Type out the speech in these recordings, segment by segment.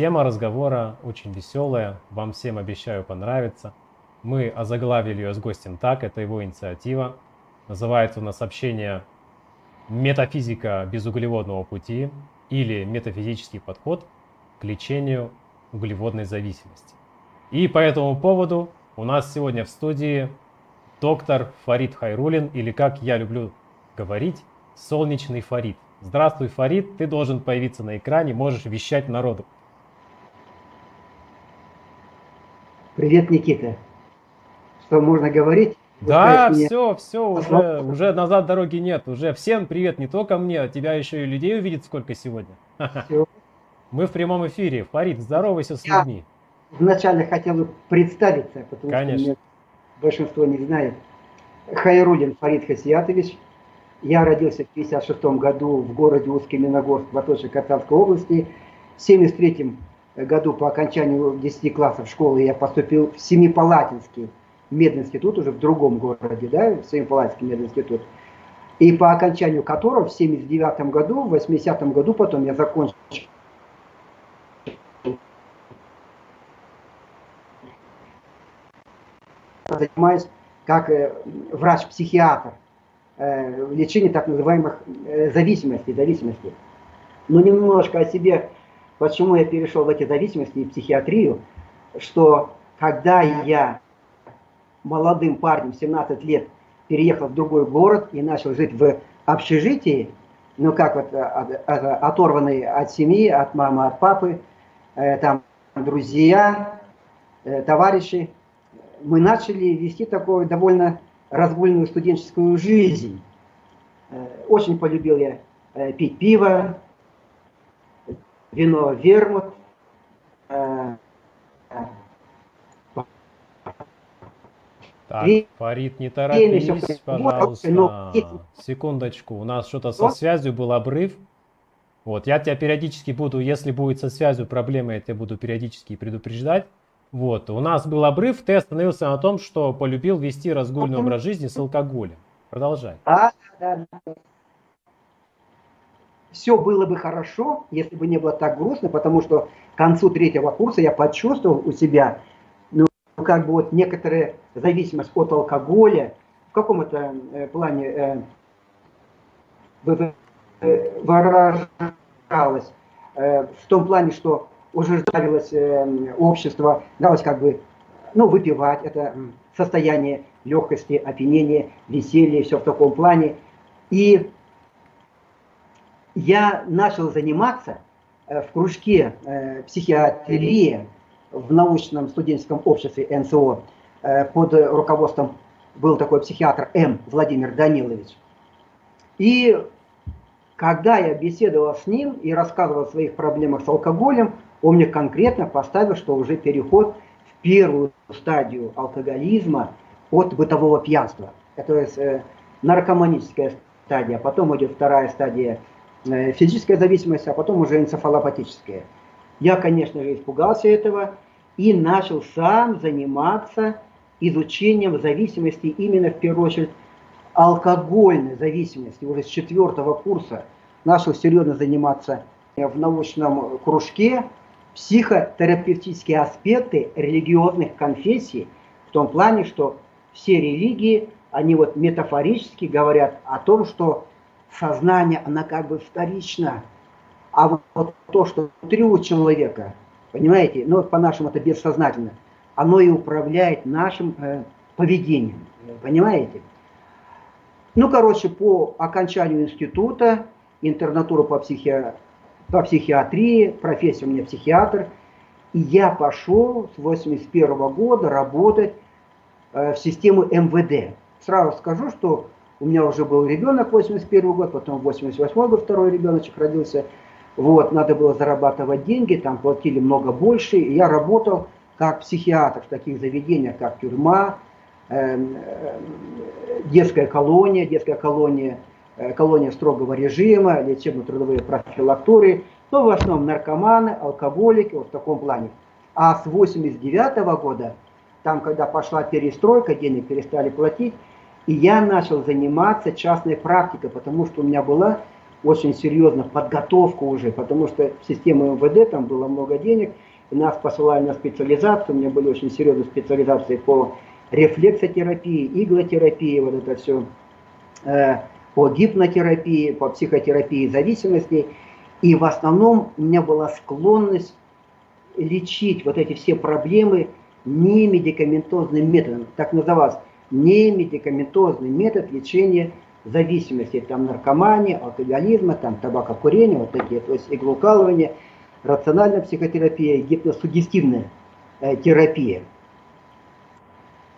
Тема разговора очень веселая, вам всем обещаю понравится. Мы озаглавили ее с гостем так, это его инициатива. Называется у нас общение «Метафизика безуглеводного пути» или «Метафизический подход к лечению углеводной зависимости». И по этому поводу у нас сегодня в студии доктор Фарид Хайрулин, или как я люблю говорить, солнечный Фарид. Здравствуй, Фарид, ты должен появиться на экране, можешь вещать народу. Привет, Никита. Что можно говорить? Да, все, все, уже, уже назад дороги нет. Уже всем привет, не только мне, а тебя еще и людей увидит сколько сегодня. Все. Мы в прямом эфире. Фарид, здоровайся с Я людьми. Вначале хотел бы представиться, потому Конечно. что меня большинство не знает. Хайрулин Фарид Хасиятович. Я родился в 56 году в городе Узкий Миногорск, Восточно-Катанской области. В 73 году по окончанию 10 классов школы я поступил в Семипалатинский мединститут, уже в другом городе, да, в Семипалатинский мединститут. И по окончанию которого в 79 году, в 80 году потом я закончил занимаюсь как э, врач-психиатр э, в лечении так называемых э, зависимостей, зависимостей. Но немножко о себе Почему я перешел в эти зависимости и психиатрию, что когда я молодым парнем, 17 лет, переехал в другой город и начал жить в общежитии, ну как вот а, а, а, оторванный от семьи, от мамы, от папы, э, там друзья, э, товарищи, мы начали вести такую довольно разгульную студенческую жизнь. Э, очень полюбил я пить пиво, вино вермут. Э, так, Фарид, не торопись, пожалуйста. Секундочку, у нас что-то со связью был обрыв. Вот, я тебя периодически буду, если будет со связью проблемы, я тебя буду периодически предупреждать. Вот, у нас был обрыв, ты остановился на том, что полюбил вести разгульный образ жизни с алкоголем. Продолжай. А, да, да все было бы хорошо, если бы не было так грустно, потому что к концу третьего курса я почувствовал у себя, ну, как бы вот некоторая зависимость от алкоголя, в каком-то э, плане э, э, выражалась, э, в том плане, что уже ставилось э, общество, далось как бы, ну, выпивать, это состояние легкости, опьянения, веселья, все в таком плане. И я начал заниматься э, в кружке э, психиатрии в научном студенческом обществе НСО э, под руководством был такой психиатр М. Владимир Данилович. И когда я беседовал с ним и рассказывал о своих проблемах с алкоголем, он мне конкретно поставил, что уже переход в первую стадию алкоголизма от бытового пьянства. Это наркоманическая стадия, потом идет вторая стадия физическая зависимость, а потом уже энцефалопатическая. Я, конечно же, испугался этого и начал сам заниматься изучением зависимости именно в первую очередь алкогольной зависимости. Уже с четвертого курса начал серьезно заниматься в научном кружке психотерапевтические аспекты религиозных конфессий в том плане, что все религии, они вот метафорически говорят о том, что сознание, она как бы вторична. А вот, вот то, что внутри у человека, понимаете, ну по-нашему это бессознательно, оно и управляет нашим э, поведением, понимаете? Ну, короче, по окончанию института, интернатура по, психи... по психиатрии, профессия у меня психиатр, и я пошел с 81 года работать э, в систему МВД. Сразу скажу, что у меня уже был ребенок 81 год, потом 88 год второй ребеночек родился. Вот, надо было зарабатывать деньги, там платили много больше. И я работал как психиатр в таких заведениях, как тюрьма, э, детская колония, детская колония, э, колония строгого режима, лечебно-трудовые профилактуры. Но в основном наркоманы, алкоголики, вот в таком плане. А с 89 -го года, там, когда пошла перестройка, денег перестали платить, и я начал заниматься частной практикой, потому что у меня была очень серьезно подготовку уже, потому что в системе МВД там было много денег, и нас посылали на специализацию, у меня были очень серьезные специализации по рефлексотерапии, иглотерапии, вот это все, э, по гипнотерапии, по психотерапии зависимостей. И в основном у меня была склонность лечить вот эти все проблемы не медикаментозным методом, так называлось, не медикаментозный метод лечения зависимости, там наркомания, алкоголизма, там табакокурения, вот такие, то есть иглоукалывание, рациональная психотерапия, гипносугестивная э, терапия.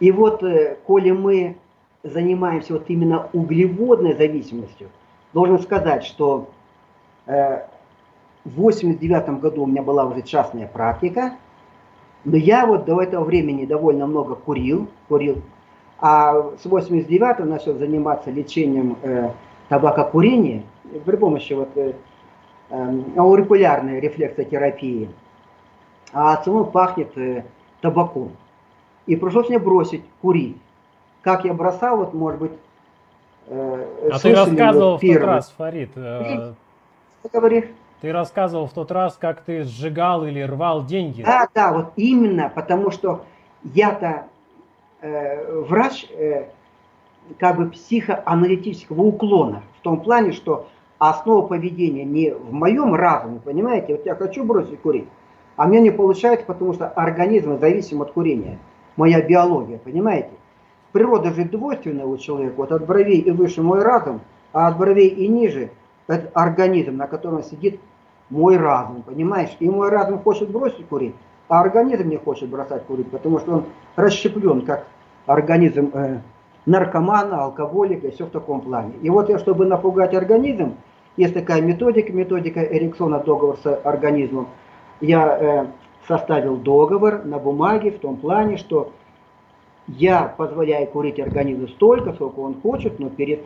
И вот, э, коли мы занимаемся вот именно углеводной зависимостью, должен сказать, что э, в 89 году у меня была уже частная практика, но я вот до этого времени довольно много курил, курил, а с 89 начал заниматься лечением э, табакокурения при помощи вот, э, э, аурикулярной рефлексотерапии. А от пахнет э, табаком. И пришлось мне бросить курить. Как я бросал, вот, может быть, э, А ты рассказывал вот в тот раз, Фарид. Э, говоришь? Ты рассказывал в тот раз, как ты сжигал или рвал деньги. Да, да, вот именно, потому что я-то э, врач э, как бы психоаналитического уклона, в том плане, что основа поведения не в моем разуме, понимаете, вот я хочу бросить курить, а мне не получается, потому что организм зависим от курения моя биология, понимаете? Природа же двойственная у человека, вот от бровей и выше мой разум, а от бровей и ниже это организм, на котором сидит мой разум, понимаешь? И мой разум хочет бросить курить, а организм не хочет бросать курить, потому что он расщеплен, как организм э, наркомана, алкоголика, все в таком плане. И вот я, чтобы напугать организм, есть такая методика, методика Эриксона, договор с организмом, я э, составил договор на бумаге в том плане, что я позволяю курить организму столько, сколько он хочет, но перед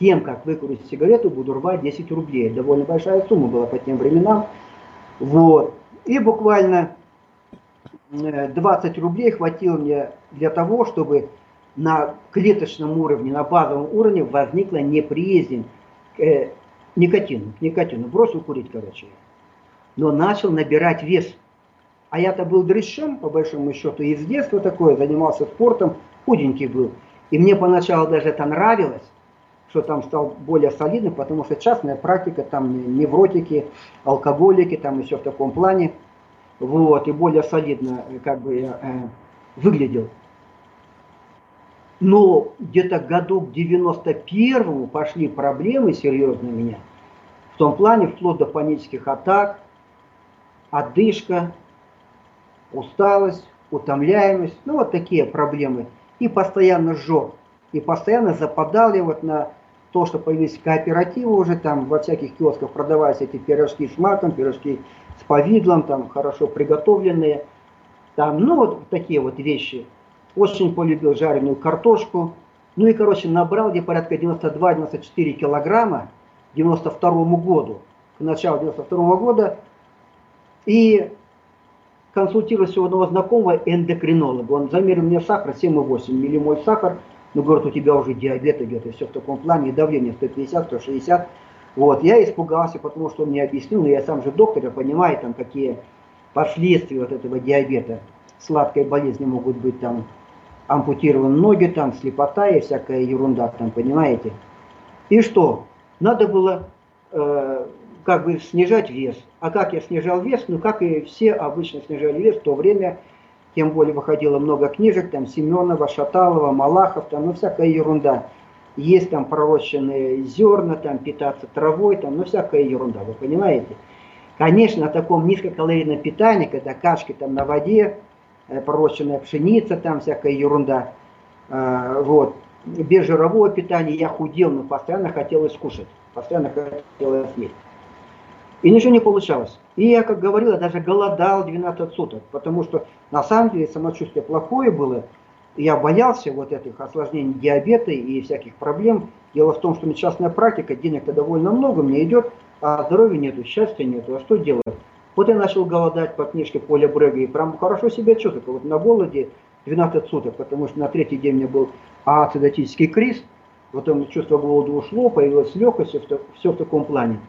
тем, как выкурить сигарету, буду рвать 10 рублей. Довольно большая сумма была по тем временам. Вот. И буквально 20 э, рублей хватило мне для того, чтобы на клеточном уровне, на базовом уровне возникла неприязнь к э, никотину. К никотину. Бросил курить, короче. Но начал набирать вес. А я-то был дрыщом, по большому счету, и с детства такое, занимался спортом, худенький был. И мне поначалу даже это нравилось, что там стал более солидным, потому что частная практика, там невротики, алкоголики, там еще в таком плане. Вот, и более солидно э, как бы я э, выглядел. Но где-то году к 91-му пошли проблемы серьезные у меня. В том плане, вплоть до панических атак, одышка, усталость, утомляемость, ну вот такие проблемы. И постоянно сжег. И постоянно западал я вот на то, что появились кооперативы уже, там во всяких киосках продавались эти пирожки с маком, пирожки с повидлом, там хорошо приготовленные. Там, ну вот такие вот вещи. Очень полюбил жареную картошку. Ну и, короче, набрал где порядка 92-94 килограмма к 92 году, к началу 92 года. И консультировался у одного знакомого эндокринолога. Он замерил мне сахар 7,8 миллимоль сахар. Ну, говорит, у тебя уже диабет идет, и все в таком плане, и давление 150, 160. Вот, я испугался, потому что он мне объяснил, я сам же доктор, я понимаю, там, какие последствия вот этого диабета, сладкой болезни могут быть, там, ампутированы ноги, там, слепота и всякая ерунда, там, понимаете. И что? Надо было э, как бы снижать вес. А как я снижал вес? Ну, как и все обычно снижали вес в то время, тем более выходило много книжек, там Семенова, Шаталова, Малахов, там, ну, всякая ерунда. Есть там пророщенные зерна, там питаться травой, там, ну, всякая ерунда, вы понимаете? Конечно, на таком низкокалорийном питании, когда кашки там на воде, э, пророщенная пшеница, там всякая ерунда, э, вот, без жирового питания я худел, но постоянно хотелось кушать, постоянно хотелось есть. И ничего не получалось. И я, как говорил, даже голодал 12 суток, потому что на самом деле самочувствие плохое было. Я боялся вот этих осложнений диабета и всяких проблем. Дело в том, что частная практика, денег-то довольно много мне идет, а здоровья нету, счастья нету. А что делать? Вот я начал голодать по книжке Поля Брега и прям хорошо себя чувствовал. Вот на голоде 12 суток, потому что на третий день у меня был ацидотический криз. потом чувство голода ушло, появилась легкость, все в, все в таком плане.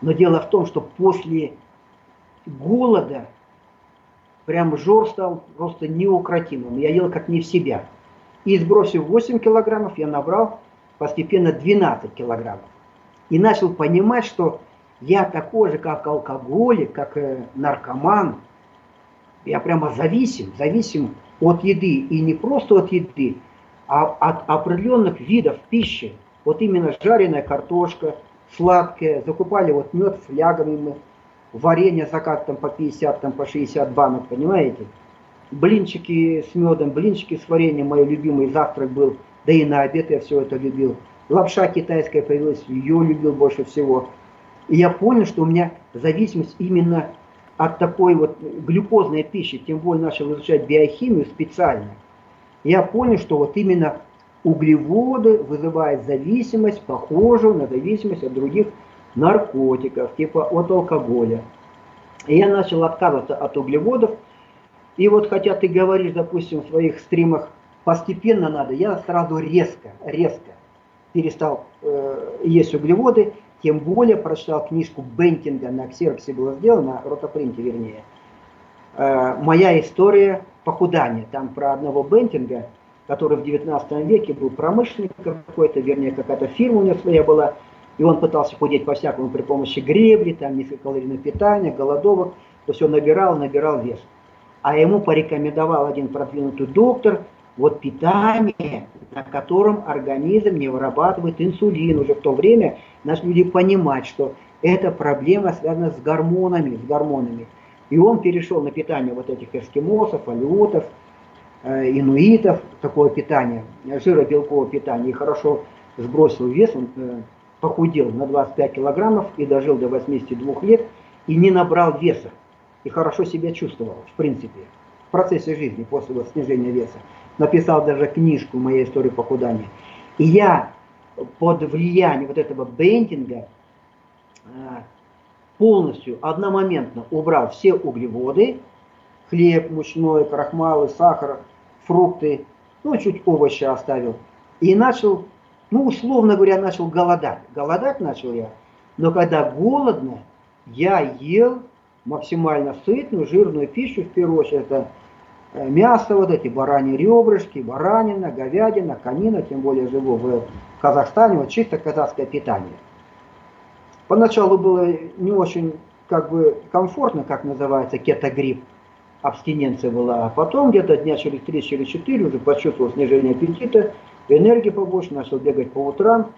Но дело в том, что после голода прям жор стал просто неукротимым. Я ел как не в себя. И сбросив 8 килограммов, я набрал постепенно 12 килограммов. И начал понимать, что я такой же, как алкоголик, как э, наркоман. Я прямо зависим, зависим от еды. И не просто от еды, а от определенных видов пищи. Вот именно жареная картошка, сладкая. Закупали вот мед флягами мы. Варенье закат там по 50, там по 60 банок, понимаете? Блинчики с медом, блинчики с вареньем, мой любимый завтрак был. Да и на обед я все это любил. Лапша китайская появилась, ее любил больше всего. И я понял, что у меня зависимость именно от такой вот глюкозной пищи, тем более начал изучать биохимию специально. Я понял, что вот именно углеводы вызывают зависимость, похожую на зависимость от других наркотиков, типа от алкоголя. И я начал отказываться от углеводов. И вот хотя ты говоришь, допустим, в своих стримах, постепенно надо, я сразу резко, резко перестал э, есть углеводы тем более прочитал книжку Бентинга, на ксероксе было сделано, на ротопринте вернее. Э, «Моя история похудания». Там про одного Бентинга, который в 19 веке был промышленник какой-то, вернее, какая-то фирма у него своя была, и он пытался худеть по-всякому при помощи гребли, там низкокалорийного питания, голодовок, то все набирал, набирал вес. А ему порекомендовал один продвинутый доктор, вот питание, на котором организм не вырабатывает инсулин. Уже в то время наши люди понимать, что эта проблема связана с гормонами, с гормонами. И он перешел на питание вот этих эскимосов, алиутов, э, инуитов, такое питание, жиробелковое питание, и хорошо сбросил вес, он э, похудел на 25 килограммов и дожил до 82 лет, и не набрал веса, и хорошо себя чувствовал, в принципе, в процессе жизни после вот снижения веса написал даже книжку «Моя история похудания». И я под влиянием вот этого бендинга а, полностью одномоментно убрал все углеводы, хлеб мучной, крахмалы, сахар, фрукты, ну, чуть овощи оставил. И начал, ну, условно говоря, начал голодать. Голодать начал я, но когда голодно, я ел максимально сытную, жирную пищу, в первую очередь, это Э, мясо, вот эти бараньи ребрышки, баранина, говядина, конина, тем более живу в Казахстане, вот чисто казахское питание. Поначалу было не очень как бы комфортно, как называется, кетогрипп, абстиненция была, а потом где-то дня через 3 через 4 уже почувствовал снижение аппетита, энергии побольше, начал бегать по утрам.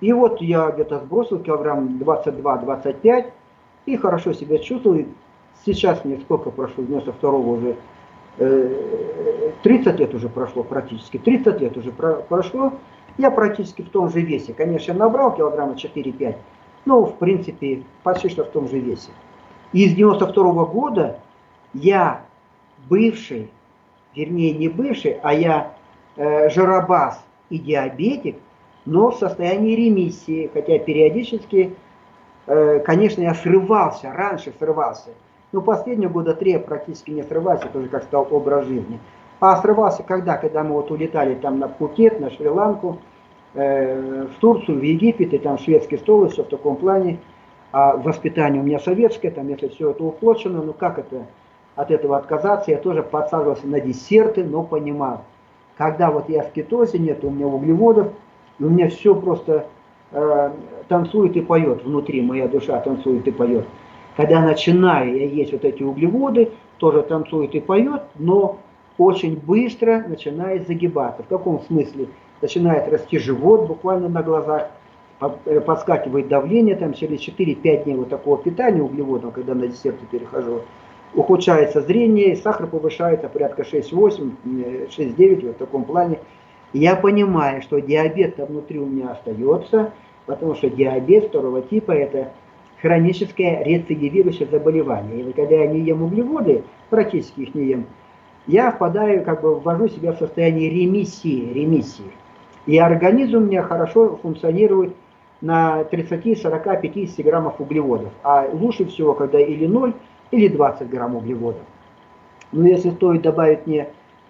И вот я где-то сбросил килограмм 22-25 и хорошо себя чувствовал. Сейчас мне сколько прошло, 92 уже 30 лет уже прошло практически, 30 лет уже прошло, я практически в том же весе. Конечно, набрал килограмма 4-5, но в принципе почти что в том же весе. И с 92 -го года я бывший, вернее не бывший, а я э, жиробас и диабетик, но в состоянии ремиссии, хотя периодически, э, конечно, я срывался, раньше срывался. Ну, последние года три я практически не срывался, тоже как стал образ жизни. А срывался когда? Когда мы вот улетали там на Пхукет, на Шри-Ланку, э, в Турцию, в Египет, и там шведский стол, и все в таком плане. А воспитание у меня советское, там если все это уплочено, ну как это от этого отказаться? Я тоже подсаживался на десерты, но понимал, когда вот я в кетозе, нет у меня углеводов, и у меня все просто э, танцует и поет внутри, моя душа танцует и поет. Когда начинаю я есть вот эти углеводы, тоже танцует и поет, но очень быстро начинает загибаться. В каком смысле? Начинает расти живот буквально на глазах, э, подскакивает давление, там через 4-5 дней вот такого питания углеводов, когда на десерты перехожу, ухудшается зрение, сахар повышается порядка 6-8, 6-9 вот в таком плане. Я понимаю, что диабет внутри у меня остается, потому что диабет второго типа это хроническое рецидивирующее заболевание. И когда я не ем углеводы, практически их не ем, я впадаю, как бы ввожу себя в состояние ремиссии, ремиссии. И организм у меня хорошо функционирует на 30, 40, 50 граммов углеводов. А лучше всего, когда или 0, или 20 грамм углеводов. Но если стоит добавить мне,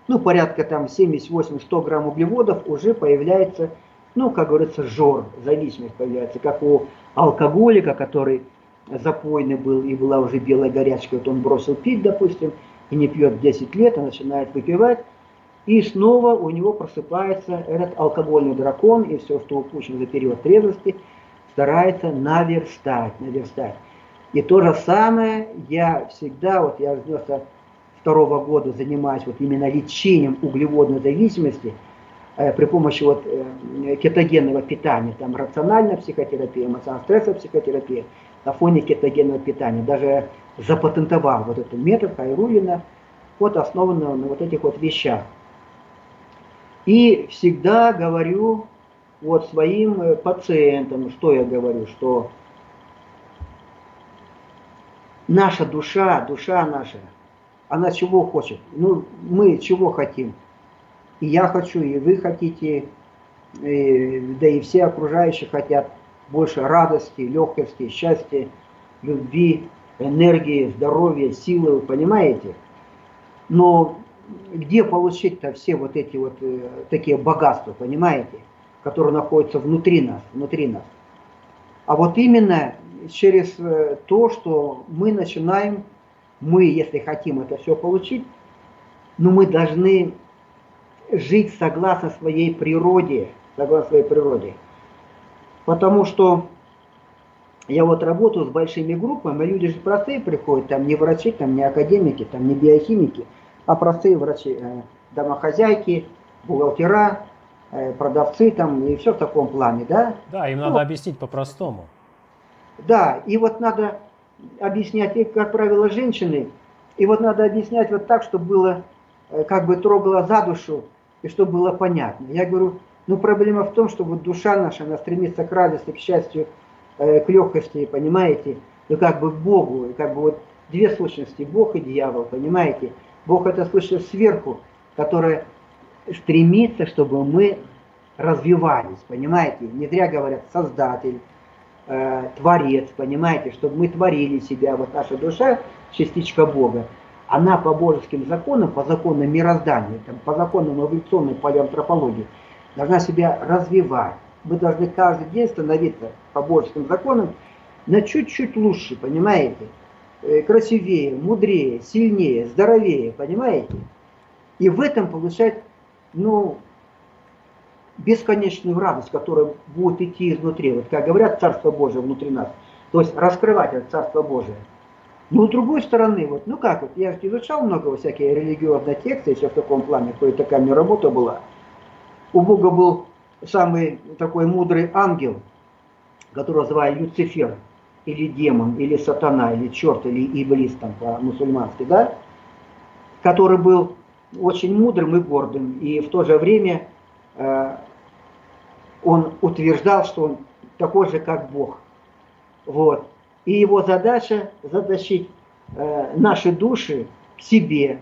ну, порядка там 70, 80, 100 грамм углеводов, уже появляется ну, как говорится, жор, зависимость появляется, как у алкоголика, который запойный был и была уже белая горячка, вот он бросил пить, допустим, и не пьет 10 лет, а начинает выпивать, и снова у него просыпается этот алкогольный дракон, и все, что упущено за период трезвости, старается наверстать, наверстать. И то же самое я всегда, вот я с 92 года занимаюсь вот именно лечением углеводной зависимости э, при помощи вот э, кетогенного питания, там рациональная психотерапия, эмоционально-стрессовая психотерапия, на фоне кетогенного питания. Даже запатентовал вот этот метод Хайрулина, вот основанного на вот этих вот вещах. И всегда говорю вот своим э, пациентам, что я говорю, что наша душа, душа наша, она чего хочет? Ну, мы чего хотим? И я хочу, и вы хотите, и, да и все окружающие хотят больше радости, легкости, счастья, любви, энергии, здоровья, силы, вы понимаете? Но где получить-то все вот эти вот э, такие богатства, понимаете, которые находятся внутри нас, внутри нас? А вот именно через э, то, что мы начинаем, мы, если хотим это все получить, но мы должны жить согласно своей природе, согласно своей природе. Потому что я вот работаю с большими группами, люди же простые приходят, там не врачи, там не академики, там не биохимики, а простые врачи, э, домохозяйки, бухгалтера, э, продавцы там и все в таком плане, да? Да, им ну, надо объяснить по-простому. Да, и вот надо объяснять, и, как правило, женщины, и вот надо объяснять вот так, чтобы было, э, как бы трогало за душу, и чтобы было понятно. Я говорю, ну проблема в том, что вот душа наша, она стремится к радости, к счастью, к легкости, понимаете, ну как бы к Богу, как бы вот две сущности, Бог и дьявол, понимаете, Бог это слышит сверху, которая стремится, чтобы мы развивались, понимаете? Не зря говорят Создатель, э, Творец, понимаете? Чтобы мы творили себя, вот наша душа, частичка Бога, она по божеским законам, по законам мироздания, там, по законам эволюционной палеантропологии, должна себя развивать. Мы должны каждый день становиться по божеским законам на чуть-чуть лучше, понимаете? Э, красивее, мудрее, сильнее, здоровее, понимаете? И в этом получать, ну, бесконечную радость, которая будет идти изнутри. Вот как говорят, Царство Божие внутри нас. То есть раскрывать это Царство Божие. Но с другой стороны, вот, ну как вот, я же изучал много всякие религиозные тексты, еще в таком плане, какая такая меня работа была. У Бога был самый такой мудрый ангел, которого звали Люцифер или демон, или сатана, или черт, или иблис там по-мусульмански, да, который был очень мудрым и гордым, и в то же время э, он утверждал, что он такой же, как Бог. Вот. И его задача затащить э, наши души к себе.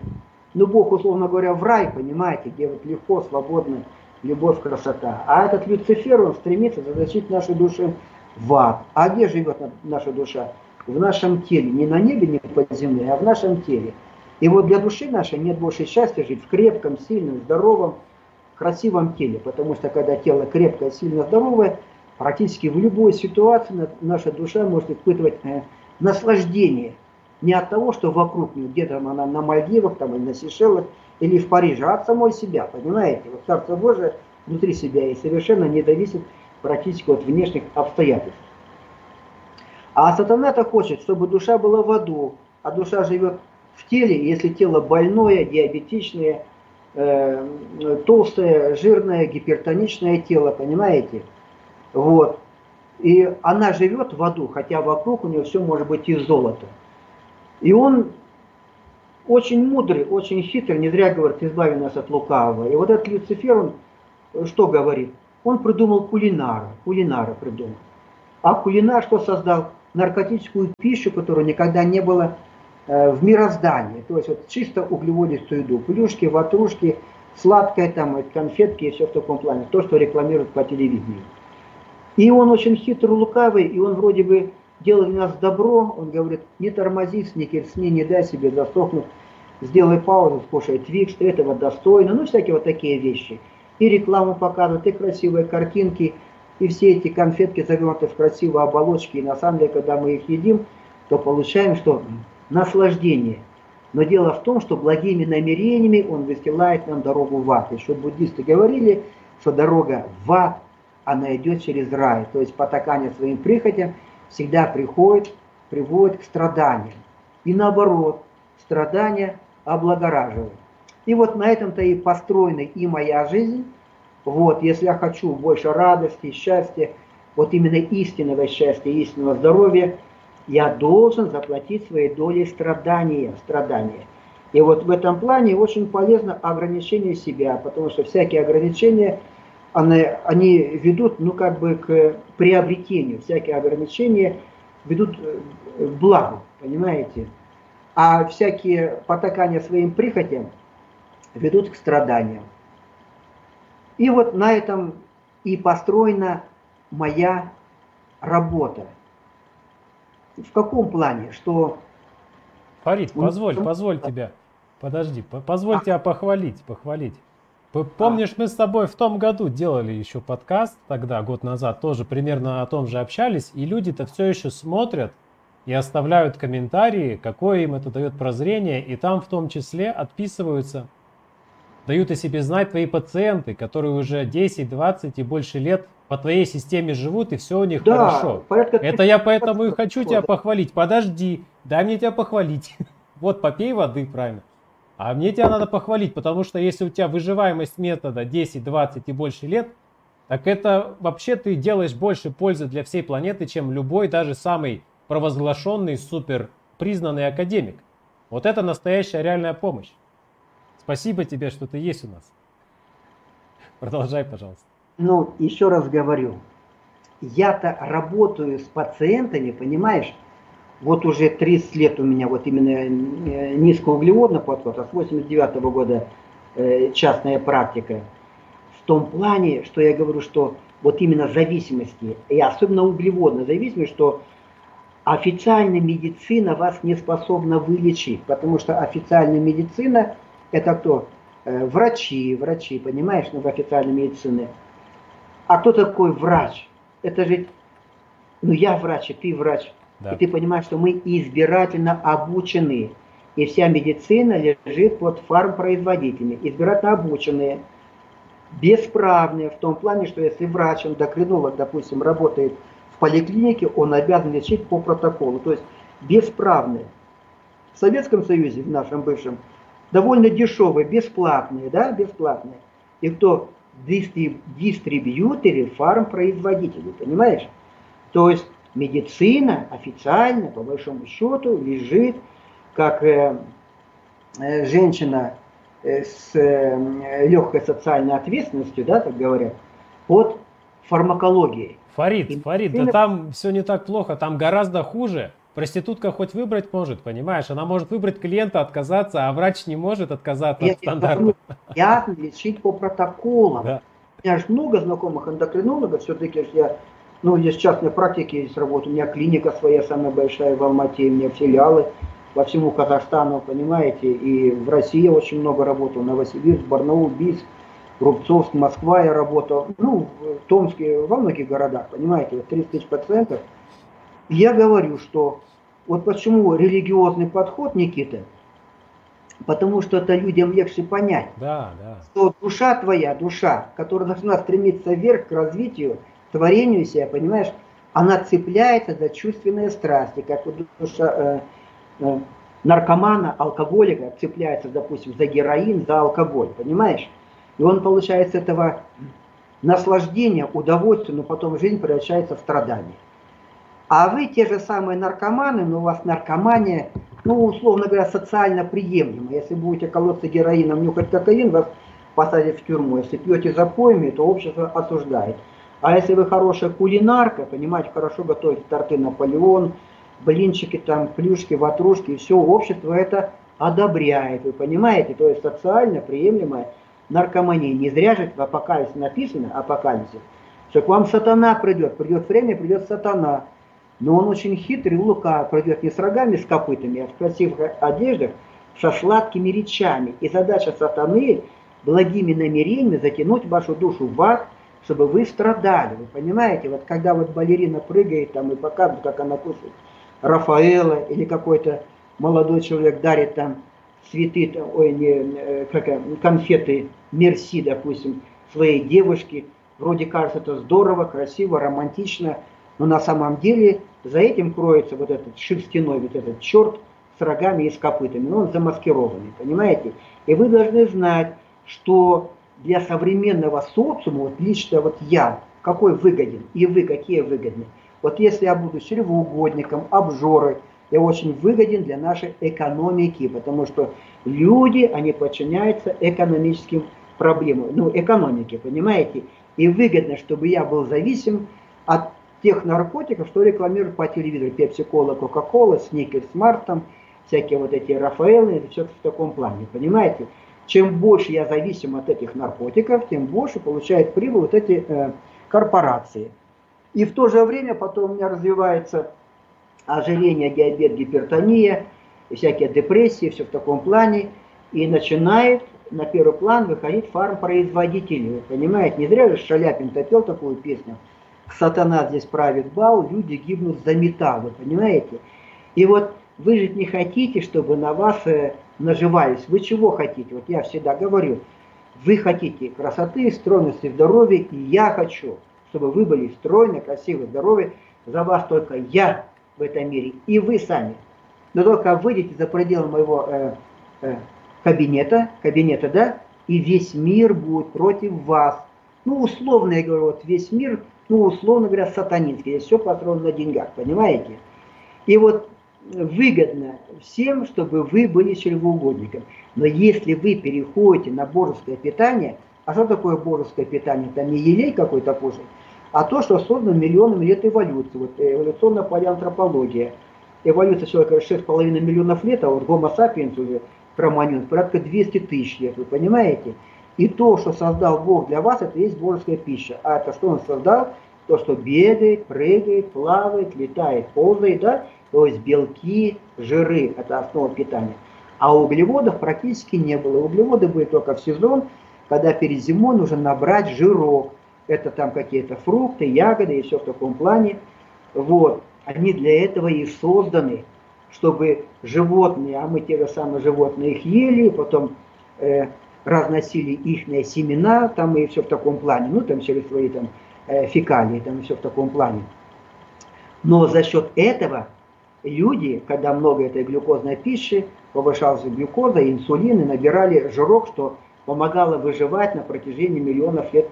Ну, Бог, условно говоря, в рай, понимаете, где вот легко, свободно, любовь, красота. А этот Люцифер, он стремится затащить наши души в ад. А где живет наша душа? В нашем теле. Не на небе, не под землей, а в нашем теле. И вот для души нашей нет больше счастья жить в крепком, сильном, здоровом, красивом теле. Потому что когда тело крепкое, сильно здоровое, практически в любой ситуации наша душа может испытывать э, наслаждение. Не от того, что вокруг нее, где-то она на Мальдивах, там, или на Сейшелах, или в Париже, а от самой себя, понимаете? Вот Царство Божие внутри себя и совершенно не зависит практически от внешних обстоятельств. А сатана-то хочет, чтобы душа была в аду, а душа живет в теле, если тело больное, диабетичное, э, толстое, жирное, гипертоничное тело, понимаете? Вот. И она живет в аду, хотя вокруг у нее все может быть из золота. И он очень мудрый, очень хитрый, не зря говорит, избави нас от лукавого. И вот этот Люцифер, он что говорит? Он придумал кулинара, кулинара придумал. А кулинар что создал? Наркотическую пищу, которую никогда не было э, в мироздании. То есть вот чисто углеводистую еду. Плюшки, ватрушки, сладкое там, конфетки и все в таком плане. То, что рекламируют по телевидению. И он очень хитрый, лукавый, и он вроде бы делает нас добро. Он говорит, не тормози, не керсни, не дай себе засохнуть. Сделай паузу, скушай твикс, этого достойно. Ну, всякие вот такие вещи. и рекламу показывают, и красивые картинки, и все эти конфетки завернуты в красивые оболочки. И на самом деле, когда мы их едим, то получаем, что наслаждение. Но дело в том, что благими намерениями он выстилает нам дорогу в ад. И что буддисты говорили, что дорога в ад, она идет через рай. То есть потакание своим прихотям всегда приходит, приводит к страданиям. И наоборот, страдания облагораживают. И вот на этом-то и построена и моя жизнь. Вот, если я хочу больше радости, счастья, вот именно истинного счастья, истинного здоровья, я должен заплатить своей долей страдания, страдания. И вот в этом плане очень полезно ограничение себя, потому что всякие ограничения, они, они ведут, ну, как бы к приобретению. Всякие ограничения ведут э, к благу, понимаете? А всякие потакания своим прихотям ведут к страданиям. И вот на этом и построена моя работа. В каком плане? Что... Фарид, позволь, позволь тебя. Подожди, позволь а. тебя похвалить, похвалить. Помнишь, мы с тобой в том году делали еще подкаст, тогда, год назад, тоже примерно о том же общались, и люди-то все еще смотрят и оставляют комментарии, какое им это дает прозрение, и там в том числе отписываются дают о себе знать твои пациенты, которые уже 10, 20 и больше лет по твоей системе живут, и все у них да, хорошо. Это я поэтому и хочу тебя похвалить. Подожди, дай мне тебя похвалить. Вот, попей воды, правильно. А мне тебя надо похвалить, потому что если у тебя выживаемость метода 10, 20 и больше лет, так это вообще ты делаешь больше пользы для всей планеты, чем любой, даже самый провозглашенный, супер признанный академик. Вот это настоящая реальная помощь. Спасибо тебе, что ты есть у нас. Продолжай, пожалуйста. Ну, еще раз говорю, я-то работаю с пациентами, понимаешь, вот уже 30 лет у меня вот именно э, низкоуглеводный подход, а с 89 -го года э, частная практика. В том плане, что я говорю, что вот именно зависимости, и особенно углеводной зависимости, что официальная медицина вас не способна вылечить, потому что официальная медицина – это кто? Э, врачи, врачи, понимаешь, ну, в официальной медицине. А кто такой врач? Это же, ну я врач, и ты врач. Да. И ты понимаешь, что мы избирательно обучены. И вся медицина лежит под фармпроизводителями. Избирательно обученные, бесправные в том плане, что если врач, эндокринолог, допустим, работает в поликлинике, он обязан лечить по протоколу. То есть бесправные. В Советском Союзе, в нашем бывшем, довольно дешевые, бесплатные, да, бесплатные. И кто дистрибьюторы, фармпроизводители, понимаешь? То есть медицина официально, по большому счету, лежит как э, э, женщина э, с э, легкой социальной ответственностью, да, так говорят, под фармакологией. Фарид, И Фарид, да там все не так плохо, там гораздо хуже. Проститутка хоть выбрать может, понимаешь? Она может выбрать клиента, отказаться, а врач не может отказаться я, от стандарта. Я лечить по протоколам. Да. У меня же много знакомых эндокринологов, все-таки я, ну, есть частные практики, есть работа, у меня клиника своя самая большая в Алмате, у меня филиалы по всему Казахстану, понимаете, и в России очень много работал, Новосибирск, Барнаул, Бийск, Рубцовск, Москва я работал, ну, в Томске, во многих городах, понимаете, 30 тысяч пациентов – я говорю, что вот почему религиозный подход, Никита, потому что это людям легче понять. Да, да. Что душа твоя, душа, которая должна стремиться вверх к развитию, творению себя, понимаешь, она цепляется за чувственные страсти, как вот душа э, э, наркомана, алкоголика цепляется, допустим, за героин, за алкоголь, понимаешь? И он получает с этого наслаждения, удовольствия, но потом жизнь превращается в страдание. А вы те же самые наркоманы, но у вас наркомания, ну, условно говоря, социально приемлема. Если будете колоться героином, нюхать кокаин, вас посадят в тюрьму. Если пьете запоями, то общество осуждает. А если вы хорошая кулинарка, понимаете, хорошо готовите торты Наполеон, блинчики, там, плюшки, ватрушки, все общество это одобряет, вы понимаете? То есть социально приемлемая наркомания. Не зря же в апокалипсисе написано, апокалипсис, что к вам сатана придет, придет время, придет сатана. Но он очень хитрый, лука, пройдет не с рогами, с копытами, а в красивых одеждах, со сладкими речами. И задача сатаны благими намерениями затянуть вашу душу в ад, чтобы вы страдали. Вы понимаете, вот когда вот балерина прыгает там и показывает, как она кушает Рафаэла, или какой-то молодой человек дарит там цветы, ой, не, э, как, конфеты Мерси, допустим, своей девушке, вроде кажется это здорово, красиво, романтично, но на самом деле за этим кроется вот этот шерстяной, вот этот черт с рогами и с копытами, но он замаскированный, понимаете? И вы должны знать, что для современного социума, вот лично вот я, какой выгоден, и вы какие выгодны. Вот если я буду чревоугодником, обжорой, я очень выгоден для нашей экономики, потому что люди, они подчиняются экономическим проблемам, ну, экономике, понимаете? И выгодно, чтобы я был зависим от тех наркотиков, что рекламируют по телевизору. Пепси-кола, Кока-кола, Сникерс, Марс, там, всякие вот эти Рафаэлы, это все в таком плане, понимаете? Чем больше я зависим от этих наркотиков, тем больше получают прибыль вот эти э, корпорации. И в то же время потом у меня развивается ожирение, диабет, гипертония, всякие депрессии, все в таком плане. И начинает на первый план выходить фармпроизводители. Вы понимаете, не зря же Шаляпин пел такую песню. Сатана здесь правит бал, люди гибнут за металл, вы понимаете? И вот вы же не хотите, чтобы на вас э, наживались. Вы чего хотите? Вот я всегда говорю, вы хотите красоты, стройности, здоровья, и я хочу, чтобы вы были стройны, красивы, здоровы. За вас только я в этом мире, и вы сами. Но только выйдете за пределы моего э, э, кабинета, кабинета, да, и весь мир будет против вас. Ну, условно я говорю, вот весь мир, ну, условно говоря, сатанинский. Здесь все построено на деньгах, понимаете? И вот выгодно всем, чтобы вы были чревоугодником. Но если вы переходите на божеское питание, а что такое божеское питание? Там не елей какой-то кушать, а то, что создано миллионами лет эволюции. Вот эволюционная палеантропология. Эволюция человека 6,5 миллионов лет, а вот гомо сапиенс уже кроманьон порядка 200 тысяч лет, вы понимаете? И то, что создал Бог для вас, это есть божеская пища. А это что Он создал? То, что бегает, прыгает, плавает, летает, ползает, да? То есть белки, жиры – это основа питания. А углеводов практически не было. Углеводы были только в сезон, когда перед зимой нужно набрать жирок. Это там какие-то фрукты, ягоды и все в таком плане. Вот. Они для этого и созданы, чтобы животные, а мы те же самые животные их ели, потом э, разносили их семена, там и все в таком плане, ну там через свои там э, фекалии, там и все в таком плане. Но за счет этого люди, когда много этой глюкозной пищи, повышалась глюкоза, инсулин и набирали жирок, что помогало выживать на протяжении миллионов лет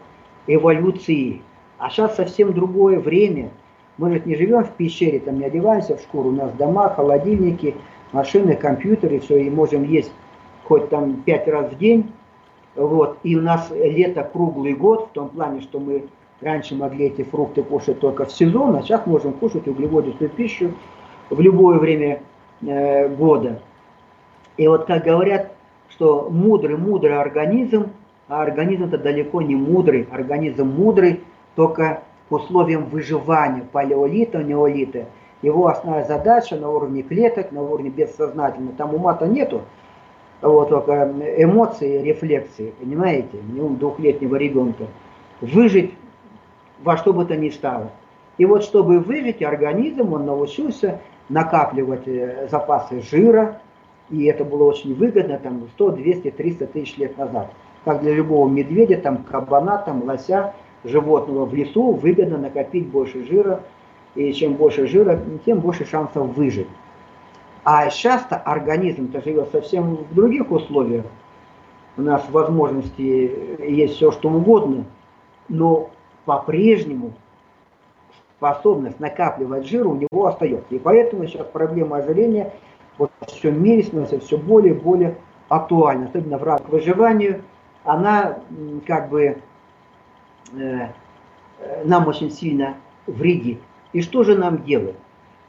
эволюции. А сейчас совсем другое время. Мы же не живем в пещере, там не одеваемся в шкуру, у нас дома, холодильники, машины, компьютеры, все, и можем есть хоть там пять раз в день. Вот. И у нас лето круглый год, в том плане, что мы раньше могли эти фрукты кушать только в сезон, а сейчас можем кушать углеводистую пищу в любое время э, года. И вот как говорят, что мудрый, мудрый организм, а организм это далеко не мудрый, организм мудрый только к условиям выживания палеолита, неолита. Его основная задача на уровне клеток, на уровне бессознательного, там ума-то нету, вот только эмоции, рефлексии, понимаете, не ум двухлетнего ребенка. Выжить во что бы то ни стало. И вот чтобы выжить, организм, он научился накапливать э, запасы жира, и это было очень выгодно, там 100, 200, 300 тысяч лет назад. Как для любого медведя, там кабана, там лося, животного в лесу выгодно накопить больше жира, и чем больше жира, тем больше шансов выжить. А часто организм-то живет совсем в других условиях. У нас возможности есть все, что угодно, но по-прежнему способность накапливать жир у него остается. И поэтому сейчас проблема ожирения вот в всем мире становится все более и более актуальна, особенно в рамках выживания. Она как бы э, нам очень сильно вредит. И что же нам делать?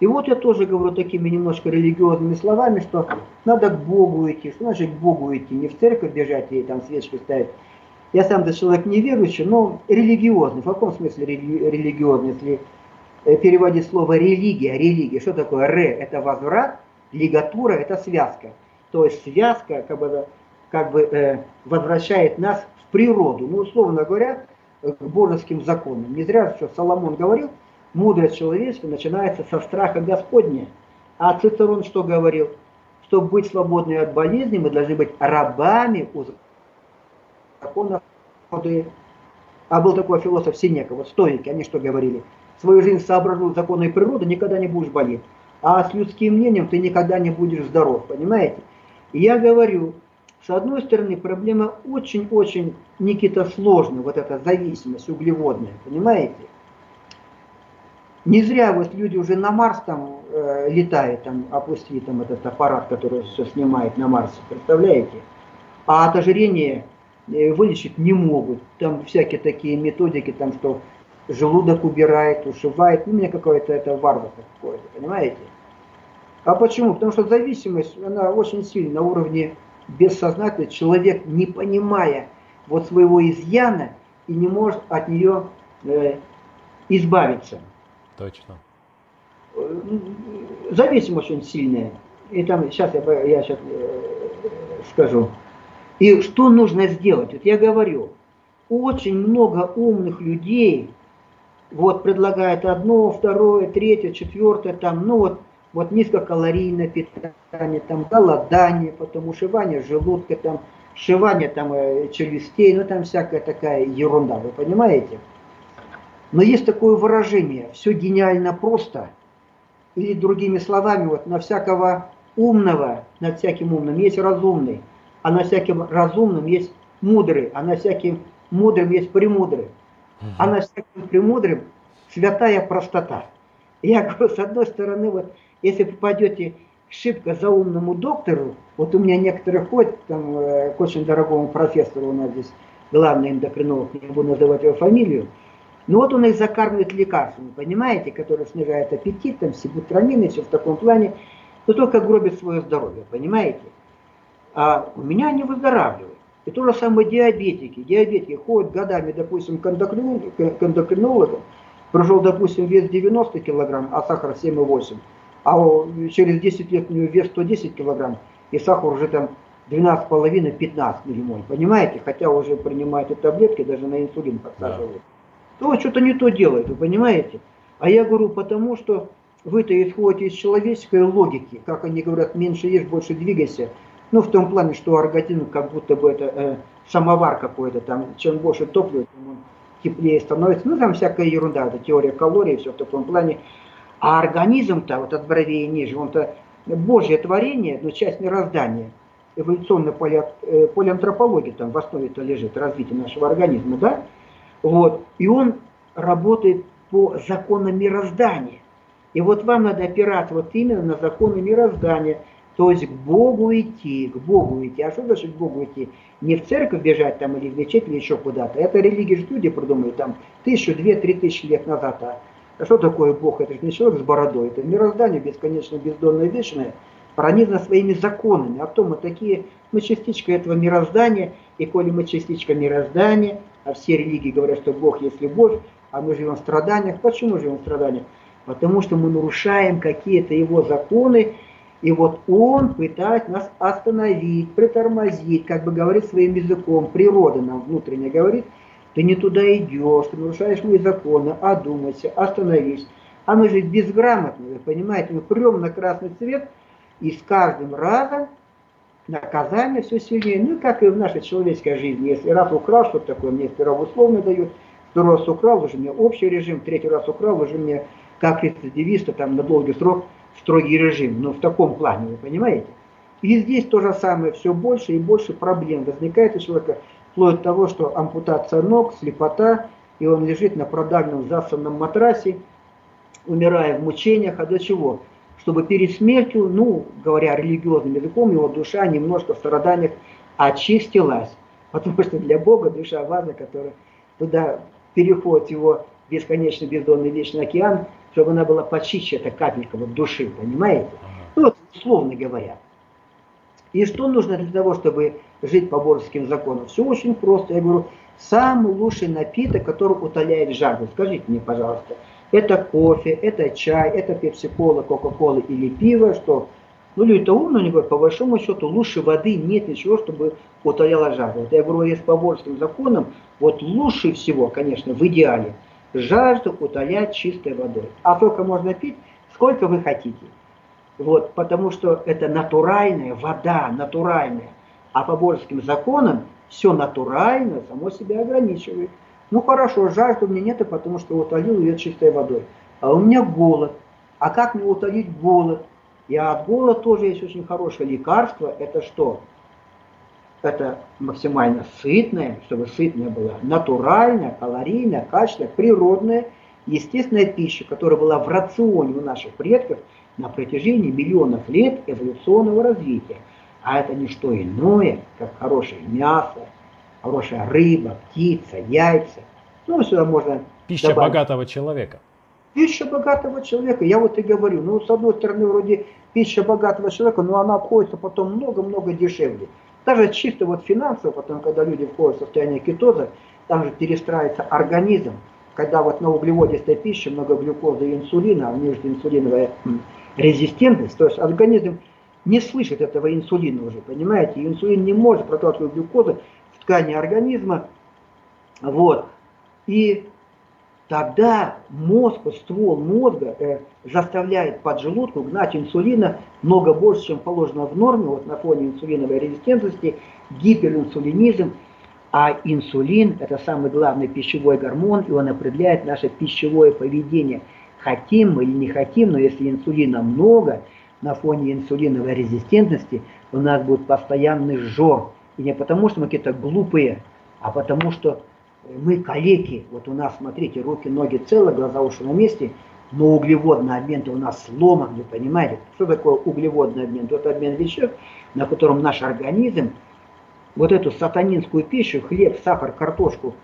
И вот я тоже говорю такими немножко религиозными словами, что надо к Богу идти. Что значит к Богу идти? Не в церковь бежать и там свечки ставить. Я сам-то человек неверующий, но религиозный. В каком смысле религиозный? Если Э, переводит слово религия, религия. Что такое ре? Это возврат, лигатура – это связка. То есть связка, как бы как бы э, возвращает нас в природу. Ну, условно говоря, к божеским законам. Не зря, что Соломон говорил, мудрость человеческая начинается со страха Господня. А Цицерон что говорил? Чтобы быть свободными от болезни, мы должны быть рабами у законов а был такой философ Синека, вот стойки, они что говорили? Свою жизнь соображу законы природы, никогда не будешь болеть. А с людским мнением ты никогда не будешь здоров, понимаете? И я говорю, с одной стороны, проблема очень-очень, Никита, сложная, вот эта зависимость углеводная, понимаете? Не зря вот люди уже на Марс там э, летают, там опустили там этот аппарат, который все снимает на Марсе, представляете? А от ожирения э, вылечить не могут. Там всякие такие методики, там что желудок убирает, ушивает. У меня какое-то это варварство какое-то, понимаете? А почему? Потому что зависимость, она очень сильна на уровне бессознательного. Человек, не понимая вот своего изъяна, и не может от нее э, избавиться. Точно. Э, зависимость очень сильная. И там, сейчас я, я сейчас э, скажу. И что нужно сделать? Вот я говорю, очень много умных людей вот предлагают одно, второе, третье, четвертое, там, ну вот вот низкокалорийное питание, там голодание, потом ушивание желудка, там сшивание там э, челюстей, ну там всякая такая ерунда, вы понимаете? Но есть такое выражение, все гениально просто, или другими словами, вот на всякого умного, над всяким умным есть разумный, а на всяким разумным есть мудрый, а на всяким мудрым есть премудрый, а на всяким премудрым святая простота. Я говорю, с одной стороны, вот если попадете шибко за умному доктору, вот у меня некоторые ходят там, э, к очень дорогому профессору, у нас здесь главный эндокринолог, не буду называть его фамилию, но вот он их закармливает лекарствами, понимаете, которые снижают аппетит, там, сибутрамины, все в таком плане, но только гробит свое здоровье, понимаете? А у меня они выздоравливают. И то же самое диабетики. Диабетики ходят годами, допустим, к эндокринологу, прожил, допустим, вес 90 килограмм, а сахар 7,8 а через 10 лет у него вес 110 килограмм, и сахар уже там 12,5-15 миллимоль, понимаете? Хотя уже принимаете таблетки, даже на инсулин подсаживают. Да. То что-то не то делает, вы понимаете? А я говорю, потому что вы-то исходите из человеческой логики, как они говорят, меньше ешь, больше двигайся. Ну, в том плане, что организм как будто бы это э, самовар какой-то, там, чем больше топлива, тем он теплее становится. Ну, там всякая ерунда, это теория калорий, все в таком плане. А организм-то, вот от бровей ниже, он-то Божье творение, но часть мироздания, эволюционная поле, э, полиантропология там в основе-то лежит, развитие нашего организма, да? Вот. И он работает по законам мироздания. И вот вам надо опираться вот именно на законы мироздания, то есть к Богу идти, к Богу идти. А что значит к Богу идти? Не в церковь бежать там или в мечеть или еще куда-то. Это религия же люди придумали там тысячу, две, три тысячи лет назад. А а что такое Бог? Это же не человек с бородой, это мироздание бесконечно бездонное, вечное, пронизано своими законами. А то мы такие, мы частичка этого мироздания, и коли мы частичка мироздания, а все религии говорят, что Бог есть любовь, а мы живем в страданиях. Почему живем в страданиях? Потому что мы нарушаем какие-то его законы, и вот он пытается нас остановить, притормозить, как бы говорит своим языком, природа нам внутренне говорит – ты не туда идешь, ты нарушаешь мои законы, одумайся, остановись. А мы же безграмотные, понимаете, мы прем на красный цвет, и с каждым разом наказание все сильнее. Ну, как и в нашей человеческой жизни. Если раз украл что-то такое, мне первый условно дают, второй раз украл, уже мне общий режим, третий раз украл, уже мне как рецидивиста там на долгий срок строгий режим. Но в таком плане, вы понимаете? И здесь то же самое, все больше и больше проблем возникает у человека вплоть до того, что ампутация ног, слепота, и он лежит на продальном засанном матрасе, умирая в мучениях, а для чего? Чтобы перед смертью, ну, говоря религиозным языком, его душа немножко в страданиях очистилась. Потому что для Бога душа важна, которая туда переходит его бесконечно бездонный вечный океан, чтобы она была почище, эта капелька вот души, понимаете? Ну, вот, условно говоря. И что нужно для того, чтобы жить по божеским законам? Все очень просто. Я говорю, самый лучший напиток, который утоляет жажду. Скажите мне, пожалуйста, это кофе, это чай, это пепси-кола, кока-кола или пиво, что Ну, люди-то умные, они говорят, по большому счету, лучше воды нет ничего, чтобы утоляла жажду. Вот я говорю, если по божеским законам, вот лучше всего, конечно, в идеале, жажду утолять чистой водой. А только можно пить, сколько вы хотите. Вот, потому что это натуральная вода, натуральная. А по божеским законам все натурально само себя ограничивает. Ну хорошо, жажды у меня нет, потому что утолил ее чистой водой. А у меня голод. А как мне утолить голод? И от голода тоже есть очень хорошее лекарство. Это что? Это максимально сытное, чтобы сытное было, натуральная, калорийная, качественная, природная, естественная пища, которая была в рационе у наших предков на протяжении миллионов лет эволюционного развития. А это не что иное, как хорошее мясо, хорошая рыба, птица, яйца. Ну, сюда можно Пища добавить. богатого человека. Пища богатого человека. Я вот и говорю, ну, с одной стороны, вроде пища богатого человека, но она обходится потом много-много дешевле. Даже чисто вот финансово, потом, когда люди входят в состояние кетоза, там же перестраивается организм, когда вот на углеводистой пище много глюкозы и инсулина, а между инсулиновая резистентность, то есть организм не слышит этого инсулина уже, понимаете? инсулин не может проталкивать глюкозу ткани организма. Вот. И тогда мозг, ствол мозга э, заставляет поджелудку гнать инсулина много больше, чем положено в норме, вот на фоне инсулиновой резистентности, гиперинсулинизм. А инсулин – это самый главный пищевой гормон, и он определяет наше пищевое поведение. Хотим мы или не хотим, но если инсулина много – на фоне инсулиновой резистентности у нас будет постоянный жор. И не потому, что мы какие-то глупые, а потому что мы калеки. Вот у нас, смотрите, руки, ноги целы, глаза, уши на месте, но углеводный обмен у нас сломан, вы понимаете? Что такое углеводный обмен? Это обмен веществ, на котором наш организм вот эту сатанинскую пищу, хлеб, сахар, картошку,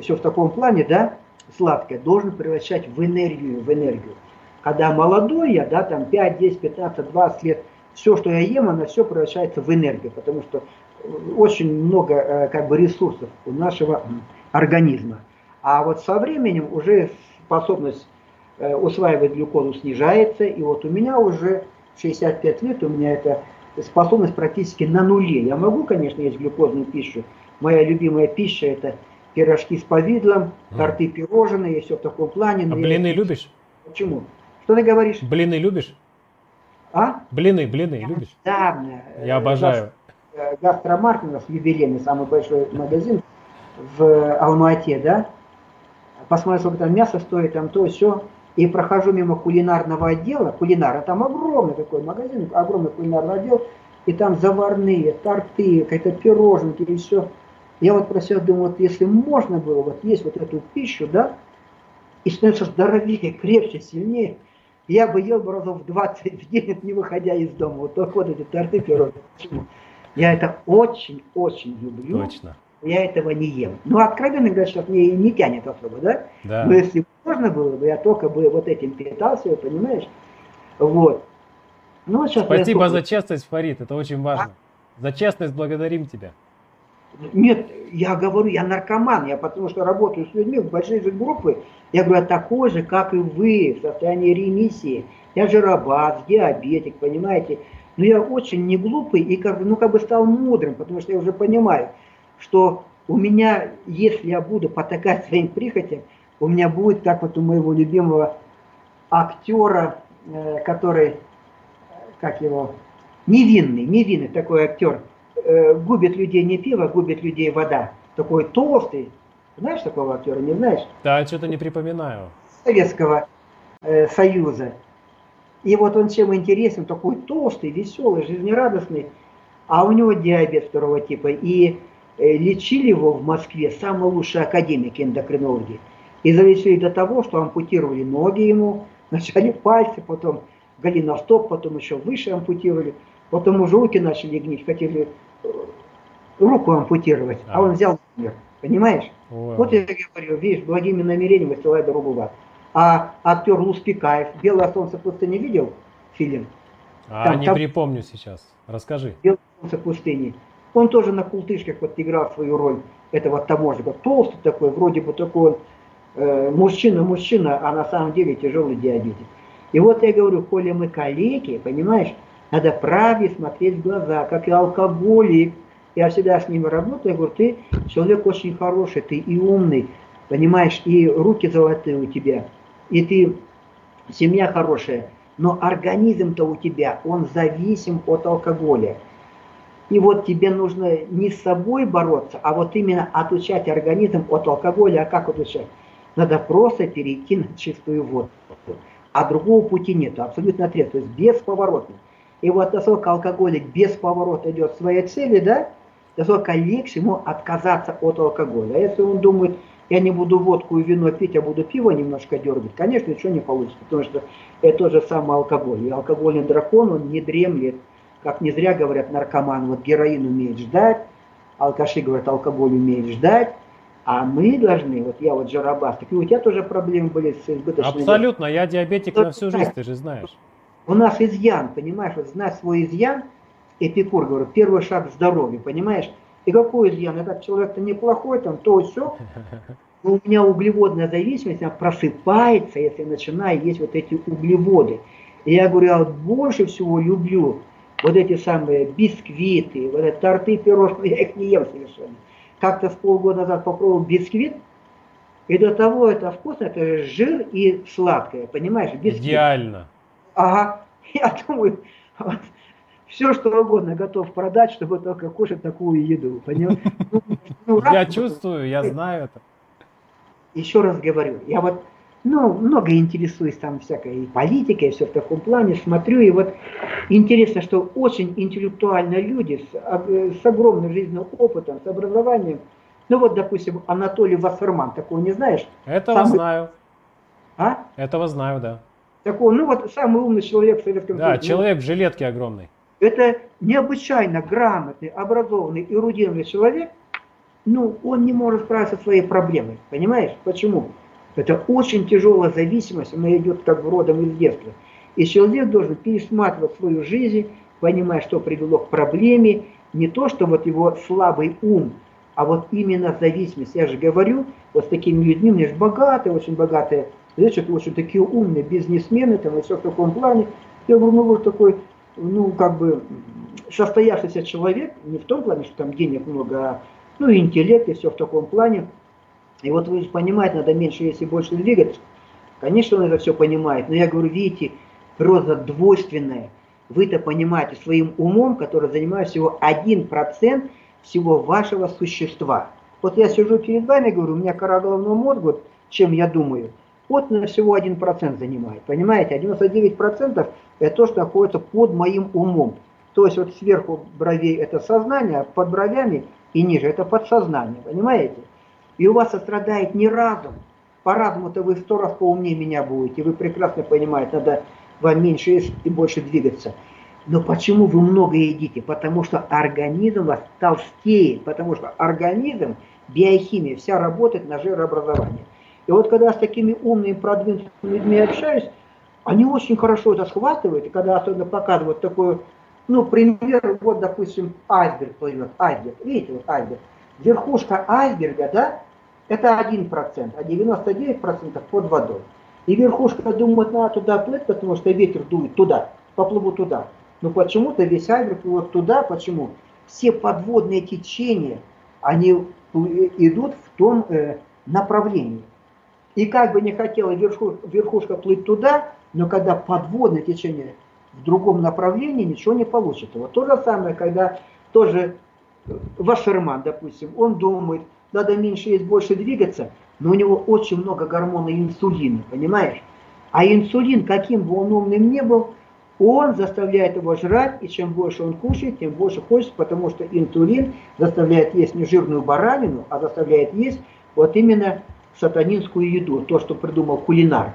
все в таком плане, да, сладкое, должен превращать в энергию, в энергию. Когда молодой я, да, там 5, 10, 15, 20 лет, все, что я ем, оно все превращается в энергию, потому что очень много э, как бы ресурсов у нашего организма. А вот со временем уже способность э, усваивать глюкозу снижается, и вот у меня уже 65 лет, у меня эта способность практически на нуле. Я могу, конечно, есть глюкозную пищу. Моя любимая пища это пирожки с повидлом, торты пирожные, и все в таком плане. А блины я... любишь? Почему? Что ты говоришь? Блины любишь? А? Блины, блины Я любишь? Да, Я обожаю. Э, Гастромарк у нас юбилейный, самый большой магазин в Алма-Ате, да? Посмотрел, сколько там мясо стоит, там то, все. И прохожу мимо кулинарного отдела, кулинара, там огромный такой магазин, огромный кулинарный отдел, и там заварные, торты, какие-то пироженки и все. Я вот про себя думаю, вот если можно было вот есть вот эту пищу, да, и становится здоровее, крепче, сильнее, я бы ел бы разов 20 в день, не выходя из дома. Вот только вот эти торты пироги. Я это очень-очень люблю. Точно. Я этого не ем. Ну, откровенно говоря, что мне не тянет особо, да? Да. Но если можно было бы, я только бы вот этим питался, понимаешь? Вот. Ну, сейчас Спасибо за честность, Фарид, это очень важно. А? За честность благодарим тебя. Нет, я говорю, я наркоман, я потому что работаю с людьми в большой же группы. Я говорю, я такой же, как и вы, в состоянии ремиссии. Я же рабат, диабетик, понимаете. Но я очень не глупый и как, ну, как бы стал мудрым, потому что я уже понимаю, что у меня, если я буду потакать своим прихотям, у меня будет, как вот у моего любимого актера, э, который, как его, невинный, невинный такой актер – э, губит людей не пиво, губит людей вода. Такой толстый. Знаешь такого актера, не знаешь? Да, что-то не припоминаю. Советского э, Союза. И вот он чем интересен, такой толстый, веселый, жизнерадостный, а у него диабет второго типа. И э, лечили его в Москве самые лучшие академики эндокринологи. И зависели до того, что ампутировали ноги ему, вначале пальцы, потом голеностоп, потом еще выше ампутировали. Потом уже руки начали гнить, хотели руку ампутировать, а, а он взял умер. Понимаешь? Ой. Вот я говорю, видишь, благими намерениями высылай дорогу в ад. А актер Луспикаев, «Белое солнце пустыни» видел фильм? А, там, не там... припомню сейчас. Расскажи. «Белое солнце пустыни». Он тоже на култышках вот играл свою роль этого таможника. Толстый такой, вроде бы такой э, мужчина-мужчина, а на самом деле тяжелый диабетик. И вот я говорю, коли мы калеки, понимаешь, Надо правде смотреть в глаза, как и алкоголик. Я всегда с ними работаю, я говорю, ты человек очень хороший, ты и умный, понимаешь, и руки золотые у тебя, и ты, семья хорошая, но организм-то у тебя, он зависим от алкоголя. И вот тебе нужно не с собой бороться, а вот именно отучать организм от алкоголя. А как отучать? Надо просто перейти на чистую воду. А другого пути нет, абсолютно отрезать, то есть бесповоротно. И вот насколько алкоголик без поворота идет к своей цели, да, насколько легче ему отказаться от алкоголя. А если он думает, я не буду водку и вино пить, а буду пиво немножко дергать, конечно, ничего не получится, потому что это тот же самый алкоголь. И алкогольный дракон, он не дремлет, как не зря говорят наркоман, вот героин умеет ждать, алкаши говорят, алкоголь умеет ждать, а мы должны, вот я вот жарабас, так и у тебя тоже проблемы были с избыточной... Абсолютно, я диабетик на всю жизнь, ты же знаешь. У нас изъян, понимаешь, вот знать свой изъян, Эпикур говорит, первый шаг к здоровью, понимаешь? И какой изъян? Этот человек-то неплохой, там то все. Но у меня углеводная зависимость, она просыпается, если начинаю есть вот эти углеводы. И я говорю, я больше всего люблю вот эти самые бисквиты, вот эти торты, пирожные, я их не ем совершенно. Как-то с полгода назад попробовал бисквит, и до того это вкусно, это жир и сладкое, понимаешь? Бисквит. Идеально. Ага, я думаю, вот, все что угодно готов продать, чтобы только кушать такую еду. Понимаешь? Ну, ну, я чувствую, я знаю это. Еще раз говорю, я вот ну, много интересуюсь там всякой и политикой, и все в таком плане, смотрю, и вот интересно, что очень интеллектуальные люди с, с огромным жизненным опытом, с образованием, ну вот, допустим, Анатолий Вассерман, такого не знаешь? Этого самый... знаю. А? Этого знаю, да. Такой, ну вот самый умный человек в Советском Союзе. Да, человек в жилетке огромный. Это необычайно грамотный, образованный, эрудированный человек, ну, он не может справиться со своей проблемой. Понимаешь? Почему? Это очень тяжелая зависимость, она идет как в родом из детства. И человек должен пересматривать свою жизнь, понимая, что привело к проблеме, не то, что вот его слабый ум, а вот именно зависимость. Я же говорю, вот с такими людьми, у меня же богатые, очень богатые, значит, очень такие умные бизнесмены, там, и все в таком плане. Я говорю, ну, вот такой, ну, как бы, состоявшийся человек, не в том плане, что там денег много, а, ну, интеллект и все в таком плане, и вот вы понимаете, надо меньше, если больше двигаться. Конечно, он это все понимает, но я говорю, видите, проза двойственная. Вы это понимаете своим умом, который занимает всего 1% всего вашего существа. Вот я сижу перед вами, говорю, у меня кора головного мозга, вот, чем я думаю, вот на всего 1% занимает. Понимаете, 99% это то, что находится под моим умом. То есть вот сверху бровей это сознание, а под бровями и ниже это подсознание. Понимаете? И у вас страдает не разум. По разуму-то вы сто раз поумнее меня будете. Вы прекрасно понимаете, надо вам меньше есть и больше двигаться. Но почему вы много едите? Потому что организм вас толстеет. Потому что организм, биохимия, вся работает на жирообразование. И вот когда с такими умными, продвинутыми людьми общаюсь, они очень хорошо это схватывают. И когда особенно показывают такую, ну, пример, вот, допустим, айсберг плывет, айсберг. Видите, вот айсберг верхушка айсберга, да, это 1%, а 99% под водой. И верхушка думает, надо туда плыть, потому что ветер дует туда, поплыву туда. Но почему-то весь айсберг вот туда, почему? Все подводные течения, они идут в том э, направлении. И как бы не хотела верхушка, верхушка плыть туда, но когда подводное течение в другом направлении, ничего не получится. Вот то же самое, когда тоже Вашерман, допустим, он думает, надо меньше есть, больше двигаться, но у него очень много гормона инсулина, понимаешь? А инсулин, каким бы он умным ни был, он заставляет его жрать, и чем больше он кушает, тем больше хочется, потому что инсулин заставляет есть не жирную баранину, а заставляет есть вот именно сатанинскую еду, то, что придумал кулинар.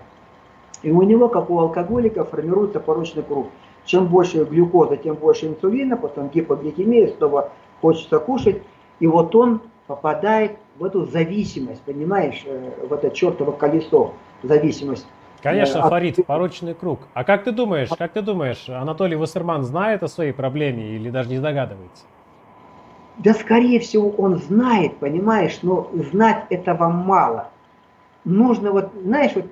И у него, как у алкоголика, формируется порочный круг. Чем больше глюкоза, тем больше инсулина, потом гипогликемия, снова хочется кушать, и вот он попадает в эту зависимость, понимаешь, э, в это чертово колесо, зависимость. Конечно, от... Фарид, порочный круг. А как ты думаешь, как ты думаешь, Анатолий Вассерман знает о своей проблеме или даже не догадывается? Да, скорее всего, он знает, понимаешь, но знать этого мало. Нужно вот, знаешь, вот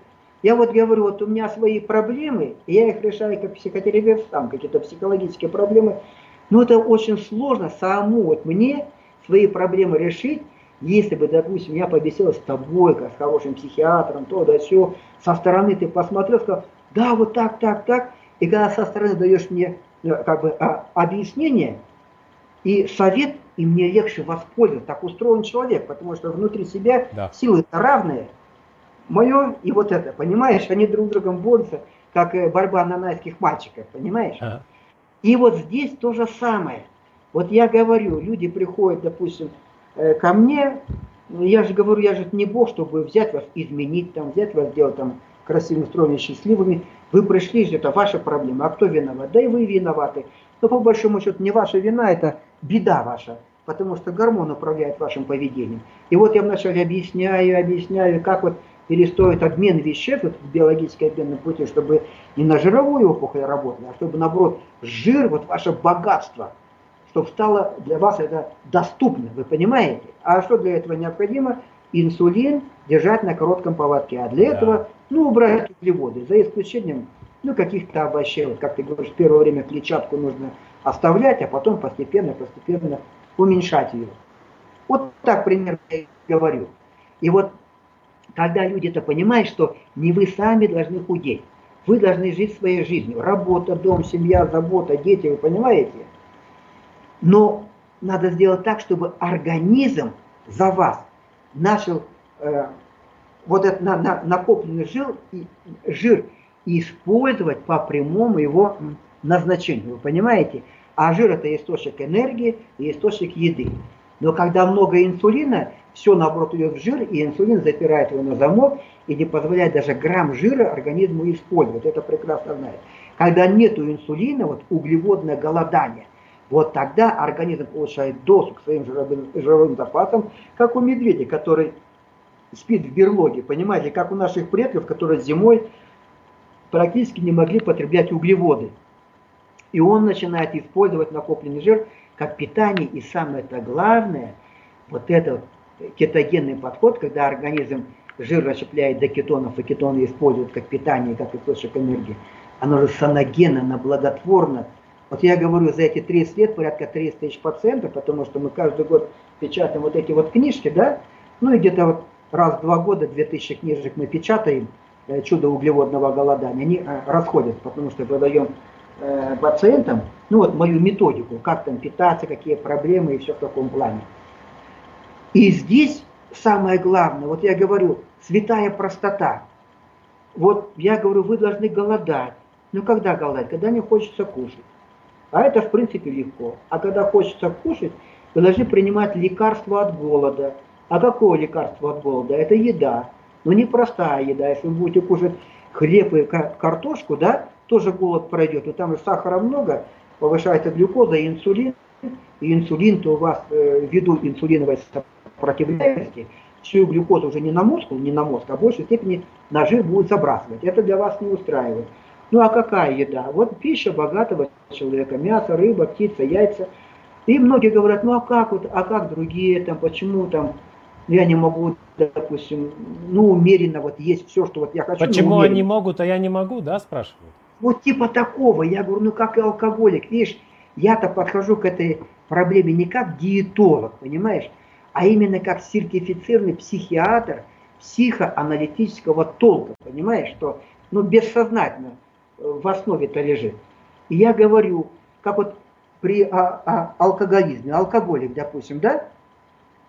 Я вот говорю, вот у меня свои проблемы, и я их решаю как психотерапевт, там какие-то психологические проблемы. Но это очень сложно самому вот мне свои проблемы решить, если бы, допустим, я побеседовал с тобой, как с хорошим психиатром, то да все, со стороны ты посмотрел, сказал, да, вот так, так, так, и когда со стороны даешь мне э, как бы а, объяснение и совет, и мне легче воспользоваться. Так устроен человек, потому что внутри себя да. силы равные. Мое и вот это, понимаешь, они друг с другом борются, как э, борьба нанайских мальчиков, понимаешь? Ага. И вот здесь то же самое. Вот я говорю, люди приходят, допустим, э, ко мне, я же говорю, я же не Бог, чтобы взять вас, изменить, там, взять вас, сделать там красивыми, стройными, счастливыми. Вы пришли, это ваша проблема. А кто виноват? Да и вы виноваты. Но по большому счету не ваша вина, это беда ваша. Потому что гормон управляет вашим поведением. И вот я вначале объясняю, объясняю, как вот перестроить обмен веществ, вот биологический обмен пути, чтобы не на жировую опухоль работали, а чтобы наоборот жир, вот ваше богатство, чтобы стало для вас это доступно, вы понимаете? А что для этого необходимо? Инсулин держать на коротком поводке. А для да. этого ну, убрать углеводы, за исключением ну, каких-то овощей. Вот, как ты говоришь, в первое время клетчатку нужно оставлять, а потом постепенно, постепенно уменьшать ее. Вот так примерно я говорю. И вот когда люди это понимают, что не вы сами должны худеть, вы должны жить своей жизнью. Работа, дом, семья, забота, дети, вы понимаете? Но надо сделать так, чтобы организм за вас начал э, вот этот на, на, накопленный жир, и, жир использовать по прямому его назначению. Вы понимаете? А жир это источник энергии и источник еды. Но когда много инсулина, все наоборот идет в жир, и инсулин запирает его на замок и не позволяет даже грамм жира организму использовать. Это прекрасно знает. Когда нет инсулина, вот углеводное голодание, вот тогда организм получает доступ к своим жировым, жировым запасам, как у медведя, который спит в берлоге, понимаете, как у наших предков, которые зимой практически не могли потреблять углеводы. И он начинает использовать накопленный жир как питание. И самое это главное, вот этот кетогенный подход, когда организм жир расщепляет до кетонов, и кетоны используют как питание, как источник энергии, оно же саногенно, оно благотворно. Вот я говорю, за эти 30 лет порядка 30 тысяч пациентов, потому что мы каждый год печатаем вот эти вот книжки, да, ну и где-то вот раз в два года 2000 книжек мы печатаем, э, чудо углеводного голодания, они э, расходятся, потому что выдаем э, пациентам, ну вот мою методику, как там питаться, какие проблемы и все в таком плане. И здесь самое главное, вот я говорю, святая простота. Вот я говорю, вы должны голодать. Ну когда голодать? Когда не хочется кушать. А это в принципе легко. А когда хочется кушать, вы должны принимать лекарства от голода, а какое лекарство от голода? Это еда. Но не простая еда. Если вы будете кушать хлеб и картошку, да, тоже голод пройдет. Но там же сахара много, повышается глюкоза и инсулин. И инсулин-то у вас э, ввиду инсулиновой сопротивляемости всю глюкозу уже не на мускул, не на мозг, а в большей степени на жир будет забрасывать. Это для вас не устраивает. Ну а какая еда? Вот пища богатого человека. Мясо, рыба, птица, яйца. И многие говорят, ну а как вот, а как другие там, почему там я не могу, допустим, ну, умеренно вот есть все, что вот я хочу. Почему они могут, а я не могу, да, спрашивают? Вот типа такого. Я говорю, ну как и алкоголик. Видишь, я-то подхожу к этой проблеме не как диетолог, понимаешь, а именно как сертифицированный психиатр психоаналитического толка, понимаешь, что ну, бессознательно в основе это лежит. И я говорю, как вот при а, а, алкоголизме, алкоголик, допустим, да,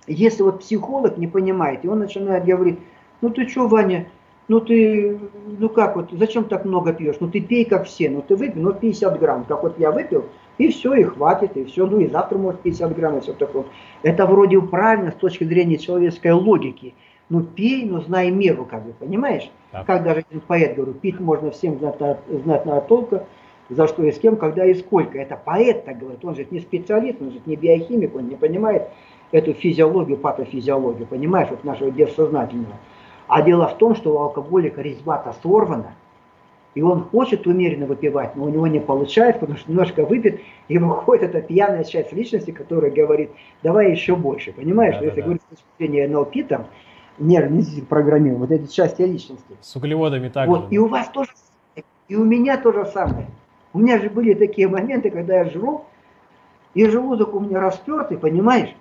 если вот психолог не понимает, и он начинает говорить, ну ты что, Ваня, ну ты, ну как вот, зачем так много пьешь? Ну ты пей как все, ну ты выпей, ну 50 грамм, как вот я выпил, и все, и хватит, и все, ну и завтра может 50 грамм, и все такое. Это вроде правильно с точки зрения человеческой логики. Ну пей, но знай меру, как бы, понимаешь? Так. Как даже один поэт говорит, пить можно всем знать, надо толка, за что и с кем, когда и сколько. Это поэт так говорит, он же не специалист, он же не биохимик, он не понимает, эту физиологию, патофизиологию, понимаешь, вот нашего бессознательного. А дело в том, что у алкоголика резьба-то сорвана, и он хочет умеренно выпивать, но у него не получается, потому что немножко выпит, и выходит эта пьяная часть личности, которая говорит, давай еще больше, понимаешь? Да, Если да, говорить с точки зрения НЛП, там, нервный программирования, вот эти части личности. С углеводами также. Вот, и у вас тоже, и у меня тоже самое. У меня же были такие моменты, когда я жру, и желудок у меня распертый, понимаешь?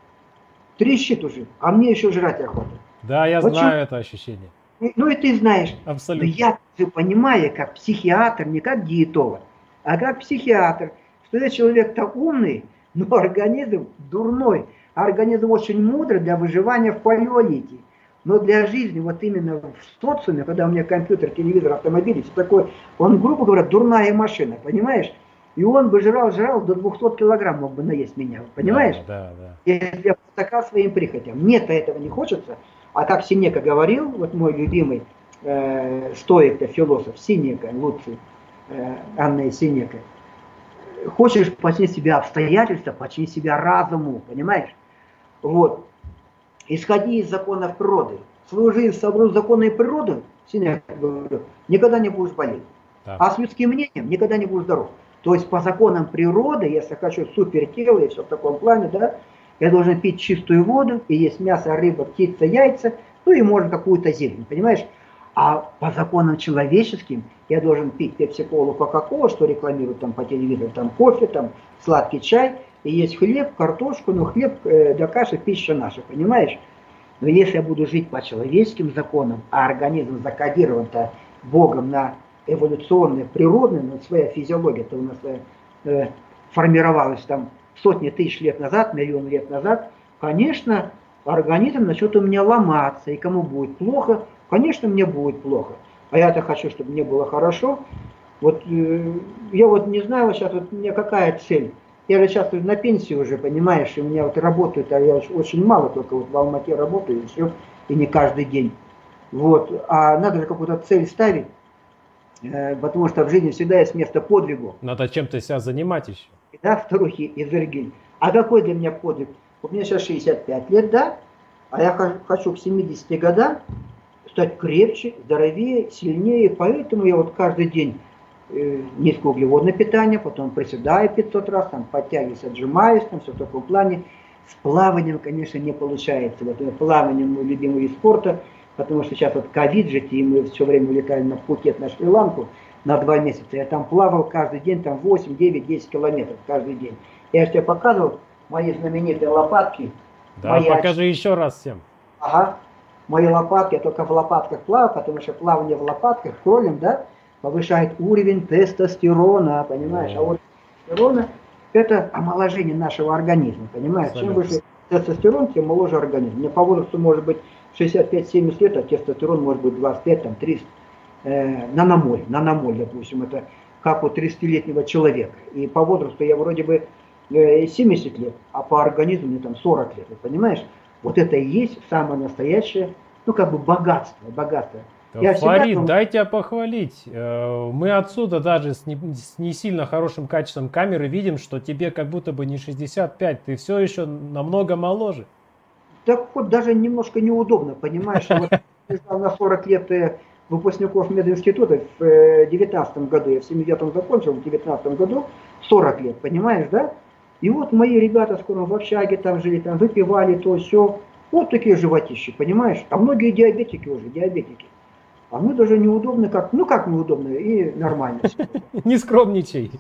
Трещит уже, а мне еще жрать охота. Да, я вот знаю это ощущение. Ну и ты знаешь. Абсолютно. Но я же понимаю, как психиатр, не как диетолог, а как психиатр, что я человек-то умный, но организм дурной. Организм очень мудрый для выживания в палеолите. Но для жизни, вот именно в социуме, когда у меня компьютер, телевизор, автомобиль, все такое, он, грубо говоря, дурная машина, понимаешь? И он бы жрал, жрал, до 200 килограмм мог бы наесть меня, понимаешь? Да, да, да. Если я потакал своим прихотям. Мне-то этого не хочется. А как Синека говорил, вот мой любимый э, стоик философ, Синека, Луций, э, Анна Синека, хочешь подчинить себя обстоятельства, подчинить себя разуму, понимаешь? Вот. Исходи из законов природы. Свою жизнь собру законы природы, Синека говорю, никогда не будешь болеть. Да. А с людским мнением никогда не будешь здоров. То есть по законам природы, если хочу супер тело и все в таком плане, да, я должен пить чистую воду и есть мясо, рыба, птица, яйца, ну и можно какую-то зелень, понимаешь? А по законам человеческим я должен пить пепси-колу, кока-колу, что рекламируют там по телевизору, там кофе, там сладкий чай, и есть хлеб, картошку, ну хлеб э, для каши пища наша, понимаешь? Но если я буду жить по человеческим законам, а организм закодирован-то Богом на эволюционное, природное, но своя физиология-то у нас э, формировалась там сотни тысяч лет назад, миллион лет назад, конечно, организм начнет у меня ломаться, и кому будет плохо, конечно, мне будет плохо. А я-то хочу, чтобы мне было хорошо. Вот э, я вот не знаю сейчас, вот у меня какая цель. Я же сейчас на пенсии уже, понимаешь, и у меня вот работают, а я очень мало только вот в Алмате работаю, и все, и не каждый день. Вот, а надо же какую-то цель ставить, э, потому что в жизни всегда есть место подвигу. Надо чем-то себя занимать еще да, старухи из Иргиль. А какой для меня подвиг? У меня сейчас 65 лет, да, а я хочу к 70 годам стать крепче, здоровее, сильнее, поэтому я вот каждый день э, низкоуглеводное питание, потом приседаю 500 раз, там подтягиваюсь, отжимаюсь, там все в таком плане. С плаванием, конечно, не получается. Вот плавание мой любимый вид спорта, потому что сейчас вот ковид же, и мы все время улетали на Пхукет, на Шри-Ланку, на два месяца. Я там плавал каждый день, там 8, 9, 10 километров каждый день. Я же тебе показывал мои знаменитые лопатки. Да, мои покажи оч... еще раз всем. Ага. Мои лопатки, я только в лопатках плаваю, потому что плавание в лопатках кролем, да, повышает уровень тестостерона, понимаешь? А уровень тестостерона это омоложение нашего организма, понимаешь? Чем выше тестостерон, тем моложе организм. Мне по возрасту может быть 65-70 лет, а тестостерон может быть 25, там, 30 э, наномоль, наномоль, допустим, это как у 30-летнего человека. И по возрасту я вроде бы э, 70 лет, а по организму мне там 40 лет, понимаешь? Вот это и есть самое настоящее, ну как бы богатство, богатство. Я Фарид, всегда... дай тебя похвалить. Э, мы отсюда даже с не, с не сильно хорошим качеством камеры видим, что тебе как будто бы не 65, ты все еще намного моложе. Так вот даже немножко неудобно, понимаешь? Вот на 40 лет э, выпускников мединститута в 19 э, году, я в 79 закончил, в 19 году 40 лет, понимаешь, да? И вот мои ребята скоро в общаге там жили, там выпивали то, все. Вот такие животищи, понимаешь? А многие диабетики уже, диабетики. А мы даже неудобно, как, ну как неудобно, и нормально. Не скромничай.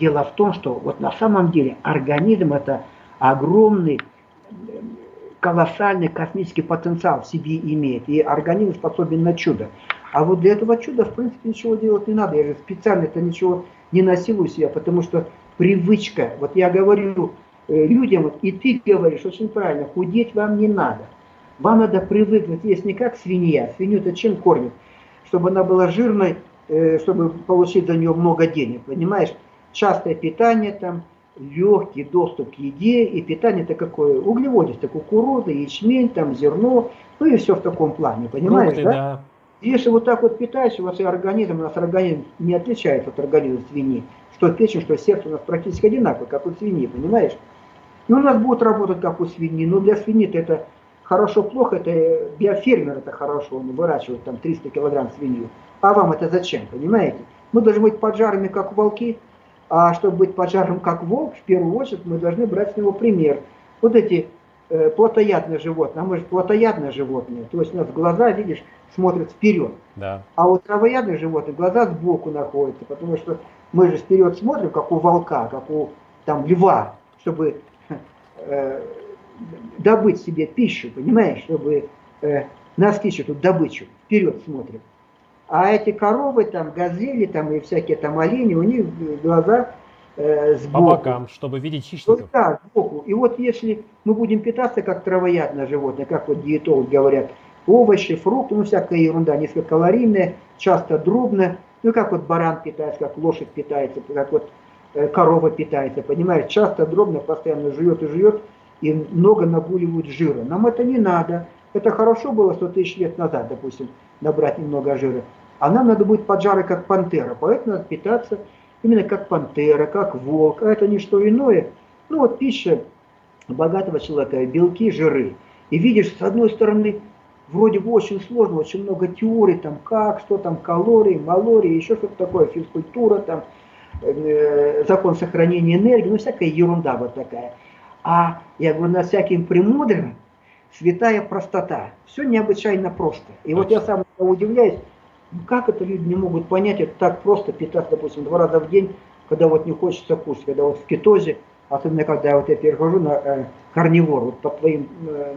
Дело в том, что вот на самом деле организм это огромный колоссальный космический потенциал в себе имеет, и организм способен на чудо. А вот для этого чуда, в принципе, ничего делать не надо. Я же специально это ничего не насилую себя, потому что привычка, вот я говорю э, людям, и ты говоришь очень правильно, худеть вам не надо. Вам надо привыкнуть есть не как свинья. Свинью-то чем кормят? Чтобы она была жирной, э, чтобы получить за нее много денег, понимаешь? Частое питание там, легкий доступ к еде, и питание это какое? Углеводистое, кукуруза, ячмень, там, зерно, ну и все в таком плане, понимаешь, Фрукты, да? да? Если вот так вот питаешься, у вас и организм, у нас организм не отличается от организма свиньи. Что печень, что сердце у нас практически одинаково, как у свиньи, понимаешь? И у нас будет работать как у свиньи, но для свиньи это хорошо-плохо, это для фермера это хорошо, он выращивает там 300 килограмм свинью. А вам это зачем, понимаете? Мы должны быть поджарами, как волки, а чтобы быть поджаром, как волк, в первую очередь мы должны брать с него пример. Вот эти э, плотоядное животное, а мы же плотоядное животное, то есть у нас глаза, видишь, смотрят вперед. Да. А у травоядных животных глаза сбоку находятся, потому что мы же вперед смотрим, как у волка, как у там льва, чтобы э, добыть себе пищу, понимаешь, чтобы э, настичь эту добычу, вперед смотрим. А эти коровы, там, газели, там, и всякие там олени, у них глаза сбоку. По бокам, чтобы видеть хищников. Да, сбоку. И вот если мы будем питаться как травоядное животное, как вот диетологи говорят, овощи, фрукты, ну всякая ерунда, низкокалорийная, часто дробная, ну как вот баран питается, как лошадь питается, как вот э, корова питается, понимаешь, часто дробно, постоянно жует и жует, и много нагуливают жира. Нам это не надо. Это хорошо было 100 тысяч лет назад, допустим, набрать немного жира. А нам надо будет поджарой, как пантера. Поэтому надо питаться именно как пантера, как волк. А это не что иное. Ну вот пища богатого человека, белки, жиры. И видишь, с одной стороны, вроде бы очень сложно, очень много теорий, там как, что там, калории, малории, еще что-то такое, физкультура, там, э, закон сохранения энергии, ну всякая ерунда вот такая. А я говорю, на всяким премудрым, святая простота. Все необычайно просто. И вот я сам удивляюсь, как это люди не могут понять, это так просто питаться, допустим, два раза в день, когда вот не хочется кушать, когда вот в кетозе, особенно когда вот я перехожу на э, карнивор, вот по твоим э,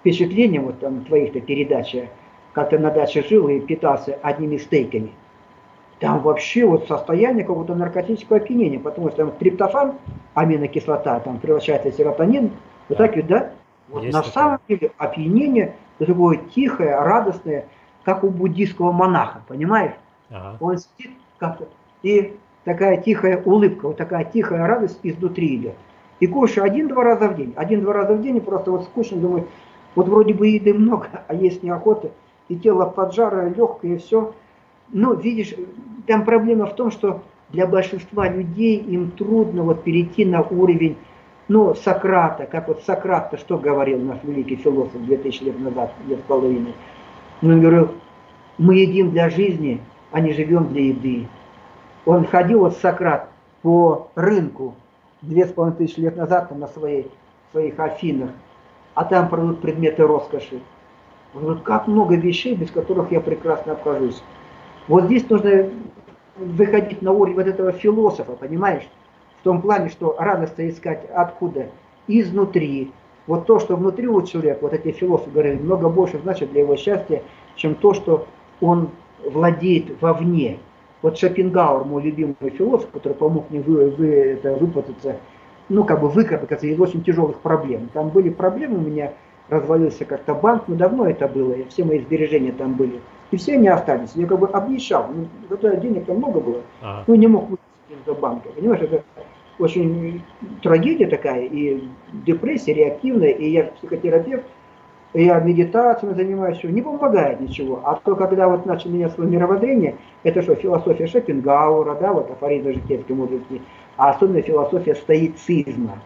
впечатлениям, вот там твоих-то передачах, как ты на даче жил и питался одними стейками, там вообще вот состояние какого-то наркотического опьянения, потому что там триптофан, аминокислота, там превращается в серотонин, вот так ведь, да? Вот на такое. самом деле опьянение такое тихое, радостное, как у буддийского монаха, понимаешь? Ага. Он сидит как-то, и такая тихая улыбка, вот такая тихая радость изнутри идет. И кушаю один-два раза в день. Один-два раза в день, и просто вот скучно, думаю, вот вроде бы еды много, а есть неохота, и тело поджарое, легкое, и все. Но видишь, там проблема в том, что для большинства людей им трудно вот перейти на уровень ну, Сократа, как вот Сократ-то что говорил наш великий философ 2000 лет назад, лет половины. Он говорил, мы едим для жизни, а не живем для еды. Он ходил, вот Сократ, по рынку две с половиной тысячи лет назад там, на своей, своих Афинах, а там продают предметы роскоши. Он говорит, как много вещей, без которых я прекрасно обхожусь. Вот здесь нужно выходить на уровень вот этого философа, понимаешь? В том плане, что радость искать откуда? Изнутри. Вот то, что внутри у человека, вот эти философы говорят, много больше значит для его счастья, чем то, что он владеет вовне. Вот Шопенгауэр, мой любимый философ, который помог мне вы, вы, это, выпутаться, ну, как бы выкарабкаться из очень тяжелых проблем. Там были проблемы, у меня развалился как-то банк, но давно это было, и все мои сбережения там были. И все они остались. Я как бы обнищал. Ну, зато денег-то много было. Ага. Ну, не мог выйти из банка. Понимаешь, это очень трагедия такая, и депрессия реактивная, и я психотерапевт, и я медитацией занимаюсь, не помогает ничего. А то, когда вот начал менять свое мировоззрение, это что, философия Шопенгауэра, да, вот афоризм житейской мудрости, а особенно философия стоицизма,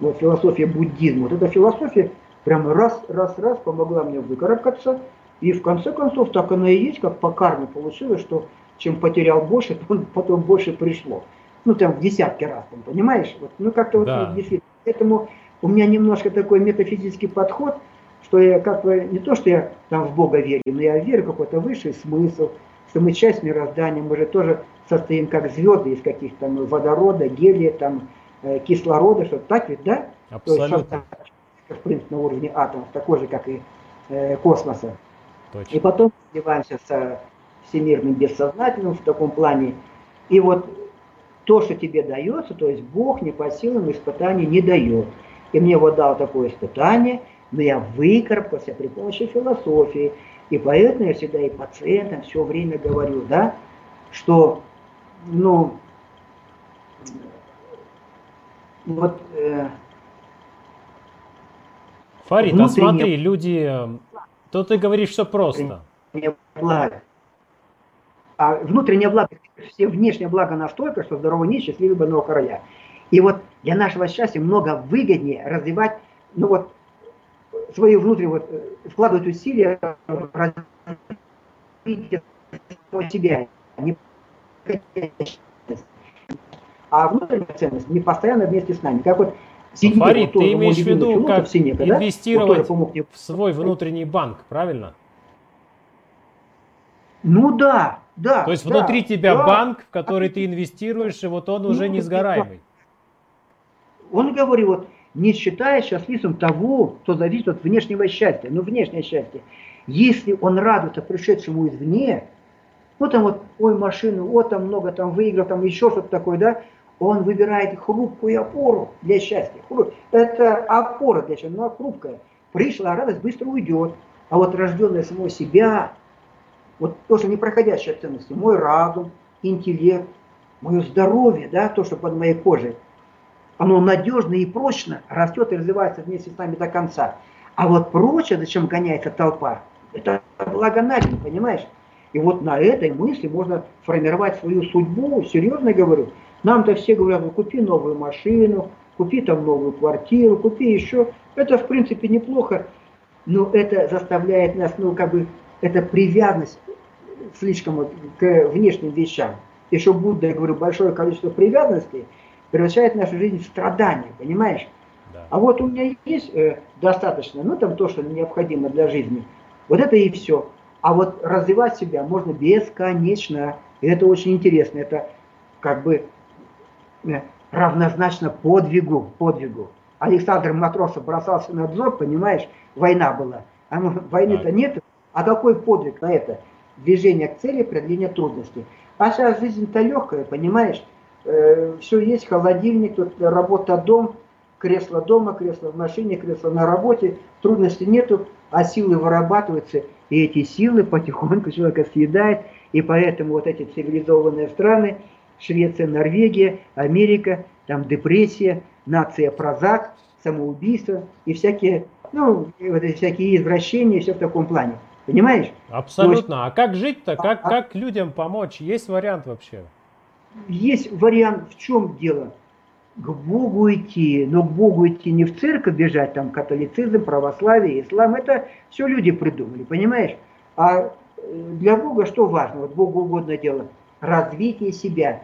вот философия буддизма. Вот эта философия прямо раз, раз, раз помогла мне выкарабкаться, и в конце концов так оно и есть, как по карме получилось, что чем потерял больше, потом больше пришло ну там в десятки раз, там, понимаешь? Вот, ну как-то да. вот действительно. Поэтому у меня немножко такой метафизический подход, что я как бы не то, что я там в Бога верю, но я верю в какой-то высший смысл, что мы часть мироздания, мы же тоже состоим как звезды из каких-то там водорода, гелия, там э, кислорода, что так ведь, да? Абсолютно. То есть, в принципе, на уровне атомов, такой же, как и э, космоса. Точно. И потом сливаемся с всемирным бессознательным в таком плане. И вот то, что тебе дается, то есть Бог не по силам испытаний не дает. И мне вот дал такое испытание, но я выкарабкался при помощи философии. И поэтому я всегда и пациентам все время говорю, да, что, ну, вот... Э, Фарид, а смотри, люди... То ты говоришь все просто. Благо. А внутреннее благо, все внешнее благо настолько, что здоровый не счастливый больного короля. И вот для нашего счастья много выгоднее развивать, ну вот, свои внутренние, вот, э, вкладывать усилия в развитие себя, не а внутренняя ценность не постоянно вместе с нами. Как вот Фарид, ты имеешь в виду, как Синека, инвестировать да? в свой внутренний банк, правильно? Ну да, да. То есть да, внутри тебя да. банк, в который ты инвестируешь, и вот он ну, уже не сгораемый. Он говорит, вот не считая счастливым того, кто зависит от внешнего счастья, ну внешнее счастье. Если он радуется пришедшему извне, ну там вот, ой, машину, вот там много там выиграл, там еще что-то такое, да, он выбирает хрупкую опору для счастья. Это опора для счастья, она хрупкая. Пришла радость, быстро уйдет. А вот рожденная самого себя, вот тоже непроходящая ценности, мой разум, интеллект, мое здоровье, да, то, что под моей кожей, оно надежно и прочно растет и развивается вместе с нами до конца. А вот прочее, зачем гоняется толпа, это благо понимаешь? И вот на этой мысли можно формировать свою судьбу, серьезно говорю. Нам-то все говорят, ну купи новую машину, купи там новую квартиру, купи еще. Это в принципе неплохо, но это заставляет нас, ну как бы, это привязанность слишком вот к внешним вещам. Еще Будда, я говорю, большое количество привязанностей превращает нашу жизнь в страдания, понимаешь? Да. А вот у меня есть э, достаточно, ну там то, что необходимо для жизни. Вот это и все. А вот развивать себя можно бесконечно. И это очень интересно. Это как бы э, равнозначно подвигу, подвигу. Александр Матросов бросался на взор, понимаешь, война была. А войны-то нет. А какой подвиг на это? Движение к цели, преодоление трудностей. А сейчас жизнь-то легкая, понимаешь? Э, все есть, холодильник, тут работа дом, кресло дома, кресло в машине, кресло на работе, трудностей нету, а силы вырабатываются, и эти силы потихоньку человека съедает, и поэтому вот эти цивилизованные страны, Швеция, Норвегия, Америка, там депрессия, нация прозак, самоубийство и всякие, ну, вот эти всякие извращения, все в таком плане. Понимаешь? Абсолютно. Есть, а как жить-то? Как, а, как людям помочь? Есть вариант вообще? Есть вариант. В чем дело? К Богу идти. Но к Богу идти не в церковь бежать, там католицизм, православие, ислам. Это все люди придумали, понимаешь? А э, для Бога что важно? Вот Богу угодно дело. Развитие себя.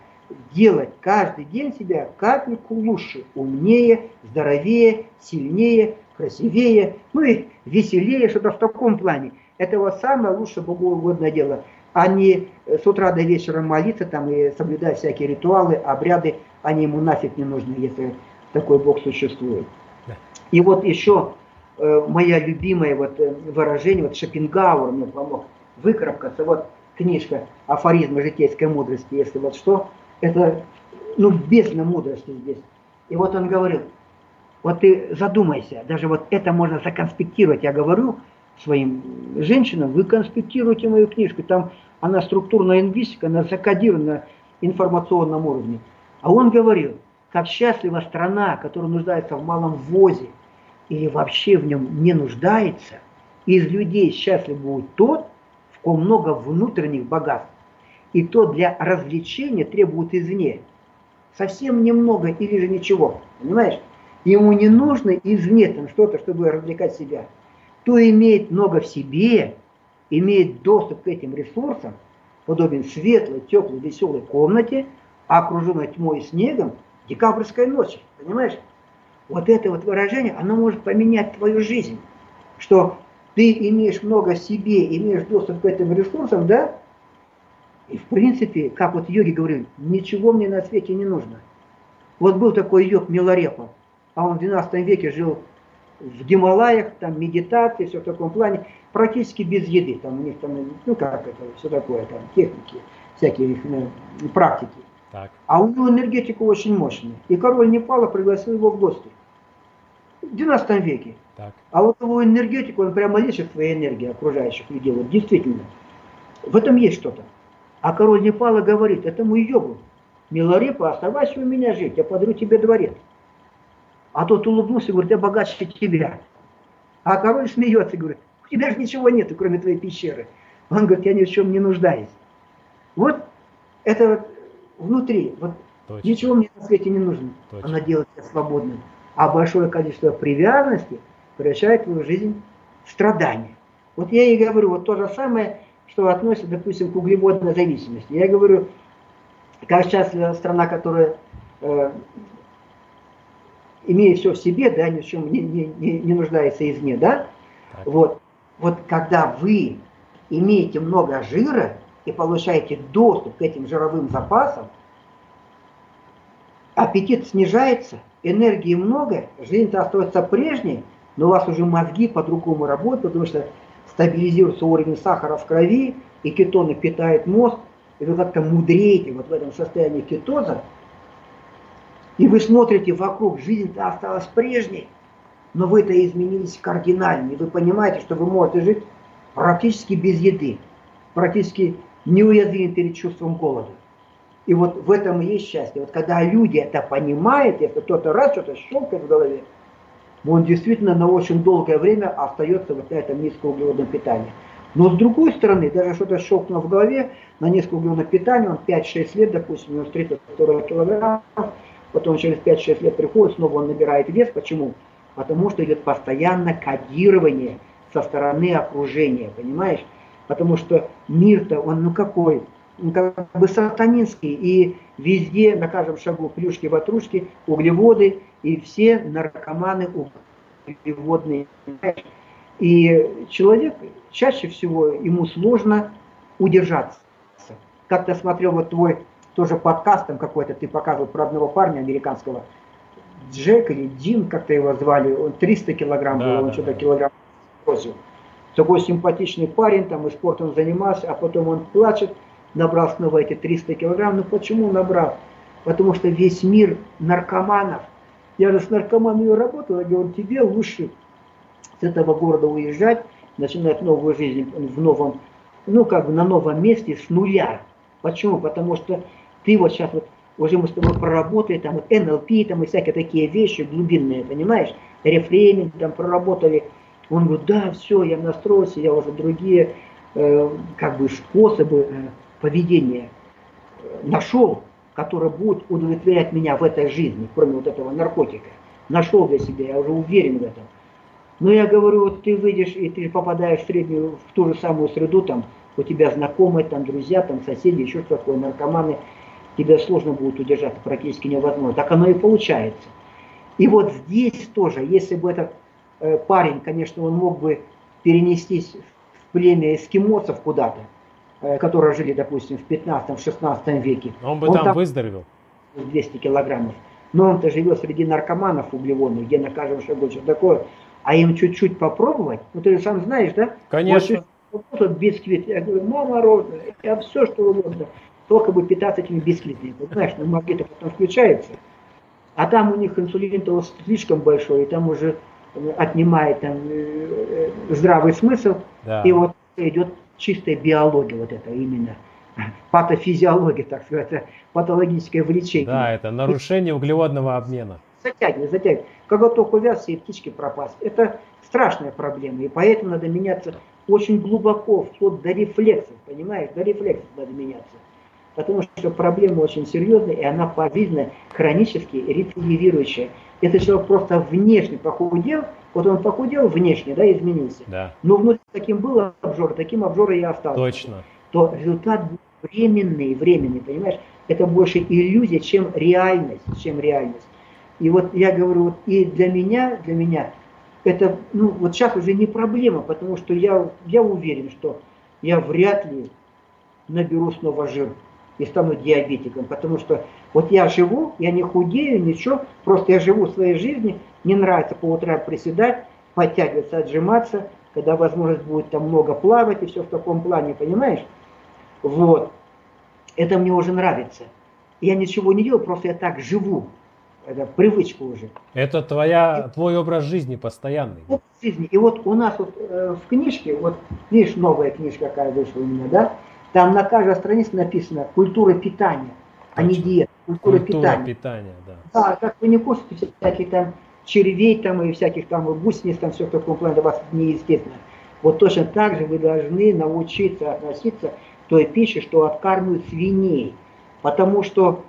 Делать каждый день себя капельку лучше, умнее, здоровее, сильнее, красивее, ну и веселее, что-то в таком плане. Это вот самое лучшее богоугодное дело, а не э, с утра до вечера молиться там и соблюдать всякие ритуалы, обряды, они ему нафиг не нужны, если такой бог существует. И вот еще э, моя любимое вот э, выражение, вот Шопенгауэр мне помог выкарабкаться, вот книжка «Афоризмы житейской мудрости», если вот что, это, ну, бездна мудрости здесь. И вот он говорил, вот ты задумайся, даже вот это можно законспектировать, я говорю, своим женщинам, вы конспектируете мою книжку, там она структурная лингвистика, она закодирована на информационном уровне. А он говорил, как счастлива страна, которая нуждается в малом ввозе или вообще в нем не нуждается, из людей счастлив будет тот, в ком много внутренних богатств, и то для развлечения требует извне. Совсем немного или же ничего, понимаешь? Ему не нужно извне там что-то, чтобы развлекать себя кто имеет много в себе, имеет доступ к этим ресурсам, подобен светлой, теплой, веселой комнате, окруженной тьмой и снегом, декабрьской ночи. Понимаешь? Вот это вот выражение, оно может поменять твою жизнь. Что ты имеешь много в себе, имеешь доступ к этим ресурсам, да? И в принципе, как вот йоги говорили, ничего мне на свете не нужно. Вот был такой йог Миларепа, а он в 12 веке жил в Гималаях, там медитации, все в таком плане, практически без еды. Там у них там, ну как это, все такое, там техники, всякие их ну, практики. Так. А у него энергетика очень мощная. И король Непала пригласил его в гости. В 12 веке. Так. А вот его энергетику, он прямо лечит своей энергией окружающих людей. Вот действительно. В этом есть что-то. А король Непала говорит, это мой йогу. Миларипа, оставайся у меня жить, я подарю тебе дворец. А тот улыбнулся и говорит, я богаче тебя. А король смеется и говорит, у тебя же ничего нет, кроме твоей пещеры. Он говорит, я ни в чем не нуждаюсь. Вот это вот внутри, вот Точно. ничего мне на свете не нужно. Точно. Она делает тебя свободным. А большое количество привязанности превращает твою жизнь в страдания. Вот я и говорю, вот то же самое, что относится, допустим, к углеводной зависимости. Я говорю, как сейчас страна, которая э, имея все в себе, да, ни в чем не, не, не, не нуждается извне, да, так. вот, вот когда вы имеете много жира и получаете доступ к этим жировым запасам, аппетит снижается, энергии много, жизнь-то остается прежней, но у вас уже мозги по-другому работают, потому что стабилизируется уровень сахара в крови, и кетоны питают мозг, и вы как-то мудреете вот в этом состоянии кетоза, и вы смотрите вокруг, жизнь-то осталась прежней, но вы-то изменились кардинально, и вы понимаете, что вы можете жить практически без еды, практически неуязвимы перед чувством голода. И вот в этом и есть счастье. Вот когда люди это понимают, если кто-то раз что-то щелкает в голове, он действительно на очень долгое время остается вот на этом низкоуглеводном питании. Но с другой стороны, даже что-то щелкнуло в голове, на низкоуглеводном питании, он 5-6 лет, допустим, у него 30-40 килограмм, потом через 5-6 лет приходит, снова он набирает вес. Почему? Потому что идет постоянно кодирование со стороны окружения, понимаешь? Потому что мир-то, он ну какой? Ну, как бы сатанинский, и везде, на каждом шагу плюшки, ватрушки, углеводы, и все наркоманы углеводные. И человек, чаще всего ему сложно удержаться. Как-то смотрел вот твой тоже подкаст там какой-то, ты показывал про одного парня американского, Джек или Дин, как-то его звали, он 300 килограмм да, был, он да, что-то да. килограмм бросил. Такой симпатичный парень, там и спортом занимался, а потом он плачет, набрал снова эти 300 килограмм. Ну почему набрал? Потому что весь мир наркоманов. Я же с наркоманами работал, я говорю, тебе лучше с этого города уезжать, начинать новую жизнь в новом, ну как бы на новом месте с нуля. Почему? Потому что ты вот сейчас вот, уже мы с тобой проработали, там вот НЛП, там и всякие такие вещи глубинные, понимаешь? Рефрейминг там проработали. Он говорит, да, все, я настроился, я уже другие э, как бы способы э, поведения нашел, которое будет удовлетворять меня в этой жизни, кроме вот этого наркотика. Нашел для себя, я уже уверен в этом. Но я говорю, вот ты выйдешь и ты попадаешь в среднюю, в ту же самую среду, там у тебя знакомые, там друзья, там соседи, еще что такое, наркоманы, тебя сложно будет удержать, практически невозможно. Так оно и получается. И вот здесь тоже, если бы этот э, парень, конечно, он мог бы перенестись в племя эскимосов куда-то, Э, которые жили, допустим, в 15-16 веке. Он бы он там, там выздоровел. 200 килограммов. Но он-то живет среди наркоманов углеводных, где на каждом шагу что такое. А им чуть-чуть попробовать, ну ты же сам знаешь, да? Конечно. Вот, вот бисквит. Я говорю, мама мороженое, я все, что угодно. Только бы питаться этими бисквитами. Знаешь, ну мозги-то потом включаются. А там у них инсулин-то слишком большой, и там уже отнимает там, э, э, здравый смысл. Да. И вот идет чистая биология вот это именно, патофизиология, так сказать, патологическое влечение. Да, это нарушение углеводного обмена. Затягивает, затягивает. Когда только увяз, и птички пропасть. Это страшная проблема, и поэтому надо меняться очень глубоко, вплоть до рефлексов, понимаешь, до рефлексов надо меняться. Потому что проблема очень серьезная, и она пожизненно хронически рецидивирующая. Если человек просто внешне похудел, вот он похудел внешне, да, изменился. Да. Но внутри таким был обжор, таким обжор и остался. Точно. То результат временный, временный, понимаешь? Это больше иллюзия, чем реальность, чем реальность. И вот я говорю, вот и для меня, для меня, это, ну, вот сейчас уже не проблема, потому что я, я уверен, что я вряд ли наберу снова жир и стану диабетиком, потому что вот я живу, я не худею, ничего, просто я живу своей жизнью, не нравится по утрам приседать, подтягиваться, отжиматься, когда возможность будет там много плавать и все в таком плане, понимаешь? Вот. Это мне уже нравится. Я ничего не делаю, просто я так живу. Это привычка уже. Это твоя, и, твой образ жизни постоянный. Вот жизни. И вот у нас вот э, в книжке, вот видишь, новая книжка какая вышла у меня, да? Там на каждой странице написано культура питания, Точно. а не диета. Культура, культура питания. питания, да. Да, как вы не кушаете всякие там червей там и всяких там гусениц, там все в таком плане для вас неестественно. Вот точно так же вы должны научиться относиться к той пище, что откармливают свиней. Потому что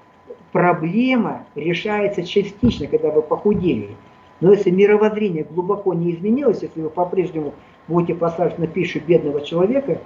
проблема решается частично, когда вы похудели. Но если мировоззрение глубоко не изменилось, если вы по-прежнему будете посажены на пищу бедного человека,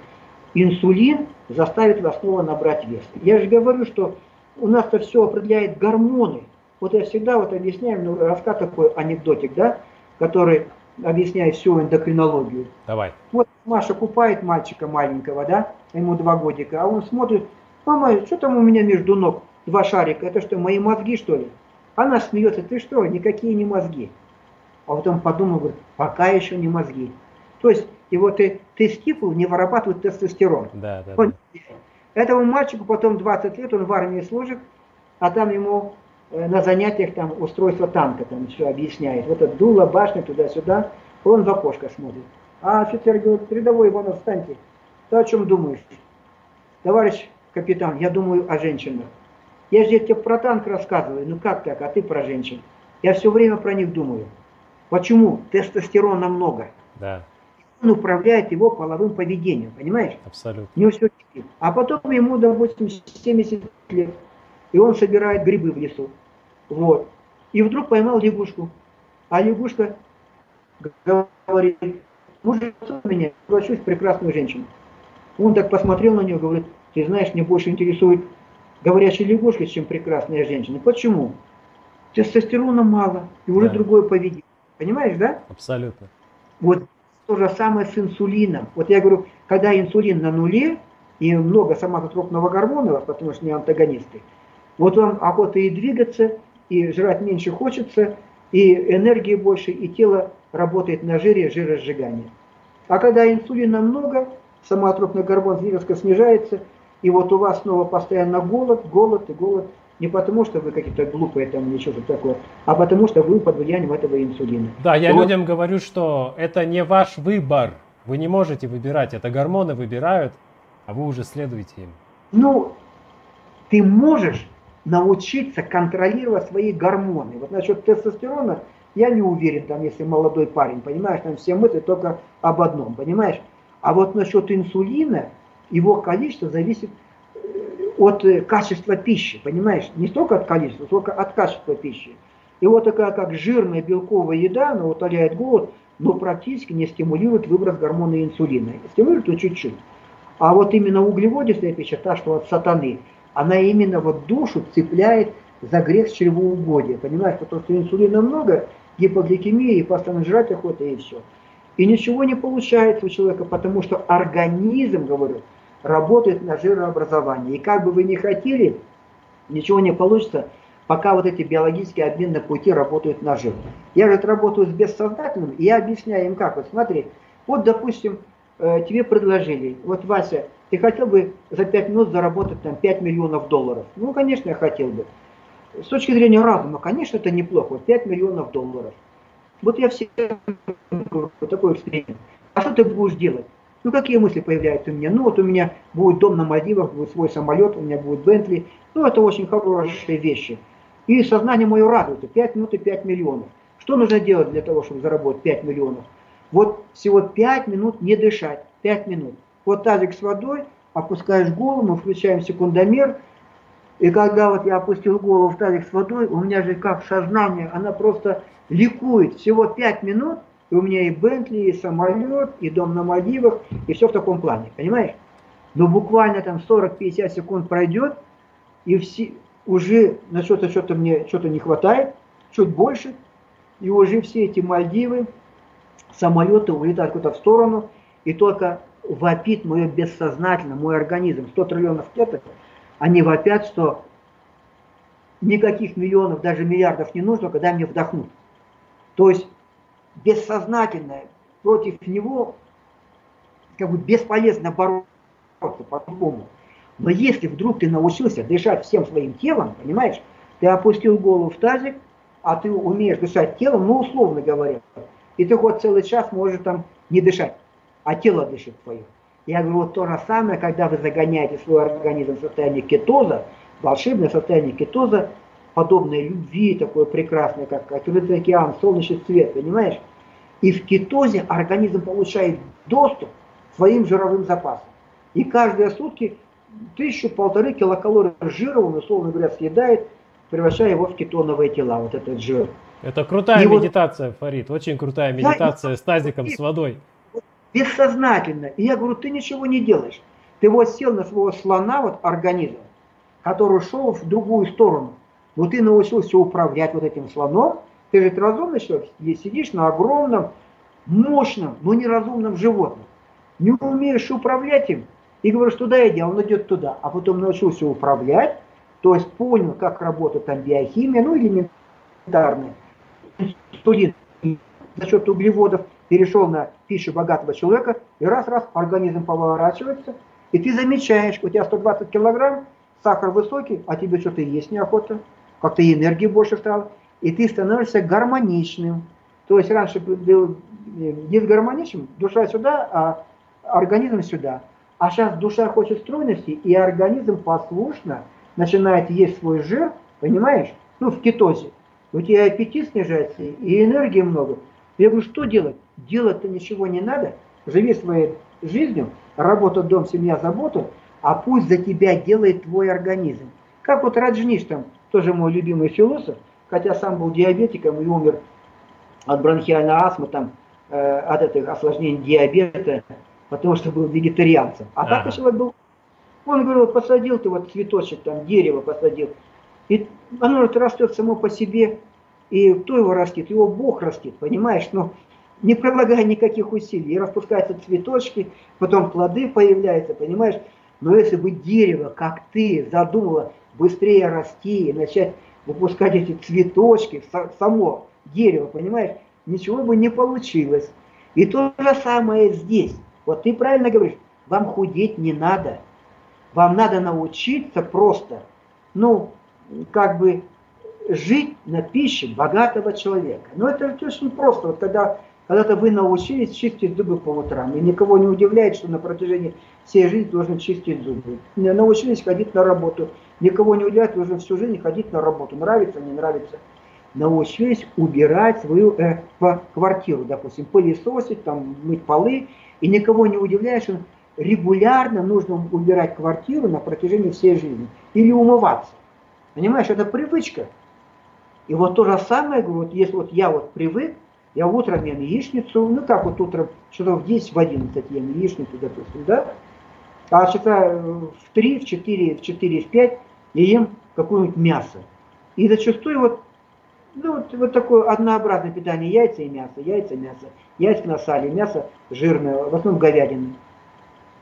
инсулин заставит вас снова набрать вес. Я же говорю, что у нас-то все определяет гормоны. Вот я всегда вот объясняю, ну, рассказ такой анекдотик, да, который объясняет всю эндокринологию. Давай. Вот Маша купает мальчика маленького, да, ему два годика, а он смотрит, мама, что там у меня между ног два шарика, это что, мои мозги, что ли? Она смеется, ты что, никакие не мозги. А потом подумал, говорит, пока еще не мозги. То есть его ты, тестикул не вырабатывает тестостерон. Да, да, да. Этому мальчику потом 20 лет, он в армии служит, а там ему э, на занятиях там устройство танка там все объясняет. Вот это дуло, башня, туда-сюда. Он в окошко смотрит. А офицер говорит, рядовой Иванов, встаньте. Ты о чем думаешь? Товарищ капитан, я думаю о женщинах. Я же тебе про танк рассказываю, ну как так, а ты про женщин. Я все время про них думаю. Почему? Тестостерона много. Да. Он управляет его половым поведением, понимаешь? Абсолютно. У него все. А потом ему, допустим, 70 лет, и он собирает грибы в лесу. Вот. И вдруг поймал лягушку. А лягушка говорит, мужик меня, превращусь в прекрасную женщину. Он так посмотрел на нее, говорит, ты знаешь, мне больше интересует говорящая лягушка, чем прекрасная женщина. Почему? Тестостерона мало, и уже да. другое поведение. Понимаешь, да? Абсолютно. Вот то же самое с инсулином. Вот я говорю, когда инсулин на нуле, и много соматотропного гормона, потому что не антагонисты, вот вам охота и двигаться, и жрать меньше хочется, и энергии больше, и тело работает на жире, жиросжигание. А когда инсулина много, самоотропный гормон резко снижается, и вот у вас снова постоянно голод, голод и голод. Не потому, что вы какие-то глупые там или что-то такое, а потому, что вы под влиянием этого инсулина. Да, я вот. людям говорю, что это не ваш выбор. Вы не можете выбирать. Это гормоны выбирают, а вы уже следуете им. Ну, ты можешь научиться контролировать свои гормоны. Вот насчет тестостерона я не уверен, там, если молодой парень, понимаешь, там все мысли только об одном, понимаешь? А вот насчет инсулина, его количество зависит от качества пищи, понимаешь? Не столько от количества, сколько от качества пищи. И вот такая как жирная белковая еда, она утоляет голод, но практически не стимулирует выброс гормона инсулина. Стимулирует его чуть-чуть. А вот именно углеводистая пища, та, что от сатаны, она именно вот душу цепляет за грех чревоугодия. Понимаешь, потому что инсулина много, гипогликемия, и постоянно жрать охота, и все. И ничего не получается у человека, потому что организм, говорю, работает на жирообразование. И как бы вы ни хотели, ничего не получится, пока вот эти биологические обменные пути работают на жир. Я же работаю с бессознательным, и я объясняю им как. Вот смотри, вот допустим, тебе предложили, вот Вася, ты хотел бы за 5 минут заработать там 5 миллионов долларов? Ну, конечно, я хотел бы. С точки зрения разума, конечно, это неплохо, 5 миллионов долларов. Вот я все такой эксперимент. А что ты будешь делать? Ну, какие мысли появляются у меня? Ну, вот у меня будет дом на Мальдивах, будет свой самолет, у меня будет Бентли. Ну, это очень хорошие вещи. И сознание мое радуется. 5 минут и 5 миллионов. Что нужно делать для того, чтобы заработать 5 миллионов? Вот всего 5 минут не дышать. 5 минут. Вот тазик с водой, опускаешь голову, мы включаем секундомер. И когда вот я опустил голову в тазик с водой, у меня же как сознание, она просто ликует. Всего 5 минут, и у меня и Бентли, и самолет, и дом на Мальдивах, и все в таком плане, понимаешь? Но буквально там 40-50 секунд пройдет, и все, уже на что-то что-то мне что-то не хватает, чуть больше, и уже все эти Мальдивы, самолеты улетают куда-то в сторону, и только вопит мое бессознательно, мой организм, 100 триллионов клеток, они вопят, что никаких миллионов, даже миллиардов не нужно, когда мне вдохнут. То есть бессознательное против него как бы бесполезно бороться по-другому. Но если вдруг ты научился дышать всем своим телом, понимаешь, ты опустил голову в тазик, а ты умеешь дышать телом, ну, условно говоря, и ты хоть целый час можешь там не дышать, а тело дышит твое. Я говорю, вот то же самое, когда вы загоняете свой организм в состояние кетоза, волшебное состояние кетоза, подобное любви, такое прекрасное, как открытый океан, солнечный свет, понимаешь? И в кетозе организм получает доступ к своим жировым запасам. И каждые сутки тысячу-полторы килокалорий жира он, условно говоря, съедает, превращая его в кетоновые тела, вот этот жир. Это крутая и медитация, вот, Фарид, очень крутая медитация да, с тазиком, с водой. Бессознательно. И я говорю, ты ничего не делаешь. Ты вот сел на своего слона, вот организм, который шел в другую сторону. Но ты научился управлять вот этим слоном, ты же разумный человек, сидишь на огромном, мощном, но неразумном животном. Не умеешь управлять им, и говоришь, туда иди, а он идет туда. А потом научился управлять, то есть понял, как работает там биохимия, ну элементарная. Инсулин за счет углеводов перешел на пищу богатого человека, и раз-раз организм поворачивается, и ты замечаешь, у тебя 120 килограмм, сахар высокий, а тебе что-то есть неохота, как-то энергии больше стало, и ты становишься гармоничным. То есть раньше был э, дисгармоничным, душа сюда, а организм сюда. А сейчас душа хочет стройности, и организм послушно начинает есть свой жир, понимаешь? Ну, в кетозе. У тебя аппетит снижается, и энергии много. Я говорю, что делать? Делать-то ничего не надо. Живи своей жизнью, работа, дом, семья, забота, а пусть за тебя делает твой организм. Как вот Раджниш там, тоже мой любимый философ, хотя сам был диабетиком и умер от бронхиальной астмы, там, э, от этих осложнений диабета, потому что был вегетарианцем. А ага. так человек был, он говорил, вот посадил ты вот цветочек, там дерево посадил, и оно вот растет само по себе, и кто его растит? Его Бог растит, понимаешь? Но не прилагая никаких усилий. И распускаются цветочки, потом плоды появляются, понимаешь? Но если бы дерево, как ты, задумала быстрее расти и начать выпускать эти цветочки, само дерево, понимаешь, ничего бы не получилось. И то же самое здесь. Вот ты правильно говоришь, вам худеть не надо. Вам надо научиться просто, ну, как бы жить на пище богатого человека. Но это очень просто. Вот когда когда-то вы научились чистить зубы по утрам, и никого не удивляет, что на протяжении всей жизни должны чистить зубы. Научились ходить на работу, никого не удивляет, должны всю жизнь ходить на работу. Нравится, не нравится. Научились убирать свою э, квартиру, допустим, пылесосить, там, мыть полы, и никого не удивляет, что регулярно нужно убирать квартиру на протяжении всей жизни. Или умываться. Понимаешь, это привычка. И вот то же самое, вот если вот я вот привык, я утром ем яичницу, ну как вот утром, часов в 10, в 11 ем яичницу, допустим, да? А часа в 3, в 4, в 4, в 5 я ем какое-нибудь мясо. И зачастую вот, ну, вот, вот такое однообразное питание, яйца и мясо, яйца, мясо, яйца на сале, мясо жирное, в основном говядины.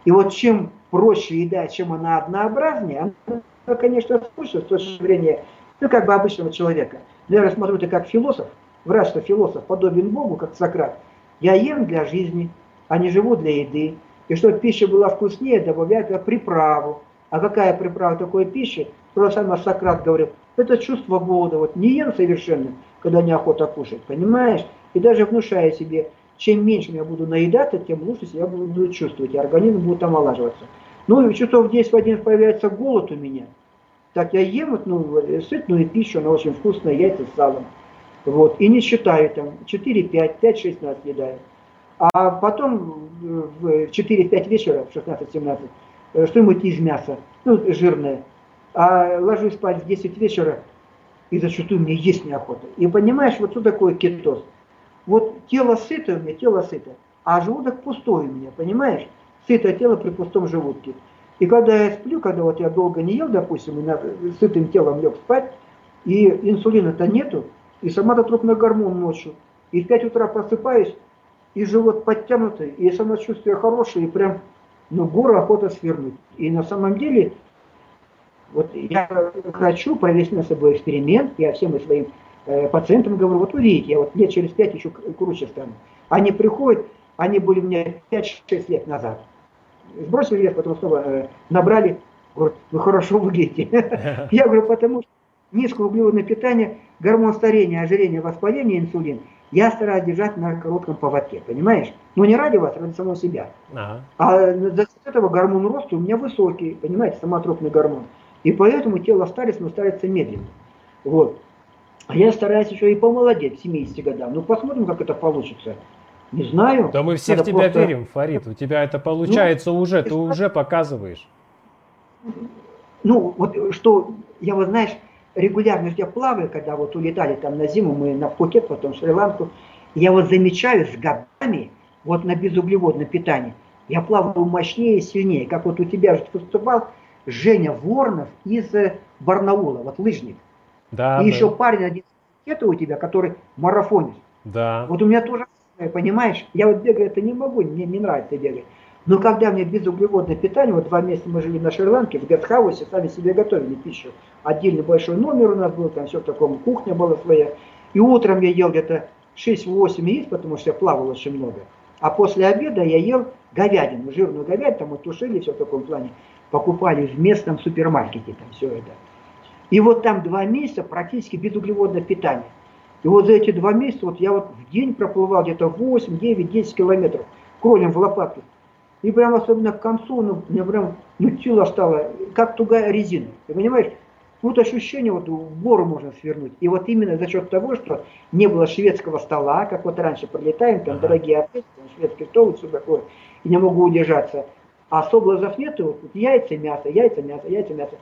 И вот чем проще еда, чем она однообразнее, она, конечно, вкусная с точки зрения, ну, как бы обычного человека. Но я рассмотрю это как философ, врать, что философ подобен Богу, как Сократ. Я ем для жизни, а не живу для еды. И чтобы пища была вкуснее, добавляю туда приправу. А какая приправа такой пищи? То же Сократ говорил. Это чувство голода. Вот не ем совершенно, когда неохота кушать, понимаешь? И даже внушая себе, чем меньше я буду наедаться, тем лучше себя буду чувствовать, и организм будет омолаживаться. Ну и часов 10 в 11 появляется голод у меня. Так я ем вот, ну, сытную пищу, она очень вкусная, яйца с салом. Вот, и не считаю там 4, 5, 5, 6 нас съедаю. А потом в 4-5 вечера, в 16-17, э, что-нибудь из мяса, ну, жирное. А ложусь спать в 10 вечера, и зачастую мне есть неохота. И понимаешь, вот что такое кетоз? Вот тело сыто у меня, тело сыто, а желудок пустой у меня, понимаешь? Сытое тело при пустом желудке. И когда я сплю, когда вот я долго не ел, допустим, и на, сытым телом лег спать, и инсулина-то нету, и сама-то трупный гормон ночью. И в 5 утра просыпаюсь, и живот подтянутый, и самочувствие хорошее, и прям, ну, гору охота свернуть. И на самом деле, вот я хочу провести на собой эксперимент, я всем своим э, пациентам говорю, вот увидите, я вот лет через 5 еще круче стану. Они приходят, они были у меня 5-6 лет назад. Сбросили вес, потом снова э, набрали, говорят, вы хорошо выглядите. Я говорю, потому что низкоуглеводное питание, гормон старения, ожирения, воспаления, инсулин, я стараюсь держать на коротком поводке, понимаешь? Но не ради вас, а ради самого себя. Ага. А за счет этого гормон роста у меня высокий, понимаете, самотропный гормон. И поэтому тело старится, но старится медленно. Вот. А я стараюсь еще и помолодеть к 70 годам. Ну, посмотрим, как это получится. Не знаю. Да мы все Надо в тебя просто... верим, Фарид. У тебя это получается ну, уже, ты уже показываешь. Ну, вот что, я вот знаешь, регулярно я плаваю, когда вот улетали там на зиму, мы на Пхукет, потом в Шри-Ланку, я вот замечаю с годами, вот на безуглеводном питании, я плаваю мощнее и сильнее, как вот у тебя же выступал Женя Воронов из э, Барнаула, вот лыжник. Да, и да. еще парень один это у тебя, который марафонит. Да. Вот у меня тоже, понимаешь, я вот бегаю, это не могу, мне не нравится бегать. Но когда мне безуглеводное питание, вот два месяца мы жили на Шри-Ланке, в гестхаусе, сами себе готовили пищу. Отдельный большой номер у нас был, там все в таком, кухня была своя. И утром я ел где-то 6-8 яиц, потому что я плавал очень много. А после обеда я ел говядину, жирную говядину, там мы тушили все в таком плане. Покупали в местном супермаркете там все это. И вот там два месяца практически безуглеводное питание. И вот за эти два месяца вот я вот в день проплывал где-то 8, 9, 10 километров кролем в лопатку. И прям особенно к концу, ну, мне прям, тело стало, как тугая резина. Ты понимаешь? Вот ощущение, вот в гору можно свернуть. И вот именно за счет того, что не было шведского стола, как вот раньше прилетаем, там ага. дорогие отели, шведский стол, все такое, и не могу удержаться. А соблазов нету, вот яйца, мясо, яйца, мясо, яйца, мясо.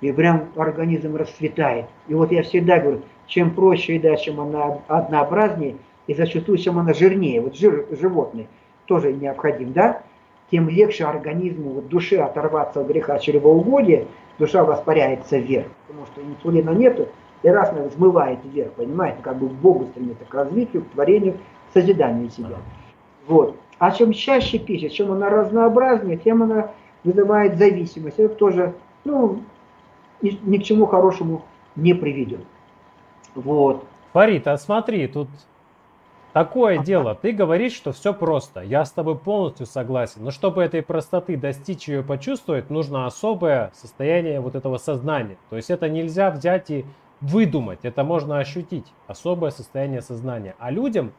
И прям организм расцветает. И вот я всегда говорю, чем проще еда, чем она однообразнее, и зачастую, чем она жирнее, вот жир животный тоже необходим, да, тем легче организму, вот душе оторваться от греха чревоугодия, душа воспаряется вверх, потому что инсулина нету, и раз она взмывает вверх, понимаете, как бы к Богу стремится, к развитию, к творению, к созиданию себя. Вот. А чем чаще пища, чем она разнообразнее, тем она вызывает зависимость. Это тоже, ну, ни к чему хорошему не приведет. Вот. Фарид, а смотри, тут Такое дело, ты говоришь, что все просто, я с тобой полностью согласен, но чтобы этой простоты достичь и ее почувствовать, нужно особое состояние вот этого сознания. То есть это нельзя взять и выдумать, это можно ощутить, особое состояние сознания. А людям,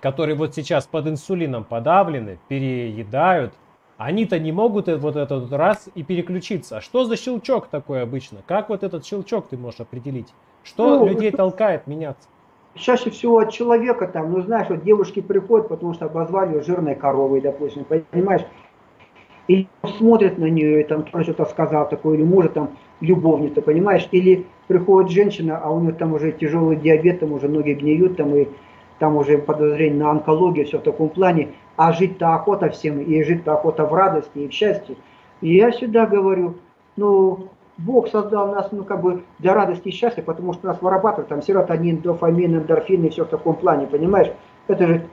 которые вот сейчас под инсулином подавлены, переедают, они-то не могут вот этот раз и переключиться. А что за щелчок такой обычно? Как вот этот щелчок ты можешь определить? Что ну, людей толкает меняться? Чаще всего от человека там, ну знаешь, вот девушки приходят, потому что обозвали ее жирной коровой, допустим, понимаешь, и смотрят на нее, и там тоже что-то сказал такое, или может там любовница, понимаешь, или приходит женщина, а у нее там уже тяжелый диабет, там уже ноги гниют, там и там уже подозрение на онкологию, все в таком плане, а жить-то охота всем, и жить-то охота в радости и в счастье. И я всегда говорю, ну, Бог создал нас, ну, как бы, для радости и счастья, потому что нас вырабатывают там серотонин, дофамин, эндорфин и все в таком плане, понимаешь? Это же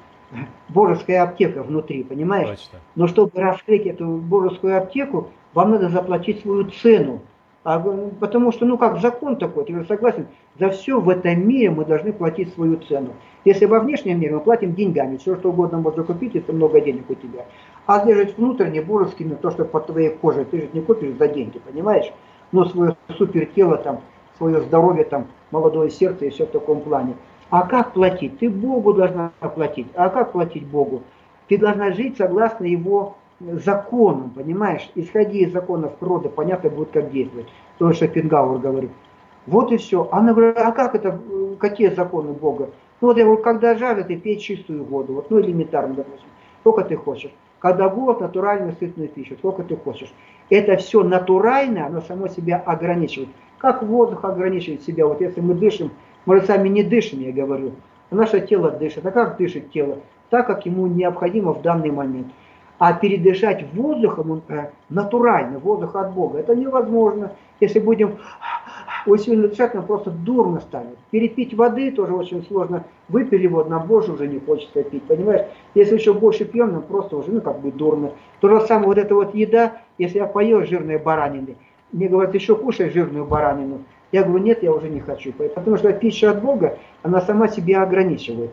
божеская аптека внутри, понимаешь? Точно. Но чтобы раскрыть эту божескую аптеку, вам надо заплатить свою цену. А, потому что, ну как, закон такой, ты же согласен, за все в этом мире мы должны платить свою цену. Если во внешнем мире мы платим деньгами, все что угодно можно купить, если много денег у тебя. А здесь же внутренне, божескими, то, что под твоей кожей, ты же не купишь за деньги, понимаешь? Но свое супер тело, там, свое здоровье, там, молодое сердце и все в таком плане. А как платить? Ты Богу должна платить. А как платить Богу? Ты должна жить согласно Его законам, понимаешь? Исходи из законов природы, понятно будет, как действовать. То, что Шопенгауэр говорит. Вот и все. Она говорит, а как это, какие законы Бога? Ну вот я говорю, когда жажда, ты пей чистую воду. Вот, ну элементарно, допустим. Сколько ты хочешь. Когда голод, натуральную сытную пищу. Сколько ты хочешь это все натурально, оно само себя ограничивает. Как воздух ограничивает себя? Вот если мы дышим, мы же сами не дышим, я говорю. Наше тело дышит. А как дышит тело? Так, как ему необходимо в данный момент. А передышать воздухом э, натурально, воздух от Бога, это невозможно. Если будем очень нам просто дурно станет. Перепить воды тоже очень сложно. Выпили вот, нам больше уже не хочется пить, понимаешь? Если еще больше пьем, нам просто уже, ну, как бы дурно. То же самое, вот эта вот еда, если я поел жирные баранины, мне говорят, еще кушай жирную баранину. Я говорю, нет, я уже не хочу. Потому что пища от Бога, она сама себя ограничивает.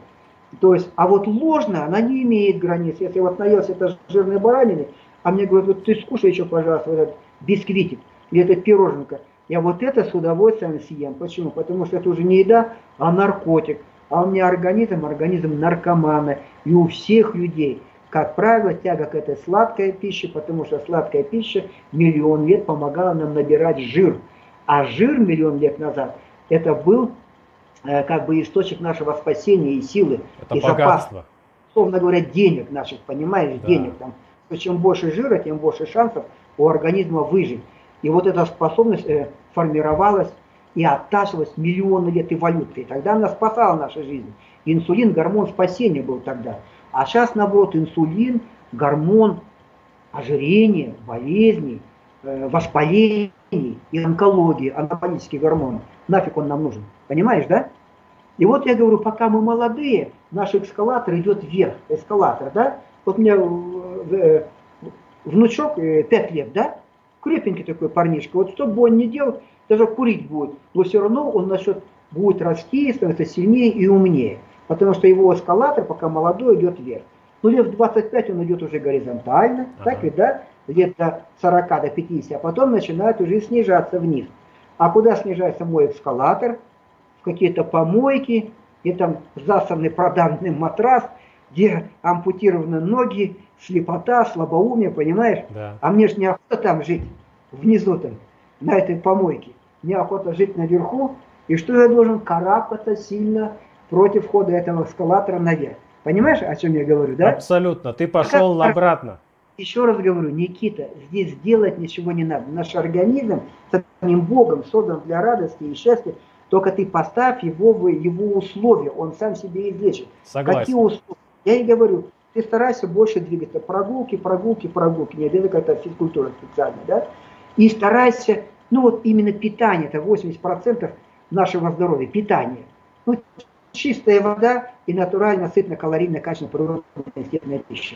То есть, а вот ложная, она не имеет границ. Если вот наелся это жирной баранины, а мне говорят, вот ты скушай еще, пожалуйста, вот этот бисквитик или это пироженка. Я вот это с удовольствием съем. Почему? Потому что это уже не еда, а наркотик. А у меня организм, организм наркомана. И у всех людей, как правило, тяга к этой сладкой пище, потому что сладкая пища миллион лет помогала нам набирать жир. А жир миллион лет назад, это был э, как бы источник нашего спасения и силы. Это и богатство. Запас, условно говоря, денег наших, понимаешь, да. денег там. чем больше жира, тем больше шансов у организма выжить. И вот эта способность э, формировалась и оттачивалась миллионы лет эволюции. Тогда она спасала нашу жизнь. Инсулин, гормон спасения был тогда. А сейчас, наоборот, инсулин, гормон ожирения, болезней, э, воспаления. и онкологии, онкологические гормоны. Нафиг он нам нужен. Понимаешь, да? И вот я говорю, пока мы молодые, наш эскалатор идет вверх. Эскалатор, да? Вот у меня э, внучок 5 э, лет, да? Крепенький такой парнишка. Вот что бы он ни делал, даже курить будет. Но все равно он насчет будет расти, становится сильнее и умнее. Потому что его эскалатор, пока молодой, идет вверх. Ну, лет в 25 он идет уже горизонтально, ага. так ведь, да? Лет до 40 до 50, а потом начинает уже снижаться вниз. А куда снижается мой эскалатор? В какие-то помойки, где там засанный продавленный матрас, где ампутированы ноги, слепота, слабоумие, понимаешь? Да. А мне же неохота там жить, внизу там, на этой помойке. Неохота жить наверху. И что я должен карабкаться сильно против хода этого эскалатора наверх. Понимаешь, о чем я говорю, да? Абсолютно. Ты пошел а обратно. Еще раз говорю, Никита, здесь делать ничего не надо. Наш организм самим Богом создан для радости и счастья. Только ты поставь его в его условия, он сам себе излечит. Согласен. Какие условия? Я и говорю, ты старайся больше двигаться. Прогулки, прогулки, прогулки. Не обязательно какая-то физкультура специальная, да? И старайся, ну вот именно питание, это 80% нашего здоровья, питание. Ну, чистая вода и натурально, сытно, калорийно, качественно, природная пища.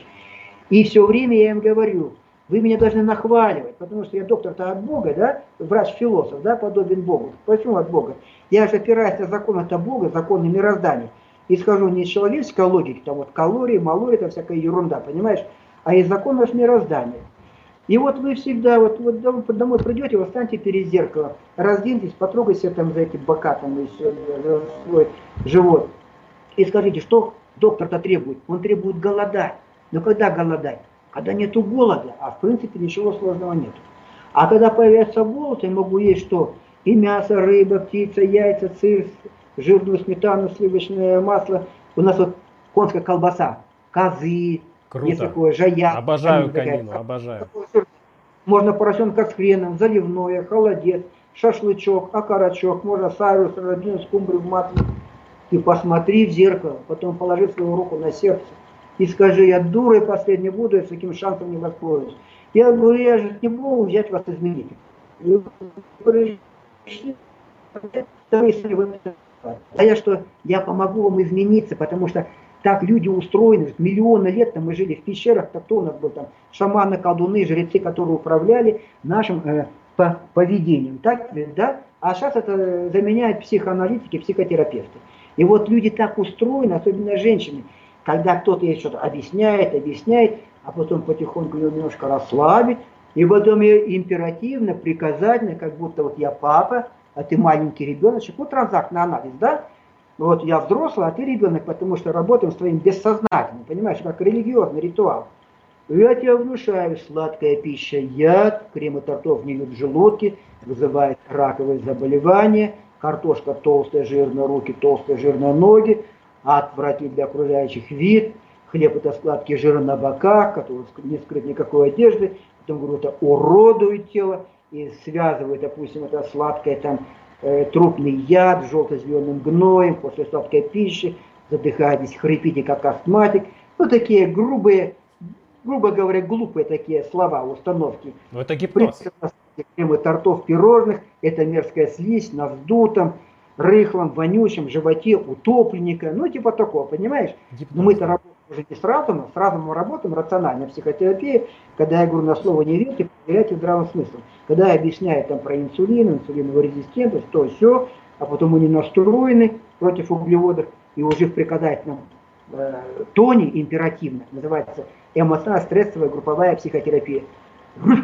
И все время я им говорю, вы меня должны нахваливать, потому что я доктор-то от Бога, да, врач-философ, да, подобен Богу. Почему от Бога? Я же опираюсь на закон от Бога, законы мироздания исхожу не из человеческой логики, там вот калории, малории, это всякая ерунда, понимаешь, а из законов мироздания. И вот вы всегда, вот, вот домой придете, вы встаньте перед зеркалом, разденьтесь, потрогайте там за эти бока, там, и все, за свой живот, и скажите, что доктор-то требует? Он требует голодать. Но когда голодать? Когда нету голода, а в принципе ничего сложного нет. А когда появляется голод, я могу есть что? И мясо, рыба, птица, яйца, сыр, жирную сметану, сливочное масло. У нас вот конская колбаса, козы, Круто. есть такое, жая. Обожаю конину, такая. обожаю. Можно поросенка с хреном, заливное, холодец, шашлычок, окорочок, можно сайрус, родину, скумбрию в масле. И посмотри в зеркало, потом положи свою руку на сердце и скажи, я дурой последний буду, я с таким шансом не воспользуюсь. Я говорю, я же не могу взять вас изменить. А я что, я помогу вам измениться, потому что так люди устроены, миллионы лет там мы жили в пещерах, так кто у нас был там, шаманы, колдуны, жрецы, которые управляли нашим э, по, поведением, так да? А сейчас это заменяют психоаналитики, психотерапевты. И вот люди так устроены, особенно женщины, когда кто-то ей что-то объясняет, объясняет, а потом потихоньку ее немножко расслабить, и потом ее императивно, приказательно, как будто вот я папа, а ты маленький ребеночек, ну транзактный анализ, да? Вот я взрослый, а ты ребенок, потому что работаем с твоим бессознательным, понимаешь, как религиозный ритуал. Я тебя внушаю, сладкая пища яд, кремы тортов не в желудке, вызывает раковые заболевания, картошка толстая, жирная, руки толстые, жирные ноги, отвратительный для окружающих вид, хлеб это складки жира на боках, которые не скрыть никакой одежды, потом говорю, это уродует тело, и связывают, допустим, это сладкое там э, трупный яд с желто-зеленым гноем после сладкой пищи, задыхаетесь, хрипите как астматик. Ну, такие грубые, грубо говоря, глупые такие слова, установки. Ну, это гипноз. Кремы тортов, пирожных, это мерзкая слизь на вздутом, рыхлом, вонючем животе утопленника, ну, типа такого, понимаешь? Но мы-то работаем уже не с разумом, с разумом работаем, рационально, психотерапия, когда я говорю на слово не верьте, проверяйте здравым смыслом. Когда я объясняю там про инсулин, инсулиновую резистентность, то все, а потом они настроены против углеводов и уже в приказательном э, тоне императивно, называется эмоционально-стрессовая групповая психотерапия.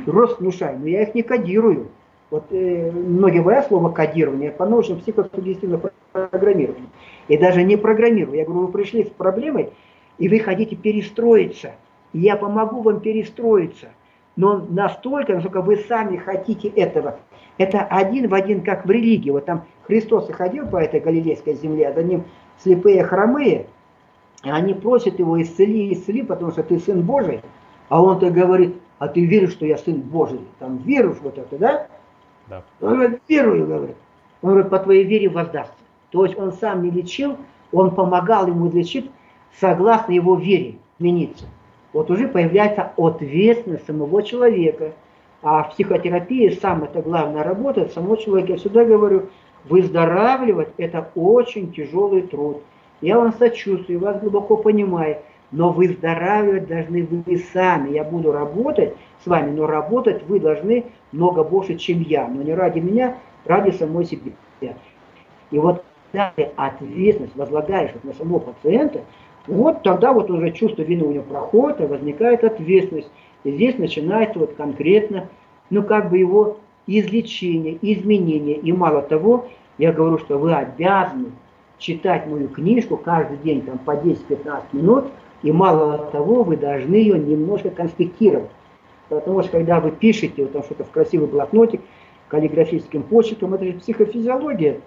Рост внушай, но я их не кодирую. Вот э, многие боятся слова кодирование, по научному психосугестивному программированию. И даже не программирую. Я говорю, вы пришли с проблемой, и вы хотите перестроиться. И я помогу вам перестроиться. Но настолько, насколько вы сами хотите этого. Это один в один, как в религии. Вот там Христос и ходил по этой галилейской земле, а за ним слепые хромые. И они просят его, исцели, исцели, потому что ты сын Божий. А он-то говорит, а ты веришь, что я сын Божий? Там веришь вот это, да? Да. Он говорит, верую, говорит. Он говорит, по твоей вере воздастся. То есть он сам не лечил, он помогал ему лечить, согласно его вере измениться. Вот уже появляется ответственность самого человека. А в психотерапии самая это главная работа, само человек, я всегда говорю, выздоравливать это очень тяжелый труд. Я вам сочувствую, вас глубоко понимаю, но выздоравливать должны вы сами. Я буду работать с вами, но работать вы должны много больше, чем я. Но не ради меня, ради самой себя. И вот когда ты ответственность возлагаешь на самого пациента, вот тогда вот уже чувство вины у него проходит, и возникает ответственность. И здесь начинается вот конкретно, ну как бы его излечение, изменение. И мало того, я говорю, что вы обязаны читать мою книжку каждый день там, по 10-15 минут, и мало того, вы должны ее немножко конспектировать. Потому что когда вы пишете вот там что-то в красивый блокнотик, каллиграфическим почерком, это же психофизиология.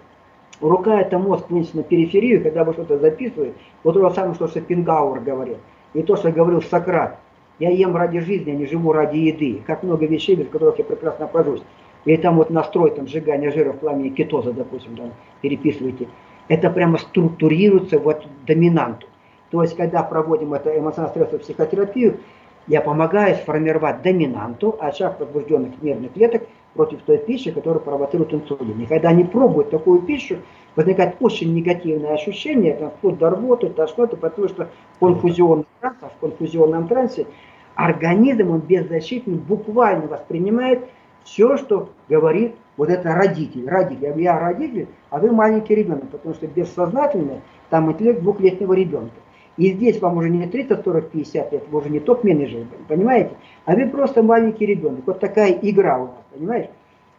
Рука это мозг вынесен на периферию, когда вы что-то записываете. Вот то же самое, что Шопенгауэр говорил. И то, что говорил Сократ. Я ем ради жизни, а не живу ради еды. Как много вещей, без которых я прекрасно обхожусь. И там вот настрой там, сжигания жира в пламени кетоза, допустим, там, переписываете. Это прямо структурируется вот доминанту. То есть, когда проводим это эмоционально-стрессовую психотерапию, я помогаю сформировать доминанту очаг возбужденных нервных клеток против той пищи, которая провоцирует инсулин. И когда они пробуют такую пищу, возникает очень негативное ощущение, там, вплоть до рвоты, тошноты, потому что в конфузионном трансе, в конфузионном трансе организм, он беззащитный, буквально воспринимает все, что говорит вот это родитель. Родитель. Я родитель, а вы маленький ребенок, потому что бессознательно там интеллект двухлетнего ребенка. И здесь вам уже не 30, 40, 50 лет, вы уже не топ-менеджер, понимаете? А вы просто маленький ребенок. Вот такая игра у вас, понимаешь?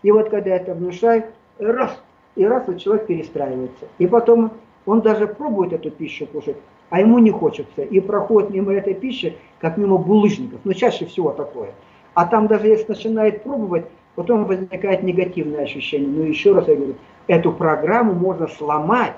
И вот когда это внушаю, раз, и раз вот человек перестраивается. И потом он даже пробует эту пищу кушать, а ему не хочется. И проходит мимо этой пищи, как мимо булыжников. Но чаще всего такое. А там даже если начинает пробовать, потом возникает негативное ощущение. Но еще раз я говорю, эту программу можно сломать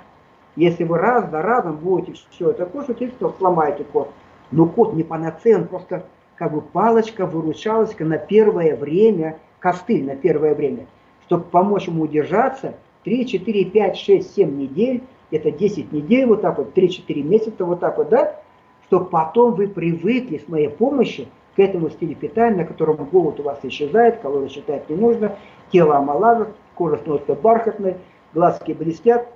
если вы раз за разом будете все это кушать, то сломаете код. Но код не панацея, просто как бы палочка, выручалочка на первое время, костыль на первое время, чтобы помочь ему удержаться 3, 4, 5, 6, 7 недель, это 10 недель вот так вот, 3-4 месяца вот так вот, да, чтобы потом вы привыкли с моей помощью к этому стилю питания, на котором голод у вас исчезает, калорий считать не нужно, тело омолаживает, кожа становится бархатной, глазки блестят,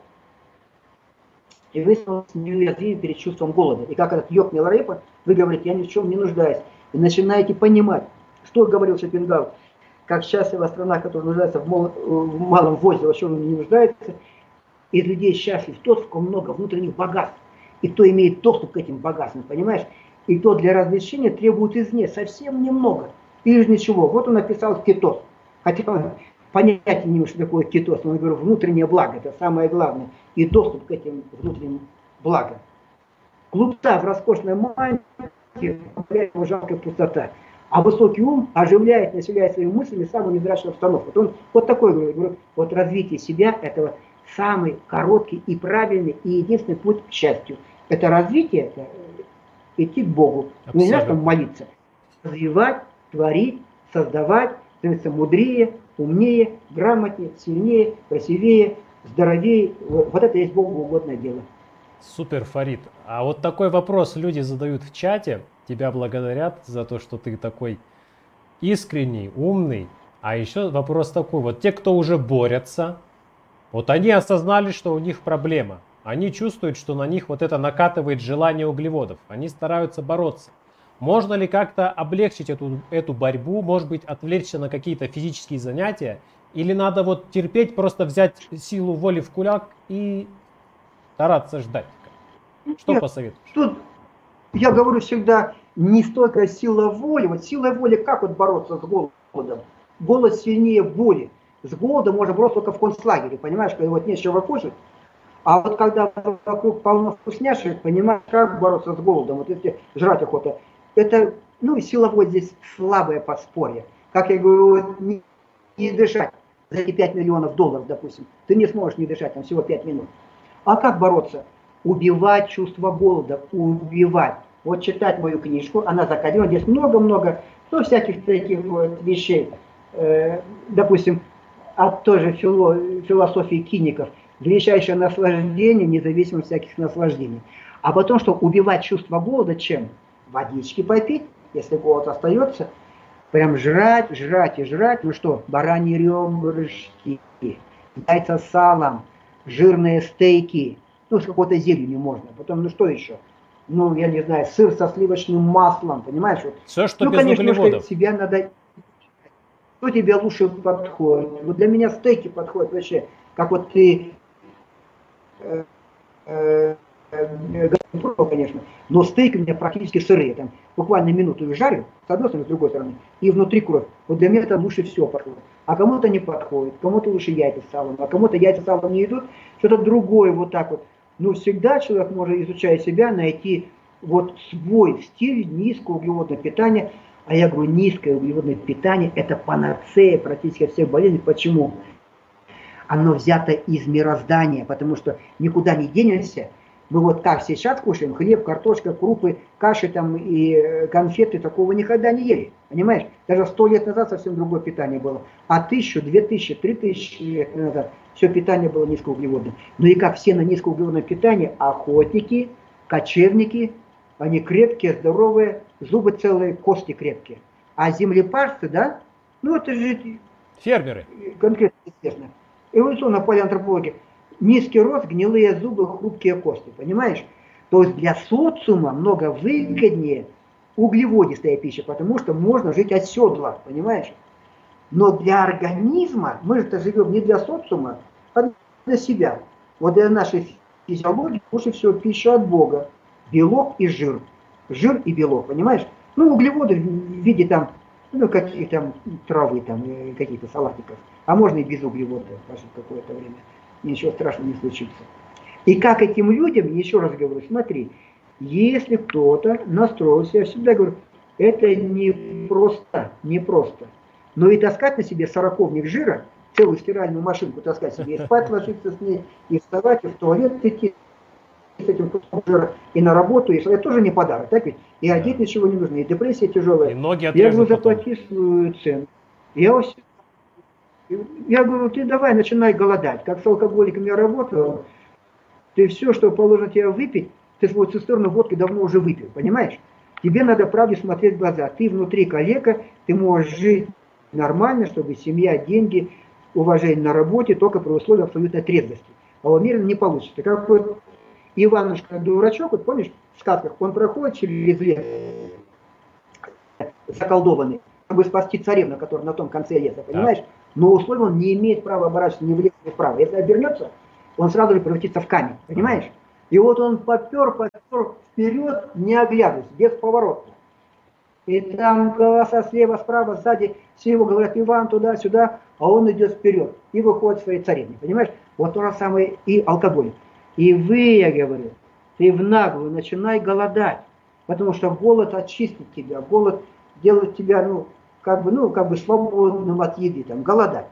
и вы неуязвимы перед чувством голода. И как этот йог Миларепа, вы говорите, я ни в чем не нуждаюсь. И начинаете понимать, что говорил Шопенгауэр, как счастлива страна, которая нуждается в, мал, в малом возде, во чем не нуждается. Из людей счастлив тот, у кого много внутренних богатств. И кто имеет доступ к этим богатствам, понимаешь? И то для развлечения требует извне совсем немного. Или же ничего. Вот он написал кетоз. Хотя понятия не имею, что такое кетоз, но я говорю, внутреннее благо, это самое главное, и доступ к этим внутренним благам. Глупца в роскошной мантии, его жалкая пустота. А высокий ум оживляет, населяет своими мыслями самую невзрачную обстановку. Вот, он, вот такой, говорю, вот развитие себя, это самый короткий и правильный и единственный путь к счастью. Это развитие, это идти к Богу. Абсолютно. Не надо молиться. Развивать, творить, создавать, становиться мудрее, умнее, грамотнее, сильнее, красивее, здоровее. Вот это есть Богу угодное дело. Супер, Фарид. А вот такой вопрос люди задают в чате. Тебя благодарят за то, что ты такой искренний, умный. А еще вопрос такой. Вот те, кто уже борются, вот они осознали, что у них проблема. Они чувствуют, что на них вот это накатывает желание углеводов. Они стараются бороться. Можно ли как-то облегчить эту, эту борьбу, может быть, отвлечься на какие-то физические занятия? Или надо вот терпеть, просто взять силу воли в кулак и стараться ждать? Что Нет, посоветуешь? Тут я говорю всегда, не столько сила воли. Вот сила воли, как вот бороться с голодом? Голод сильнее воли. С голодом можно бороться только в концлагере, понимаешь, когда вот нечего кушать. А вот когда вокруг полно вкусняшек, понимаешь, как бороться с голодом, вот если жрать охота, это, ну, силовое здесь слабое подспорье. Как я говорю, не, не дышать за эти 5 миллионов долларов, допустим. Ты не сможешь не дышать, там всего 5 минут. А как бороться? Убивать чувство голода, убивать. Вот читать мою книжку, она закодирована, здесь много-много, ну, всяких таких вот вещей. Э, допустим, от той же фило, философии киников, величайшее наслаждение, независимо от всяких наслаждений. А потом, что убивать чувство голода чем? Водички попить, если голод остается, Прям жрать, жрать и жрать. Ну что, бараньи ребрышки, яйца с салом, жирные стейки. Ну, с какой-то зеленью можно. Потом, ну что еще? Ну, я не знаю, сыр со сливочным маслом, понимаешь? Вот. Все, что ну, без конечно, углеводов. себя надо... Что тебе лучше подходит? Вот для меня стейки подходят вообще. Как вот ты э, э, готовил, конечно, но стейк у меня практически сырые. Там буквально минуту жарю, с одной стороны, с другой стороны, и внутри кровь. Вот для меня это лучше все подходит. А кому-то не подходит, кому-то лучше яйца с салом, а кому-то яйца с салом не идут, что-то другое вот так вот. Но всегда человек может, изучая себя, найти вот свой стиль низкоуглеводного питания. А я говорю, низкое углеводное питание – это панацея практически всех болезней. Почему? Оно взято из мироздания, потому что никуда не денешься. Мы вот как сейчас кушаем, хлеб, картошка, крупы, каши там и э, конфеты, такого никогда не ели. Понимаешь? Даже сто лет назад совсем другое питание было. А тысячу, две тысячи, три тысячи лет назад все питание было низкоуглеводным. Ну и как все на низкоуглеводное питание, охотники, кочевники, они крепкие, здоровые, зубы целые, кости крепкие. А землепашцы, да, ну это же Фермеры. конкретно известно. Эволюционная палеантропология. Низкий рост, гнилые зубы, хрупкие кости, понимаешь? То есть для социума много выгоднее углеводистая пища, потому что можно жить от седла, понимаешь? Но для организма, мы же живем не для социума, а для себя. Вот для нашей физиологии лучше всего пища от Бога. Белок и жир. Жир и белок, понимаешь? Ну, углеводы в виде там, ну, каких там травы, там, э, каких-то салатиков. А можно и без углеводов пожить какое-то время. Ничего страшного не случится. И как этим людям, еще раз говорю, смотри, если кто-то настроился, я всегда говорю, это не просто, не просто. Но и таскать на себе сороковник жира, целую стиральную машинку таскать себе, и спать ложиться с ней, и вставать, и в туалет идти с этим куском жира, и на работу, и это тоже не подарок, так ведь? И одеть ничего не нужно, и депрессия тяжелая. И ноги Я говорю, отрезать потом. заплати свою цену. Я, ось- я говорю, ты давай начинай голодать. Как с алкоголиком я работал, ты все, что положено тебе выпить, ты свою цистерну водки давно уже выпил, понимаешь? Тебе надо правде смотреть в глаза. Ты внутри коллега, ты можешь жить нормально, чтобы семья, деньги, уважение на работе, только при условии абсолютной трезвости. А у мира не получится. Как вот Иванушка дурачок, вот помнишь, в сказках, он проходит через лес, заколдованный, чтобы спасти царевну, которая на том конце леса, понимаешь? Но условия он не имеет права оборачиваться влево, ни вправо. Если обернется, он сразу же превратится в камень, понимаешь? И вот он попер, попер вперед, не оглядываясь, без поворота. И там голоса слева, справа, сзади, все его говорят, Иван, туда-сюда, а он идет вперед и выходит своей царевне, понимаешь? Вот то же самое и алкоголь. И вы, я говорю, ты в наглую начинай голодать, потому что голод очистит тебя, голод делает тебя, ну, как бы, ну, как бы свободным от еды, там, голодать.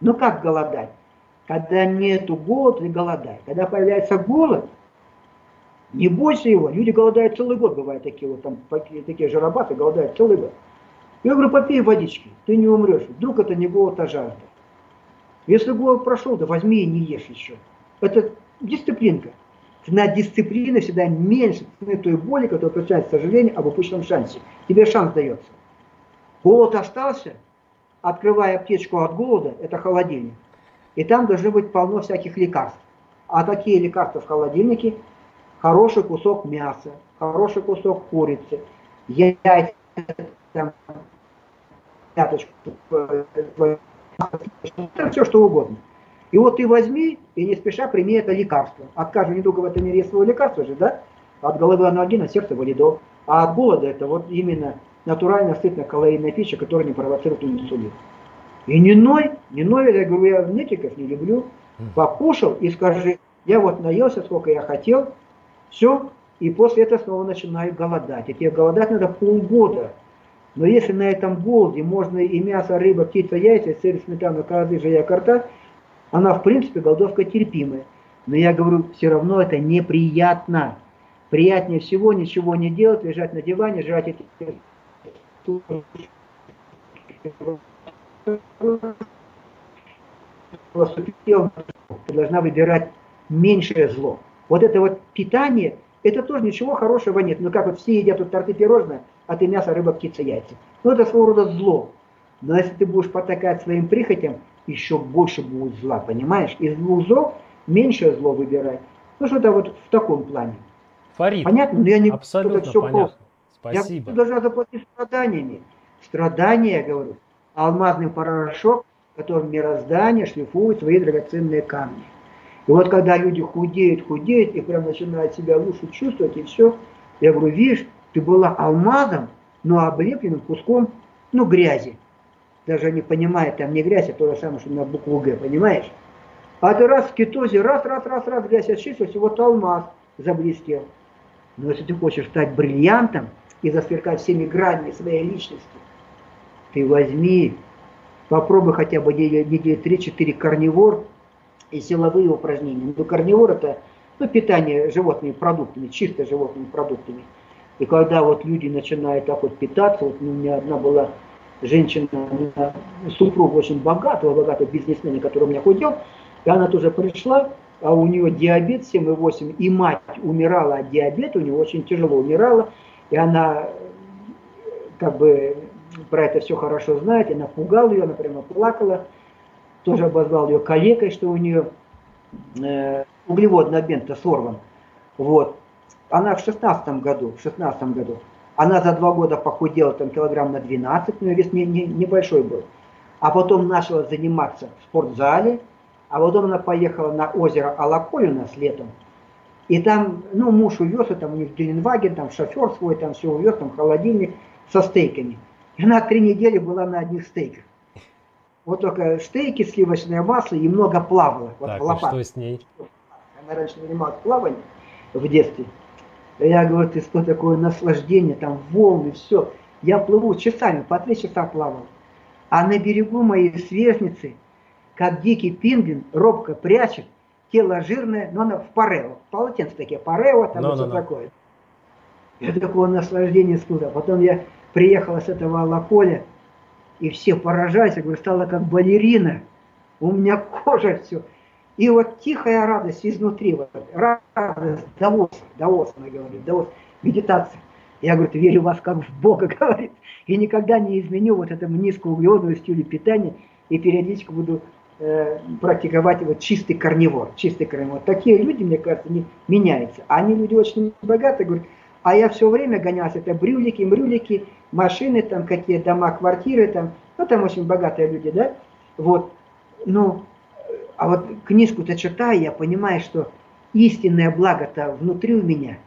Ну как голодать? Когда нету голода, ты голодай. Когда появляется голод, не бойся его. Люди голодают целый год, бывают такие вот там, такие, жиробаты голодают целый год. Я говорю, попей водички, ты не умрешь. Вдруг это не голод, а жажда. Если голод прошел, да возьми и не ешь еще. Это дисциплинка. Цена дисциплины всегда меньше цены той боли, которая получает сожаление об упущенном шансе. Тебе шанс дается. Голод остался, открывая аптечку от голода, это холодильник. И там должно быть полно всяких лекарств. А такие лекарства в холодильнике хороший кусок мяса, хороший кусок курицы, яйца, там, пяточку, э, все что угодно. И вот ты возьми и не спеша прими это лекарство. От каждого недуга в этом мире есть свое лекарство же, да? От головы анальгин, от сердца валидол. А от голода это вот именно натуральная сытная калорийная пища, которая не провоцирует инсулин. И не ной, не ной, я говорю, я нытиков не люблю. Покушал и скажи, я вот наелся, сколько я хотел, все, и после этого снова начинаю голодать. И тебе голодать надо полгода. Но если на этом голоде можно и мясо, рыба, птица, яйца, сыр, сметана, карады, жая, карта, она в принципе голодовка терпимая. Но я говорю, все равно это неприятно. Приятнее всего ничего не делать, лежать на диване, жрать эти должна выбирать меньшее зло. Вот это вот питание, это тоже ничего хорошего нет. Но как вот все едят тут торты пирожные, а ты мясо, рыба, птица, яйца. Ну, это своего рода зло. Но если ты будешь потакать своим прихотям, еще больше будет зла, понимаешь? Из двух злов меньшее зло выбирать. Ну, что-то вот в таком плане. Фарид, Понятно? Но я не абсолютно понятно. просто. Спасибо. Я должна заплатить страданиями. Страдания, я говорю, алмазный порошок, которым мироздание шлифует свои драгоценные камни. И вот когда люди худеют, худеют, и прям начинают себя лучше чувствовать, и все, я говорю, видишь, ты была алмазом, но облепленным куском, ну, грязи. Даже не понимает, там не грязь, а то же самое, что на букву Г, понимаешь? А ты раз в кетозе, раз, раз, раз, раз, грязь очистилась, и вот алмаз заблестел. Но если ты хочешь стать бриллиантом и засверкать всеми гранями своей личности, ты возьми, попробуй хотя бы недели 3-4 карнивор и силовые упражнения. Ну, карнивор это ну, питание животными продуктами, чисто животными продуктами. И когда вот люди начинают так вот питаться, вот у меня одна была женщина, супруг очень богатого, богатого бизнесмена, который у меня худел, и она тоже пришла, а у нее диабет 7,8, и мать умирала от диабета, у нее очень тяжело умирала, и она как бы про это все хорошо знает, и напугал ее, она прямо плакала, тоже обозвал ее калекой, что у нее э, углеводный обмен-то сорван. Вот. Она в шестнадцатом году, в шестнадцатом году, она за два года похудела там килограмм на 12, но вес не, не, небольшой был. А потом начала заниматься в спортзале, а потом она поехала на озеро Алаколь у нас летом. И там, ну, муж увез, там у них Геленваген, там шофер свой, там все увез, там холодильник со стейками. И она три недели была на одних стейках. Вот только стейки, сливочное масло и много плавала. Вот так, и что с ней? Она раньше занималась плаванием в детстве. Я говорю, ты что такое наслаждение, там волны, все. Я плыву часами, по три часа плавал. А на берегу моей сверстницы, как дикий пингвин, робко прячет, тело жирное, но оно в парео. Полотенце такие, парео, там no, no, no. такое. Я такое наслаждение испытал. Потом я приехала с этого Алаколя, и все поражались, я говорю, стала как балерина. У меня кожа все. И вот тихая радость изнутри, вот, радость, довольство, довольство, она говорит, довольство, медитация. Я, говорю, верю в вас как в Бога, говорит, и никогда не изменю вот этому низкоуглеводному стилю питания, и периодически буду практиковать вот чистый корневор, чистый корневор. Такие люди, мне кажется, не меняются. Они люди очень богатые, говорят, а я все время гонялся, это брюлики, мрюлики, машины, там какие дома, квартиры, там, ну там очень богатые люди, да, вот, ну, а вот книжку-то читаю, я понимаю, что истинное благо-то внутри у меня,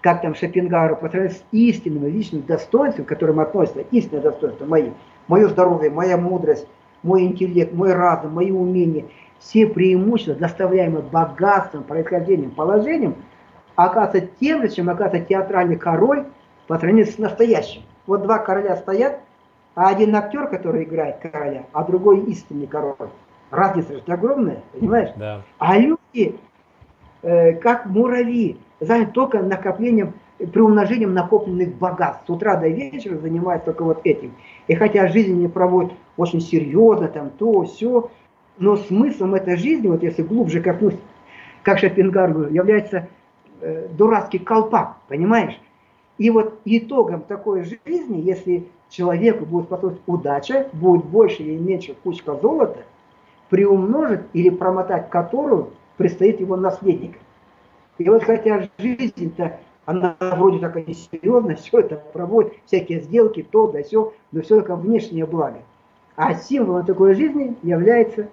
как там Шопенгауэр по с истинным личным достоинством, к которым относятся истинное достоинство мои, мое здоровье, моя мудрость, мой интеллект, мой разум, мои умения, все преимущества, доставляемые богатством, происхождением, положением, оказывается тем же, чем оказывается театральный король по сравнению с настоящим. Вот два короля стоят, а один актер, который играет короля, а другой истинный король. Разница же огромная, понимаешь? Да. А люди, э, как муравьи, заняты только накоплением, приумножением накопленных богатств. С утра до вечера занимаются только вот этим. И хотя жизнь не проводят очень серьезно, там то, все, но смыслом этой жизни, вот если глубже копнуть, как Шопенгар говорит, является э, дурацкий колпак, понимаешь? И вот итогом такой жизни, если человеку будет способствовать удача, будет больше или меньше кучка золота, приумножить или промотать которую предстоит его наследникам. И вот хотя жизнь-то, она вроде такая несерьезная, все это проводит, всякие сделки, то да все, но все только внешнее благо. А символом такой жизни является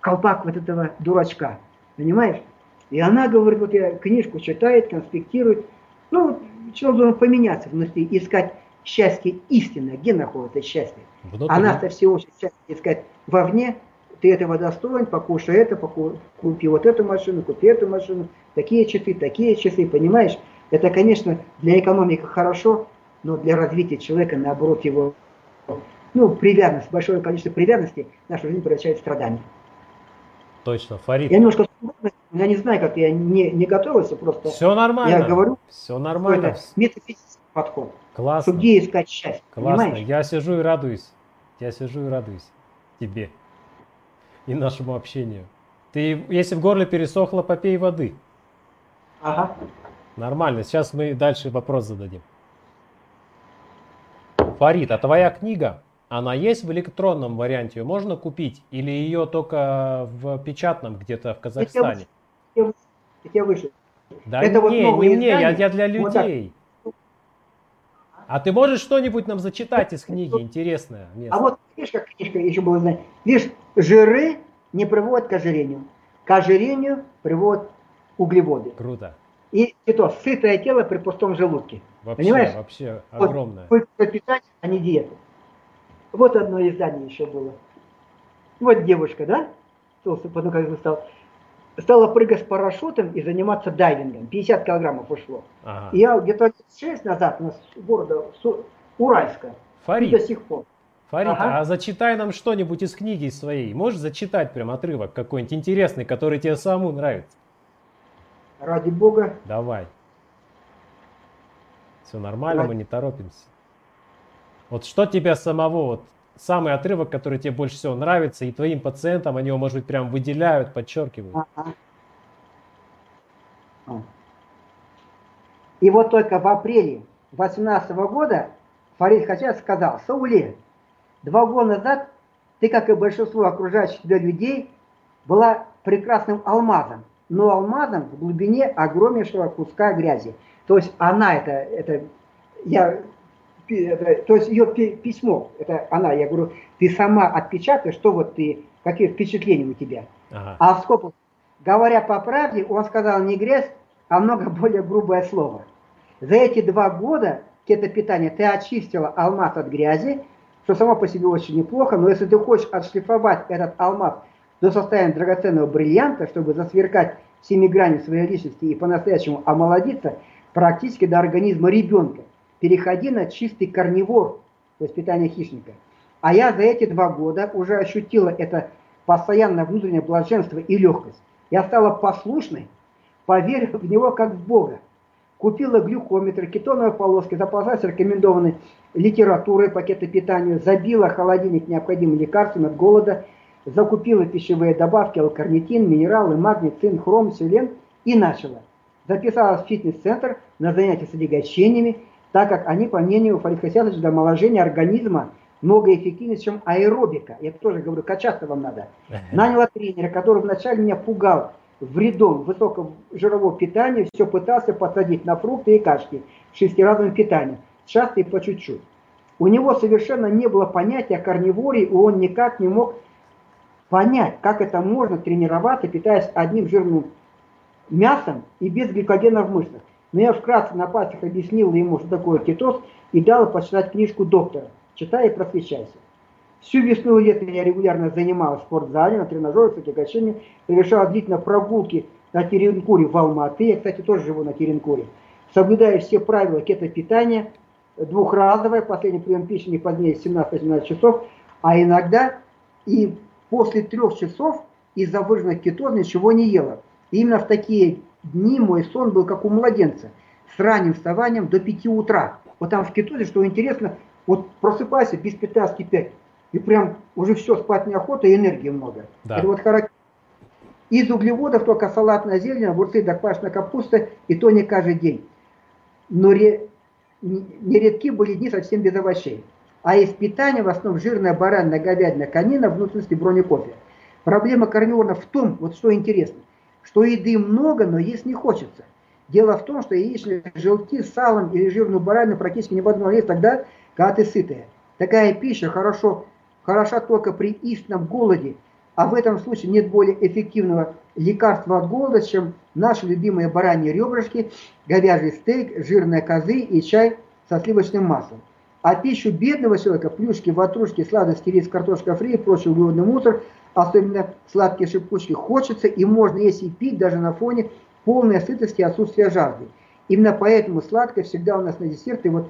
колпак вот этого дурачка. Понимаешь? И она говорит, вот я книжку читает, конспектирует. Ну, человек должен поменяться внутри, искать счастье истинное. Где находится счастье? Внутри. Она-то всего счастье искать вовне, ты этого достоин, покушай это, покушай, купи вот эту машину, купи эту машину, такие часы, такие часы, понимаешь? Это, конечно, для экономики хорошо, но для развития человека, наоборот, его ну, привязанность, большое количество привязанности нашу жизнь превращает в страдания. Точно, Фарид. Я немножко, я не знаю, как я не, не готовился, просто Все нормально. я говорю, Все нормально. Это метафизический подход. Классно. Где искать счастье, Классно. понимаешь? Я сижу и радуюсь. Я сижу и радуюсь тебе и нашему общению. Ты, если в горле пересохло, попей воды. Ага. Нормально. Сейчас мы дальше вопрос зададим. Фарид, а твоя книга, она есть в электронном варианте? Ее можно купить? Или ее только в печатном где-то в Казахстане? Я, я выше. Да это не, вот не мне, я, я для людей. Вот а ты можешь что-нибудь нам зачитать из книги интересное? Место? А вот видишь, как книжка еще была знать. Видишь, жиры не приводят к ожирению. К ожирению приводят углеводы. Круто. И, и то, сытое тело при пустом желудке. Вообще, Понимаешь? вообще огромное. Вот, питание, а не диета. Вот одно издание еще было. Вот девушка, да? Потом как стал. Стала прыгать с парашютом и заниматься дайвингом. 50 килограммов ушло. Ага. И я где-то 6 назад у нас города Уральска. Фарид. до сих пор. Фарид, ага. а зачитай нам что-нибудь из книги своей. Можешь зачитать прям отрывок какой-нибудь интересный, который тебе самому нравится? Ради бога. Давай. Все нормально, Ради... мы не торопимся. Вот что тебе самого, вот самый отрывок, который тебе больше всего нравится, и твоим пациентам они его, может быть, прям выделяют, подчеркивают. Ага. И вот только в апреле 2018 года Фарид Хачат сказал, Сауле, два года назад ты, как и большинство окружающих тебя людей, была прекрасным алмазом, но алмазом в глубине огромнейшего куска грязи. То есть она это, это я то есть ее письмо, это она, я говорю, ты сама отпечатаешь, что вот ты, какие впечатления у тебя. Ага. А в скобку, говоря по правде, он сказал не грязь, а много более грубое слово. За эти два года кетопитания ты очистила алмаз от грязи, что само по себе очень неплохо, но если ты хочешь отшлифовать этот алмаз до состояния драгоценного бриллианта, чтобы засверкать всеми гранями своей личности и по-настоящему омолодиться, практически до организма ребенка, переходи на чистый корневор, питание хищника. А я за эти два года уже ощутила это постоянное внутреннее блаженство и легкость. Я стала послушной, поверив в него как в Бога. Купила глюкометр, кетоновые полоски, запаслась рекомендованной литературой, пакеты питания, забила холодильник необходимыми лекарствами от голода, закупила пищевые добавки, алкарнитин, минералы, магний, цинк, хром, селен и начала. Записалась в фитнес-центр на занятия с отягощениями так как они, по мнению Фарида Хасяновича, для омоложения организма много эффективнее, чем аэробика. Я тоже говорю, качаться вам надо. Наняла тренера, который вначале меня пугал вредом высокого жирового питания, все пытался посадить на фрукты и кашки шестиразовым питанием, часто и по чуть-чуть. У него совершенно не было понятия о карнивории, и он никак не мог понять, как это можно тренироваться, питаясь одним жирным мясом и без гликогена в мышцах. Но я вкратце на пальцах объяснил ему, что такое кетоз, и дал почитать книжку доктора. Читай и просвещайся. Всю весну и лето я регулярно занималась в спортзале, на тренажерах, качании, совершала длительно прогулки на Теренкуре в Алматы. Я, кстати, тоже живу на Теренкуре. Соблюдая все правила кетопитания, двухразовое, последний прием пищи не позднее 17-18 часов, а иногда и после трех часов из-за выраженных кетоза ничего не ела. И именно в такие дни мой сон был как у младенца, с ранним вставанием до 5 утра. Вот там в кетозе, что интересно, вот просыпайся без 15 5, и прям уже все, спать неохота, и энергии много. Да. Это вот характер. Из углеводов только салатная зелень, огурцы да квашеная капуста, и то не каждый день. Но ре... нередки были дни совсем без овощей. А из питания в основном жирная баранина, говядина, конина, внутренности бронекофе. Проблема карнивора в том, вот что интересно – что еды много, но есть не хочется. Дело в том, что яичные желтки с салом или жирную баранину практически невозможно есть тогда, когда ты сытая. Такая пища хорошо, хороша только при истинном голоде, а в этом случае нет более эффективного лекарства от голода, чем наши любимые бараньи ребрышки, говяжий стейк, жирные козы и чай со сливочным маслом. А пищу бедного человека, плюшки, ватрушки, сладости, рис, картошка фри и прочий углеводный мусор – особенно сладкие шипучки, хочется и можно есть и пить даже на фоне полной сытости и отсутствия жажды. Именно поэтому сладкое всегда у нас на десерт, и вот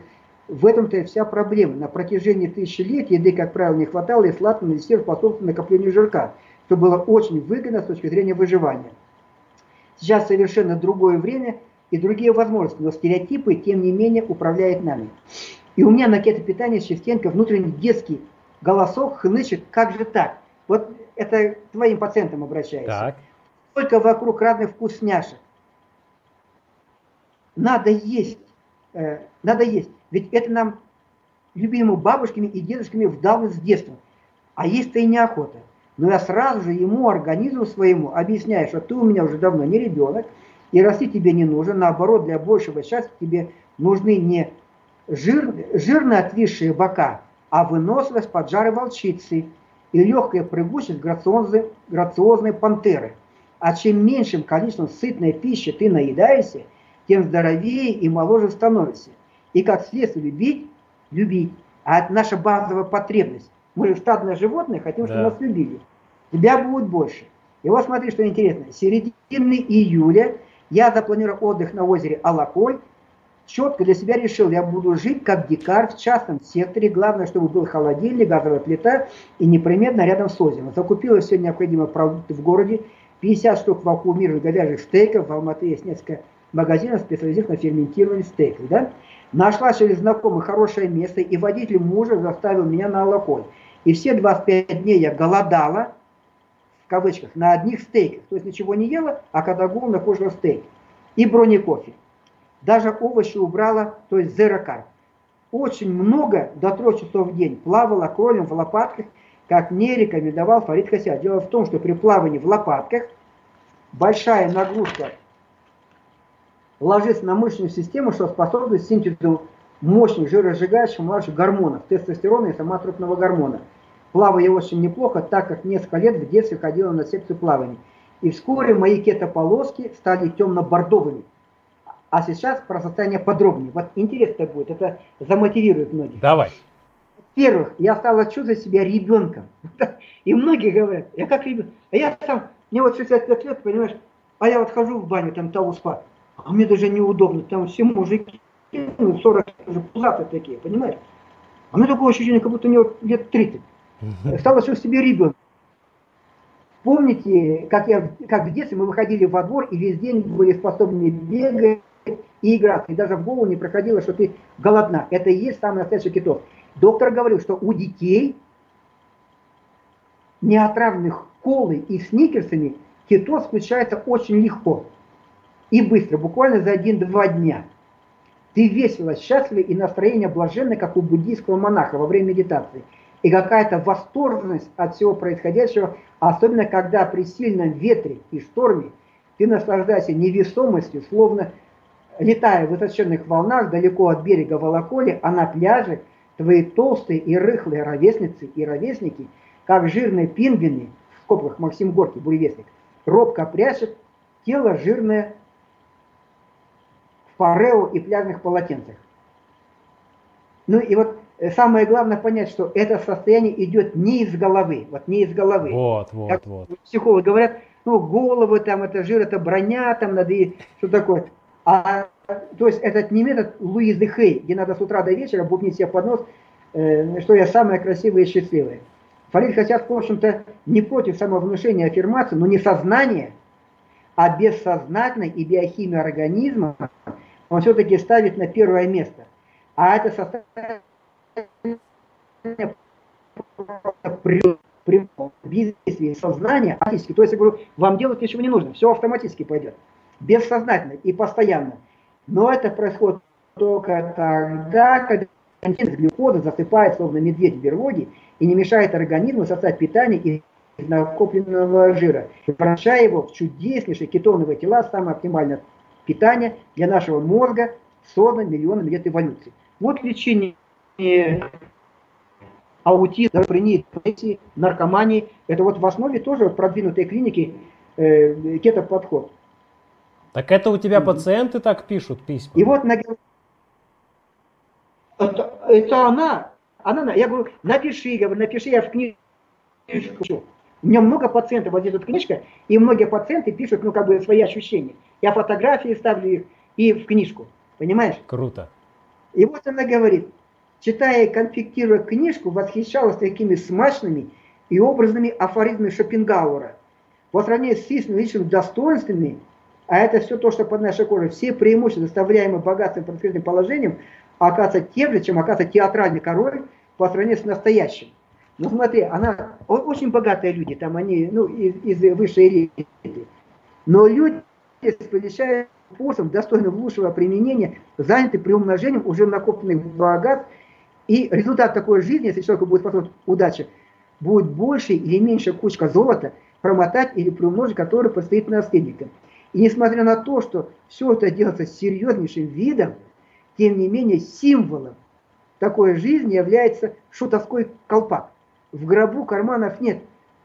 в этом-то и вся проблема. На протяжении тысячи лет еды, как правило, не хватало, и сладкое на десерт способствовало накоплению жирка, что было очень выгодно с точки зрения выживания. Сейчас совершенно другое время и другие возможности, но стереотипы, тем не менее, управляют нами. И у меня на кетопитании Шевченко внутренний детский голосок хнычет, как же так? Вот это к твоим пациентам обращаюсь. Так. Только вокруг разных вкусняшек. Надо есть. Э, надо есть. Ведь это нам любимыми бабушками и дедушками вдал с детства. А есть-то и неохота. Но я сразу же ему, организму своему, объясняю, что ты у меня уже давно не ребенок, и расти тебе не нужен. Наоборот, для большего счастья тебе нужны не жир, жирно отвисшие бока, а выносливость поджары волчицы и легкая прыгучесть грациозной, грациозной пантеры. А чем меньшим количеством сытной пищи ты наедаешься, тем здоровее и моложе становишься. И как следствие любить, любить. А это наша базовая потребность. Мы же стадное животное, хотим, чтобы да. нас любили. Тебя будет больше. И вот смотри, что интересно. Середины июля я запланировал отдых на озере Алакой. Четко для себя решил, я буду жить как дикарь в частном секторе. Главное, чтобы был холодильник, газовая плита и непременно рядом с озером. Закупила все необходимые продукты в городе. 50 штук вакуумированных говяжьих стейков. В Алматы есть несколько магазинов, специализированных на ферментировании стейков. Да? Нашла через знакомых хорошее место, и водитель мужа заставил меня на Алакой. И все 25 дней я голодала, в кавычках, на одних стейках. То есть ничего не ела, а когда голодно, кушала стейк. И бронекофе. Даже овощи убрала, то есть зерокар. Очень много, до 3 часов в день, плавала кролем в лопатках, как мне рекомендовал Фарид Хася. Дело в том, что при плавании в лопатках большая нагрузка ложится на мышечную систему, что способствует синтезу мощных жиросжигающих младших гормонов, тестостерона и самотрупного гормона. Плаваю я очень неплохо, так как несколько лет в детстве ходила на секцию плавания. И вскоре мои кетополоски стали темно-бордовыми. А сейчас про состояние подробнее. Вот интересно будет, это замотивирует многих. Давай. Во-первых, я стала чувствовать себя ребенком. И многие говорят, я как ребенок. А я сам, мне вот 65 лет, понимаешь, а я вот хожу в баню, там того спа, а мне даже неудобно, там все мужики, ну, 40 уже пузатые такие, понимаешь? А мне такое ощущение, как будто мне лет 30. Стало все себе ребенок. Помните, как, я, как в детстве мы выходили во двор и весь день были способны бегать и играться. И даже в голову не проходило, что ты голодна. Это и есть самый настоящий китов. Доктор говорил, что у детей, не колой и сникерсами, кетоз включается очень легко и быстро, буквально за один-два дня. Ты весело, счастлив и настроение блаженное, как у буддийского монаха во время медитации. И какая-то восторженность от всего происходящего, особенно когда при сильном ветре и шторме ты наслаждаешься невесомостью, словно летая в высоченных волнах далеко от берега Волоколи, а на пляже твои толстые и рыхлые ровесницы и ровесники, как жирные пингвины, в скобках Максим Горький, буревестник, робко прячет тело жирное парео и пляжных полотенцах. Ну и вот э, самое главное понять, что это состояние идет не из головы, вот не из головы. Вот, вот, как вот. Психологи говорят, ну головы там, это жир, это броня, там надо и что такое. А то есть этот не метод Луизы Хей, где надо с утра до вечера бубнить себе под нос, э, что я самая красивая и счастливая. Фарид хотят, в общем-то, не против самовнушения аффирмации, но не сознание, а бессознательной и биохимия организма он все-таки ставит на первое место. А это состояние при, действии сознания. То есть я говорю, вам делать ничего не нужно, все автоматически пойдет. Бессознательно и постоянно. Но это происходит только тогда, когда контент глюкозы засыпает, словно медведь в берлоге, и не мешает организму сосать питание из накопленного жира, превращая его в чудеснейшие кетоновые тела, самое оптимальное питания для нашего мозга создано миллионами лет эволюции. Вот лечение аутизма, депрессии, наркомании. Это вот в основе тоже продвинутой клиники э, кето-подход. Так это у тебя пациенты так пишут письма? И вот на... это, это она, она, я говорю, напиши, я говорю, напиши, я в книжку. У меня много пациентов, вот здесь вот книжка, и многие пациенты пишут, ну, как бы, свои ощущения. Я фотографии ставлю их и в книжку, понимаешь? Круто. И вот она говорит, читая и конфектируя книжку, восхищалась такими смачными и образными афоризмами Шопенгауэра. По сравнению с личными достоинствами, а это все то, что под нашей кожей, все преимущества, доставляемые богатством и происходящим положением, оказывается тем же, чем оказывается театральный король по сравнению с настоящим. Ну смотри, она очень богатые люди, там они, ну, из, из высшей элиты. Но люди с величайшим способом, достойным лучшего применения, заняты приумножением уже накопленных богатств И результат такой жизни, если человеку будет способен удача, будет больше или меньше кучка золота промотать или приумножить, который предстоит наследникам. И несмотря на то, что все это делается с серьезнейшим видом, тем не менее символом такой жизни является шутовской колпак. В гробу карманов нет.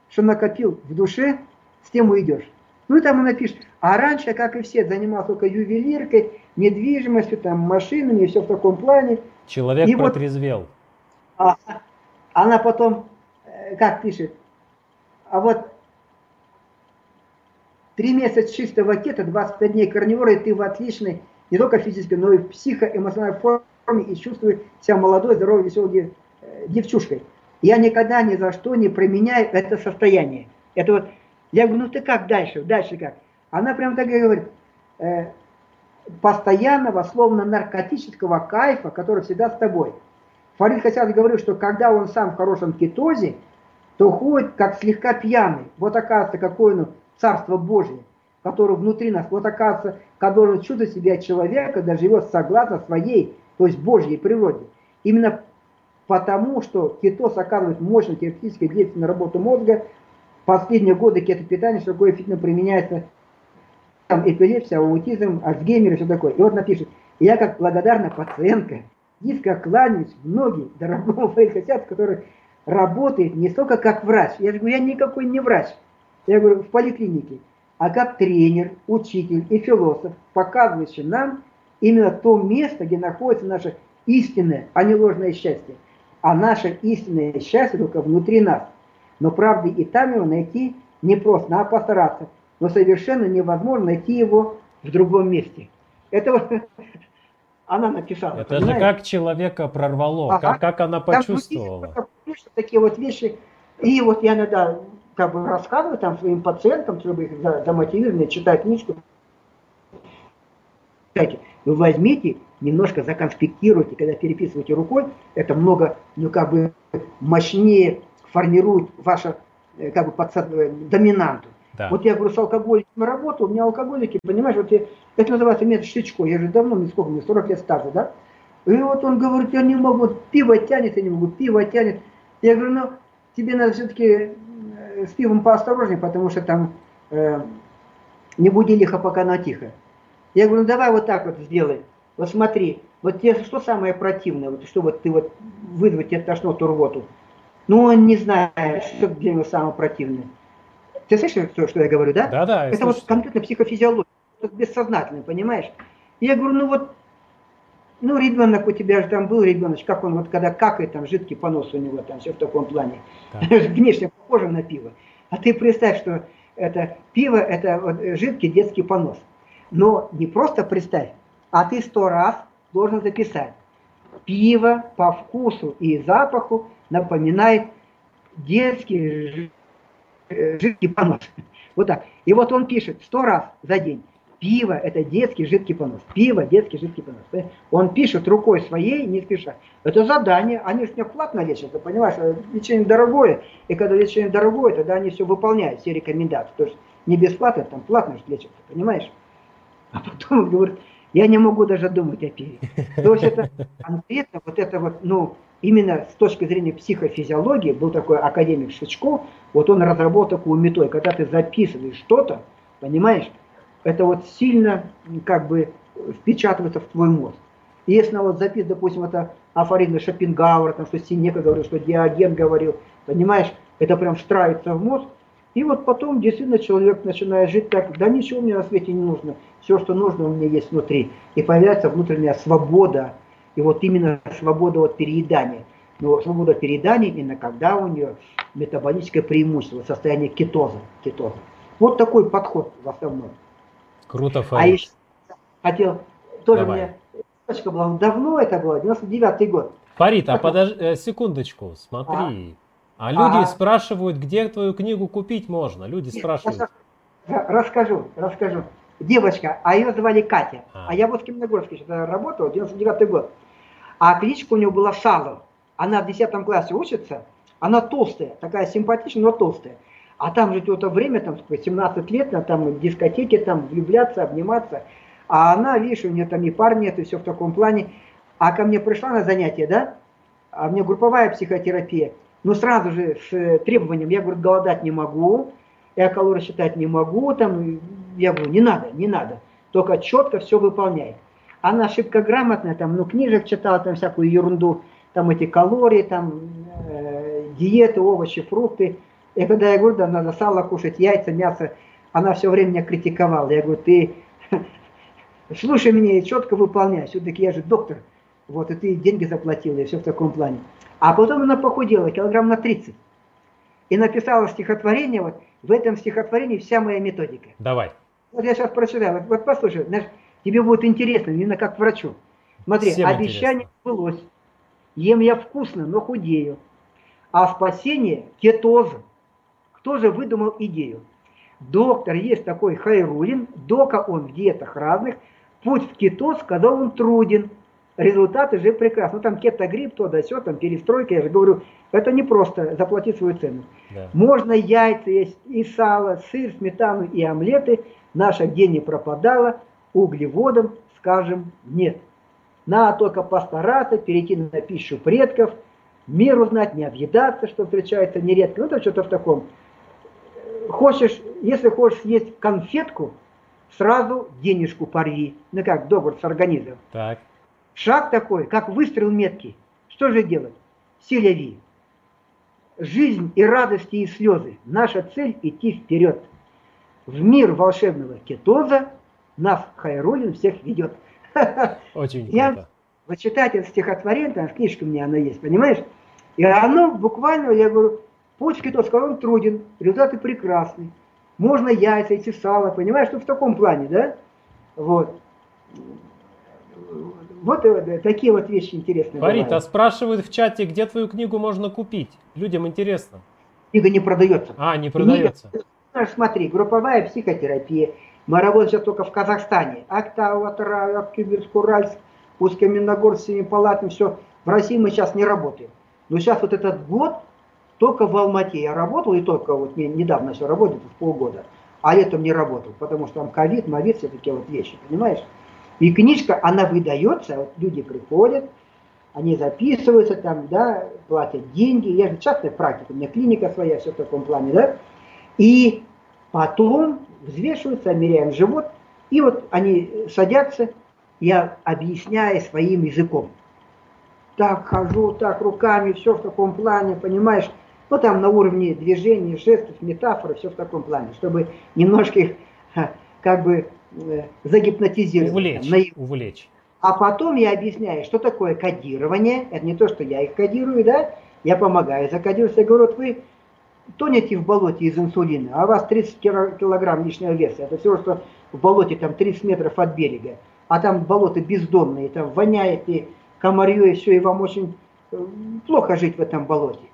Что накопил в душе, с тем уйдешь. Ну и там он напишет, а раньше, как и все, занимался только ювелиркой, недвижимостью, там, машинами и все в таком плане. Человек и протрезвел. Вот, а, она потом, э, как пишет, а вот три месяца чистого кета, 25 дней карнивора, и ты в отличной, не только физической, но и психоэмоциональной форме, и чувствую себя молодой, здоровой, веселой э, девчушкой. Я никогда ни за что не применяю это состояние. Это вот я говорю, ну ты как дальше, дальше как? Она прям так и говорит, э, постоянного, словно наркотического кайфа, который всегда с тобой. Фарид Хасян говорил, что когда он сам в хорошем кетозе, то ходит как слегка пьяный. Вот оказывается, какое ну, царство Божье, которое внутри нас. Вот оказывается, он чувствует себя человек, когда живет согласно своей, то есть Божьей природе. Именно потому, что кетоз оказывает мощную терапевтическое действие на работу мозга, последние годы кетопитание, что такое эффективно применяется там эпилепсия, аутизм, Альцгеймер и все такое. И вот напишет, я как благодарная пациентка низко кланяюсь в ноги дорогому Фейхасят, который работает не столько как врач. Я говорю, я никакой не врач. Я говорю, в поликлинике. А как тренер, учитель и философ, показывающий нам именно то место, где находится наше истинное, а не ложное счастье. А наше истинное счастье только внутри нас – но правда и там его найти непросто, надо постараться. Но совершенно невозможно найти его в другом месте. Это вот она написала. Это понимаете? же как человека прорвало, ага. как, как она почувствовала. Там такие вот вещи. И вот я иногда как бы рассказываю там своим пациентам, чтобы их замотивировать, читать книжку. Кстати, вы возьмите, немножко законспектируйте, когда переписываете рукой, это много, ну как бы мощнее формирует вашу э, как бы подсад... Э, доминанту. Да. Вот я говорю, с алкоголиком работал, у меня алкоголики, понимаешь, вот я, это называется метод Штычко, я же давно, мне сколько, мне 40 лет стажа, да? И вот он говорит, я не могу, вот пиво тянет, я не могу, пиво тянет. Я говорю, ну, тебе надо все-таки с пивом поосторожнее, потому что там э, не буди лихо, пока на тихо. Я говорю, ну давай вот так вот сделай. Вот смотри, вот тебе что самое противное, вот, что вот ты вот вызвать тебе тошноту, рвоту. Ну, он не знает, что для него самое противное. Ты слышишь, что, что я говорю, да? Да, да. Это слышу. вот конкретно психофизиология, это бессознательно, понимаешь? Я говорю, ну вот, ну ребенок у тебя же там был ребенок, как он вот когда какает, там жидкий понос у него, там все в таком плане. Внешне похоже на пиво. А ты представь, что это пиво, это вот жидкий детский понос. Но не просто представь, а ты сто раз должен записать. Пиво по вкусу и запаху напоминает детский жидкий понос. Вот так. И вот он пишет сто раз за день. Пиво – это детский жидкий понос. Пиво – детский жидкий понос. Он пишет рукой своей, не спеша. Это задание. Они же не платно лечатся, понимаешь? Лечение дорогое. И когда лечение дорогое, тогда они все выполняют, все рекомендации. То есть не бесплатно, там платно же лечатся, понимаешь? А потом он говорит, я не могу даже думать о пиве. То есть это конкретно, вот это вот, ну, именно с точки зрения психофизиологии, был такой академик Шичков, вот он разработал такую методику, когда ты записываешь что-то, понимаешь, это вот сильно как бы впечатывается в твой мозг. И если вот запись, допустим, это афоризмы Шопенгауэра, там, что Синека говорил, что Диоген говорил, понимаешь, это прям встраивается в мозг, и вот потом действительно человек начинает жить так, да ничего мне на свете не нужно, все, что нужно у меня есть внутри. И появляется внутренняя свобода, и вот именно свобода от переедания. Но свобода переедания именно когда у нее метаболическое преимущество, состояние кетоза. кетоза. Вот такой подход в основном. Круто, Фарид. А еще хотел, тоже Давай. мне девочка была, давно это было, 99-й год. Фарид, а подожди, э, секундочку, смотри. А, а люди ага. спрашивают, где твою книгу купить можно? Люди спрашивают. Расскажу, расскажу. Девочка, а ее звали Катя. А, а я вот в Каменогорске работал, 99-й год а кличка у нее была Шалов. Она в 10 классе учится, она толстая, такая симпатичная, но толстая. А там же это время, там 17 лет, там в дискотеке, там влюбляться, обниматься. А она, видишь, у нее там и парни, это все в таком плане. А ко мне пришла на занятие, да? а мне групповая психотерапия. Ну, сразу же с требованием, я, говорю, голодать не могу, я калорий считать не могу, там, я говорю, не надо, не надо, только четко все выполняй. Она ошибка грамотная, там, ну, книжек читала, там, всякую ерунду, там, эти калории, там, э, диеты, овощи, фрукты. И когда я говорю, да, надо сало кушать, яйца, мясо, она все время меня критиковала. Я говорю, ты слушай меня и четко выполняй, все-таки я же доктор, вот, и ты деньги заплатила, и все в таком плане. А потом она похудела, килограмм на 30. И написала стихотворение, вот, в этом стихотворении вся моя методика. Давай. Вот я сейчас прочитаю, вот, вот послушай, знаешь, тебе будет интересно, именно как врачу. Смотри, Всем обещание интересно. сбылось. Ем я вкусно, но худею. А спасение – кетоз. Кто же выдумал идею? Доктор есть такой Хайрулин, дока он в диетах разных, путь в кетоз, когда он труден. Результаты же прекрасны. Ну там кетогрипп, то да все, там перестройка, я же говорю, это не просто заплатить свою цену. Да. Можно яйца есть, и сало, сыр, сметану и омлеты. Наша где не пропадала, углеводам скажем нет. Надо только постараться перейти на пищу предков, мир узнать, не объедаться, что встречается нередко. Ну, это что-то в таком. Хочешь, если хочешь съесть конфетку, сразу денежку порви. Ну как, договор с организмом. Так. Шаг такой, как выстрел меткий. Что же делать? Селяви. Жизнь и радости и слезы. Наша цель идти вперед. В мир волшебного кетоза нас Хайрулин всех ведет. Очень круто. Я, вот читать это стихотворение, там в книжке у меня оно есть, понимаешь? И оно буквально, я говорю, путь в кетозский, он труден, результаты прекрасны. Можно яйца, эти сало, понимаешь, что в таком плане, да? Вот. Вот э, такие вот вещи интересные. Бывают. а спрашивают в чате, где твою книгу можно купить? Людям интересно. Книга не продается. А, не продается. Книга, смотри, групповая психотерапия. Мы работаем сейчас только в Казахстане. Актау, Атарау, Актюбинск, Уральск, Усть-Каменогорск, Семипалатин, все. В России мы сейчас не работаем. Но сейчас вот этот год только в Алмате я работал, и только вот недавно все работает, в полгода. А летом не работал, потому что там ковид, мовид, все такие вот вещи, понимаешь? И книжка, она выдается, вот люди приходят, они записываются там, да, платят деньги. Я же частная практика, у меня клиника своя, все в таком плане, да. И потом взвешиваются, меряем живот, и вот они садятся, я объясняю своим языком. Так хожу, так руками, все в таком плане, понимаешь? Ну, там на уровне движений, жестов, метафоры, все в таком плане, чтобы немножко их как бы э, загипнотизировать. Увлечь, там, на... увлечь. А потом я объясняю, что такое кодирование. Это не то, что я их кодирую, да? Я помогаю закодировать. Я говорю, вот вы тонете в болоте из инсулина, а у вас 30 килограмм лишнего веса. Это все, что в болоте там 30 метров от берега. А там болото бездонное, там воняет и комарье, и все, и вам очень э, плохо жить в этом болоте.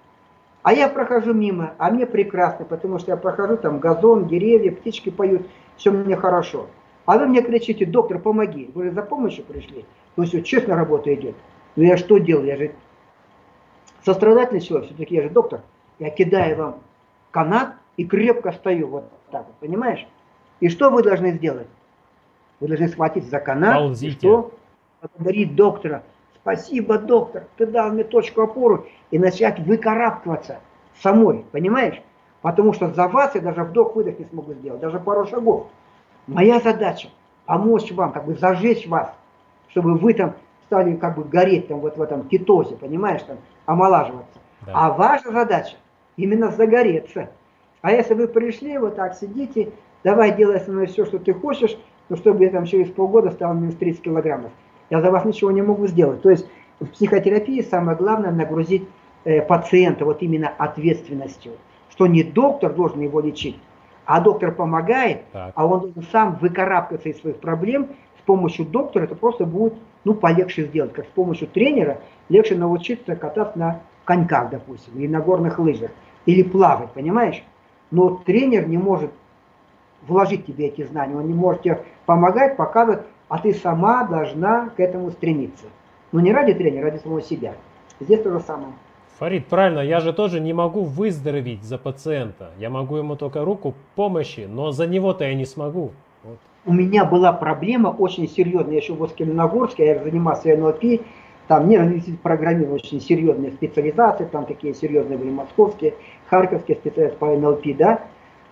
А я прохожу мимо, а мне прекрасно, потому что я прохожу, там газон, деревья, птички поют, все мне хорошо. А вы мне кричите, доктор, помоги. Вы за помощью пришли? Ну все, честно работа идет. Но я что делал? Я же сострадательный человек, все-таки я же доктор. Я кидаю вам канат и крепко стою вот так вот, понимаешь? И что вы должны сделать? Вы должны схватить за канат Ползите. и что? Поблагодарить доктора. Спасибо, доктор, ты дал мне точку опору. И начать выкарабкиваться самой, понимаешь? Потому что за вас я даже вдох-выдох не смогу сделать, даже пару шагов. Моя задача помочь вам, как бы зажечь вас, чтобы вы там стали как бы гореть там вот в этом кетозе, понимаешь, там омолаживаться. Да. А ваша задача именно загореться. А если вы пришли, вот так сидите, давай делай со мной все, что ты хочешь, но чтобы я там через полгода стал минус 30 килограммов. Я за вас ничего не могу сделать. То есть в психотерапии самое главное нагрузить э, пациента вот именно ответственностью, что не доктор должен его лечить, а доктор помогает, так. а он должен сам выкарабкаться из своих проблем. С помощью доктора это просто будет ну, полегче сделать, как с помощью тренера легче научиться кататься на коньках, допустим, или на горных лыжах, или плавать, понимаешь? Но тренер не может вложить тебе эти знания, он не может тебе помогать, показывать, а ты сама должна к этому стремиться. Но не ради тренера, а ради самого себя. Здесь то же самое. Фарид, правильно, я же тоже не могу выздороветь за пациента. Я могу ему только руку помощи, но за него-то я не смогу. Вот. У меня была проблема очень серьезная, я еще в Каменогорске, я занимался НЛП, Там нейролингвистическое программирование очень серьезные специализации, там такие серьезные были московские, харьковские специалисты по НЛП, да.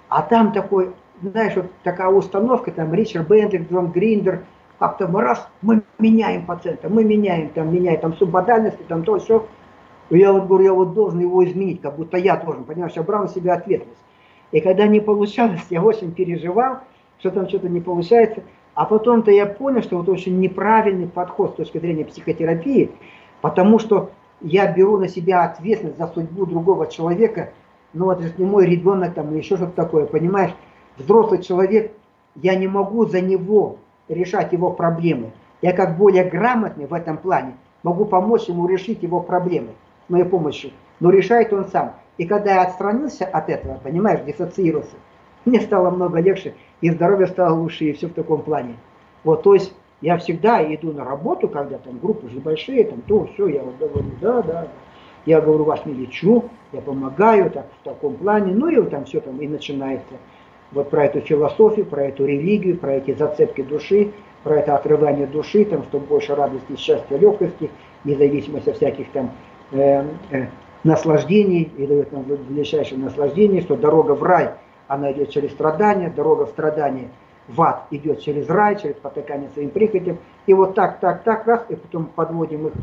А там такой, знаешь, вот такая установка, там Ричард Бендлер, Джон Гриндер, как-то мы раз, мы меняем пациента, мы меняем, там, меняем там субмодальности, там то, все. Я вот говорю, я вот должен его изменить, как будто я должен, понимаешь, я брал на себя ответственность. И когда не получалось, я очень переживал, что там что-то не получается. А потом-то я понял, что вот очень неправильный подход с точки зрения психотерапии, потому что я беру на себя ответственность за судьбу другого человека, ну это не мой ребенок там или еще что-то такое, понимаешь? Взрослый человек, я не могу за него решать его проблемы. Я как более грамотный в этом плане могу помочь ему решить его проблемы с моей помощью, но решает он сам. И когда я отстранился от этого, понимаешь, диссоциировался, мне стало много легче, и здоровье стало лучше, и все в таком плане. Вот, то есть я всегда иду на работу, когда там группы же большие, там то, все, я вот говорю, да, да, я говорю, вас не лечу, я помогаю так, в таком плане, ну и вот там все там и начинается. Вот про эту философию, про эту религию, про эти зацепки души, про это отрывание души, там, чтобы больше радости, счастья, легкости, независимость от всяких там э, э, наслаждений, и дает нам величайшее наслаждение, что дорога в рай, она идет через страдания, дорога в страдания в ад идет через рай, через потакание своим прихотям. И вот так, так, так, раз, и потом подводим их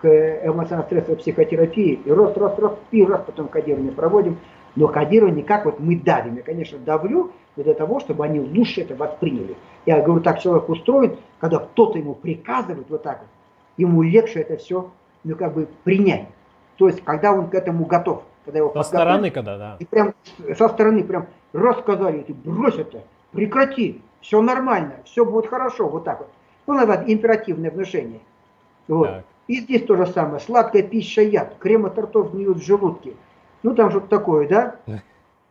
к эмоционально-стрессовой психотерапии, и рост, рост, рост, и раз, потом кодирование проводим. Но кодирование как вот мы давим. Я, конечно, давлю для того, чтобы они лучше это восприняли. Я говорю, так человек устроен, когда кто-то ему приказывает вот так вот, ему легче это все, ну, как бы принять. То есть, когда он к этому готов. Когда его со стороны, когда, да. И прям со стороны прям рассказали, ты брось это, прекрати, все нормально, все будет хорошо, вот так вот. Ну, надо императивное внушение. Вот. И здесь то же самое, сладкая пища яд, крема тортов гниют в желудке. Ну, там что-то такое, да?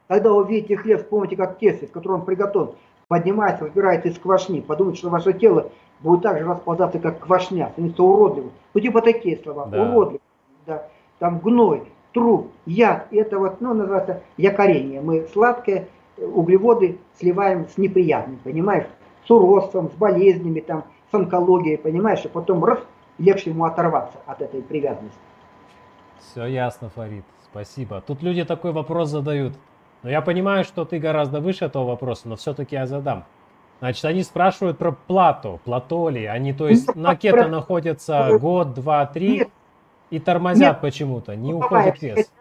Когда увидите хлеб, вспомните, как тесто, в котором он приготовлен, поднимается, выбирается из квашни, подумайте, что ваше тело будет так же распадаться, как квашня, становится уродливым. Ну, типа такие слова, да. уродливый, да там гной, труп, яд, это вот, ну, называется якорение. Мы сладкое, углеводы сливаем с неприятным, понимаешь? С уродством, с болезнями, там, с онкологией, понимаешь? И потом раз, легче ему оторваться от этой привязанности. Все ясно, Фарид, спасибо. Тут люди такой вопрос задают. Но я понимаю, что ты гораздо выше этого вопроса, но все-таки я задам. Значит, они спрашивают про плату, плато ли. Они, то есть, на кето находятся год, два, три. Нет, и тормозят почему-то, не ну, уходит вес.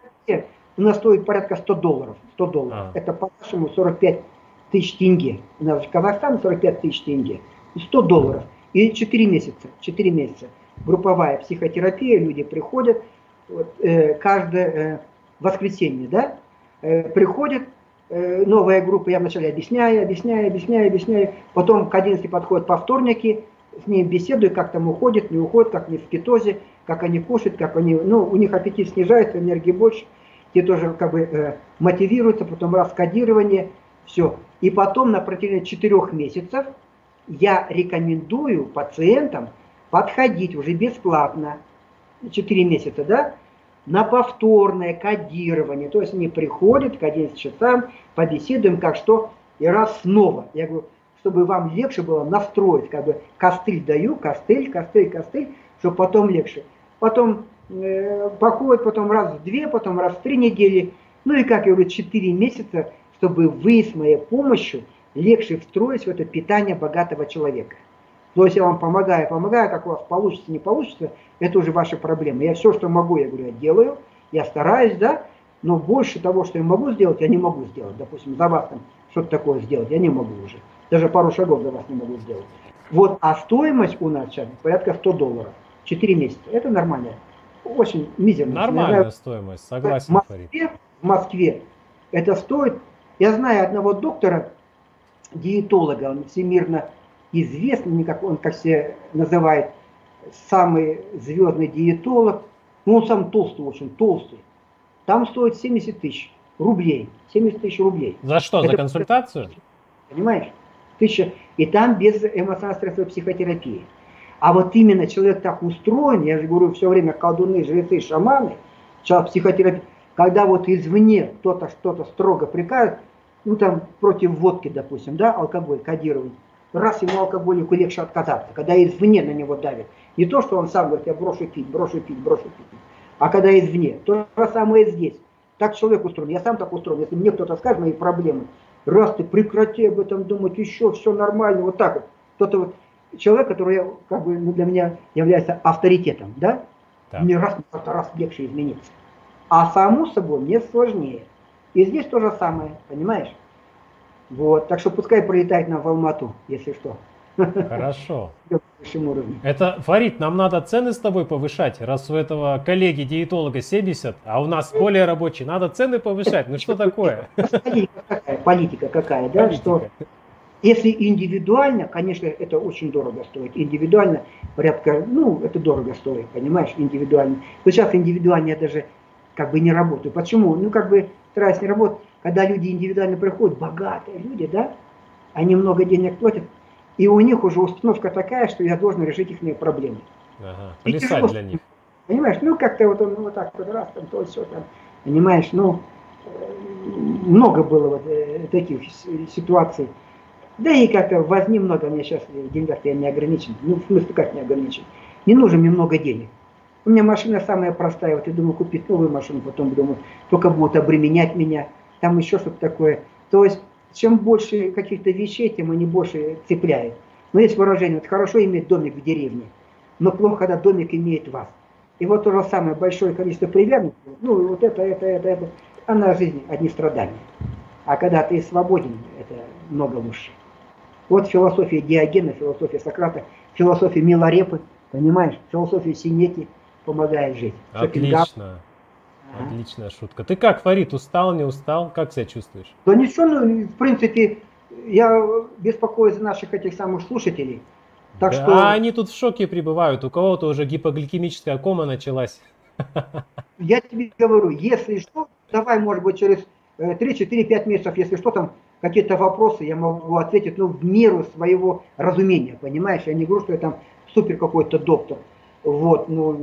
У нас стоит порядка 100 долларов. 100 долларов. А. Это по-нашему 45 тысяч тенге. У нас в Казахстане 45 тысяч тенге. 100 долларов. И 4 месяца. 4 месяца. Групповая психотерапия. Люди приходят вот, э, каждое э, воскресенье, да, э, приходят, э, новая группа, я вначале объясняю, объясняю, объясняю, объясняю, потом к 11 подходят по вторники, с ним беседую, как там уходит, не уходит, как не в кетозе, как они кушают, как они, ну, у них аппетит снижается, энергии больше, те тоже как бы э, мотивируются, потом раскодирование, все. И потом на протяжении четырех месяцев я рекомендую пациентам подходить уже бесплатно, 4 месяца, да, на повторное кодирование. То есть они приходят к 11 часам, побеседуем, как что, и раз снова. Я говорю, чтобы вам легче было настроить, как бы костыль даю, костыль, костыль, костыль, чтобы потом легче потом э, походит, потом раз в две, потом раз в три недели, ну и, как я говорю, четыре месяца, чтобы вы с моей помощью легче встроились в это питание богатого человека. То есть я вам помогаю, помогаю, как у вас получится, не получится, это уже ваша проблема. Я все, что могу, я говорю, я делаю, я стараюсь, да, но больше того, что я могу сделать, я не могу сделать. Допустим, за вас там что-то такое сделать, я не могу уже. Даже пару шагов за вас не могу сделать. Вот, а стоимость у нас сейчас порядка 100 долларов. 4 месяца. Это нормально. Очень мизерно. Нормальная стоимость, согласен, в Москве, в Москве это стоит... Я знаю одного доктора, диетолога, он всемирно известный, как он как все называет, самый звездный диетолог. Ну, он сам толстый очень, толстый. Там стоит 70 тысяч рублей. 70 тысяч рублей. За что? Это, за консультацию? Понимаешь? Тысяча. И там без эмоционально-стрессовой психотерапии. А вот именно человек так устроен, я же говорю все время колдуны, жрецы, шаманы, человек психотерапевт, когда вот извне кто-то что-то строго приказывает, ну там против водки, допустим, да, алкоголь, кодирование, раз ему алкоголику легче отказаться, когда извне на него давит. Не то, что он сам говорит, я брошу пить, брошу пить, брошу пить, а когда извне. То же самое здесь. Так человек устроен, я сам так устроен. Если мне кто-то скажет мои проблемы, раз ты прекрати об этом думать, еще все нормально, вот так вот. Кто-то вот, человек, который как бы ну, для меня является авторитетом, да, да. мне раз, раз легче измениться. А саму собой мне сложнее. И здесь то же самое, понимаешь? Вот, так что пускай прилетает нам в Алмату, если что. Хорошо. Это, Фарид, нам надо цены с тобой повышать, раз у этого коллеги-диетолога 70, а у нас более рабочий. Надо цены повышать. Ну что такое? Политика какая, политика какая да, что если индивидуально, конечно, это очень дорого стоит. Индивидуально порядка, ну, это дорого стоит, понимаешь, индивидуально. Но сейчас индивидуально я даже как бы не работаю. Почему? Ну, как бы стараюсь не работать. Когда люди индивидуально приходят, богатые люди, да, они много денег платят, и у них уже установка такая, что я должен решить их проблемы. Ага, плясать для них. Понимаешь, ну как-то вот он ну, вот так вот раз, там то, все там, понимаешь, ну, э, много было вот э, таких ситуаций. Да и как-то возьми много, у меня сейчас в деньгах я не ограничен. Ну, в смысле, как не ограничен? Не нужно мне много денег. У меня машина самая простая, вот я думаю купить новую машину, потом думаю, только будут обременять меня, там еще что-то такое. То есть чем больше каких-то вещей, тем они больше цепляют. Но есть выражение, вот хорошо иметь домик в деревне, но плохо, когда домик имеет вас. И вот то же самое большое количество привязанности, ну вот это, это, это, это, а на жизнь одни страдания. А когда ты свободен, это много лучше. Вот философия Диогена, философия Сократа, философия Миларепы, понимаешь, философия Синеки помогает жить. Отлично. Отличная шутка. Ты как, Фарид, устал, не устал? Как себя чувствуешь? Да ничего, ну, в принципе, я беспокоюсь за наших этих самых слушателей. Так да, что... они тут в шоке пребывают. У кого-то уже гипогликемическая кома началась. Я тебе говорю, если что, давай, может быть, через 3-4-5 э, месяцев, если что, там какие-то вопросы я могу ответить, ну, в меру своего разумения, понимаешь? Я не говорю, что я там супер какой-то доктор. Вот, ну,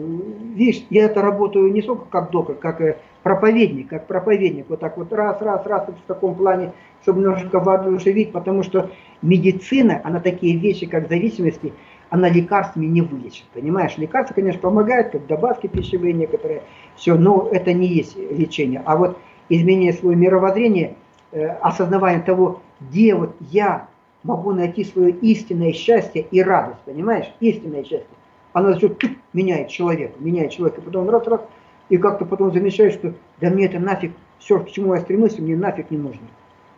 видишь, я это работаю не только как доктор, как э, проповедник, как проповедник, вот так вот раз, раз, раз, в таком плане, чтобы немножко воодушевить, потому что медицина, она такие вещи, как зависимости, она лекарствами не вылечит, понимаешь? Лекарства, конечно, помогают, как добавки пищевые некоторые, все, но это не есть лечение. А вот изменение своего мировоззрения, э, осознавание того, где вот я могу найти свое истинное счастье и радость, понимаешь? Истинное счастье она все меняет человека, меняет человека, потом раз-раз, и как-то потом замечаешь, что да мне это нафиг, все, к чему я стремился, мне нафиг не нужно.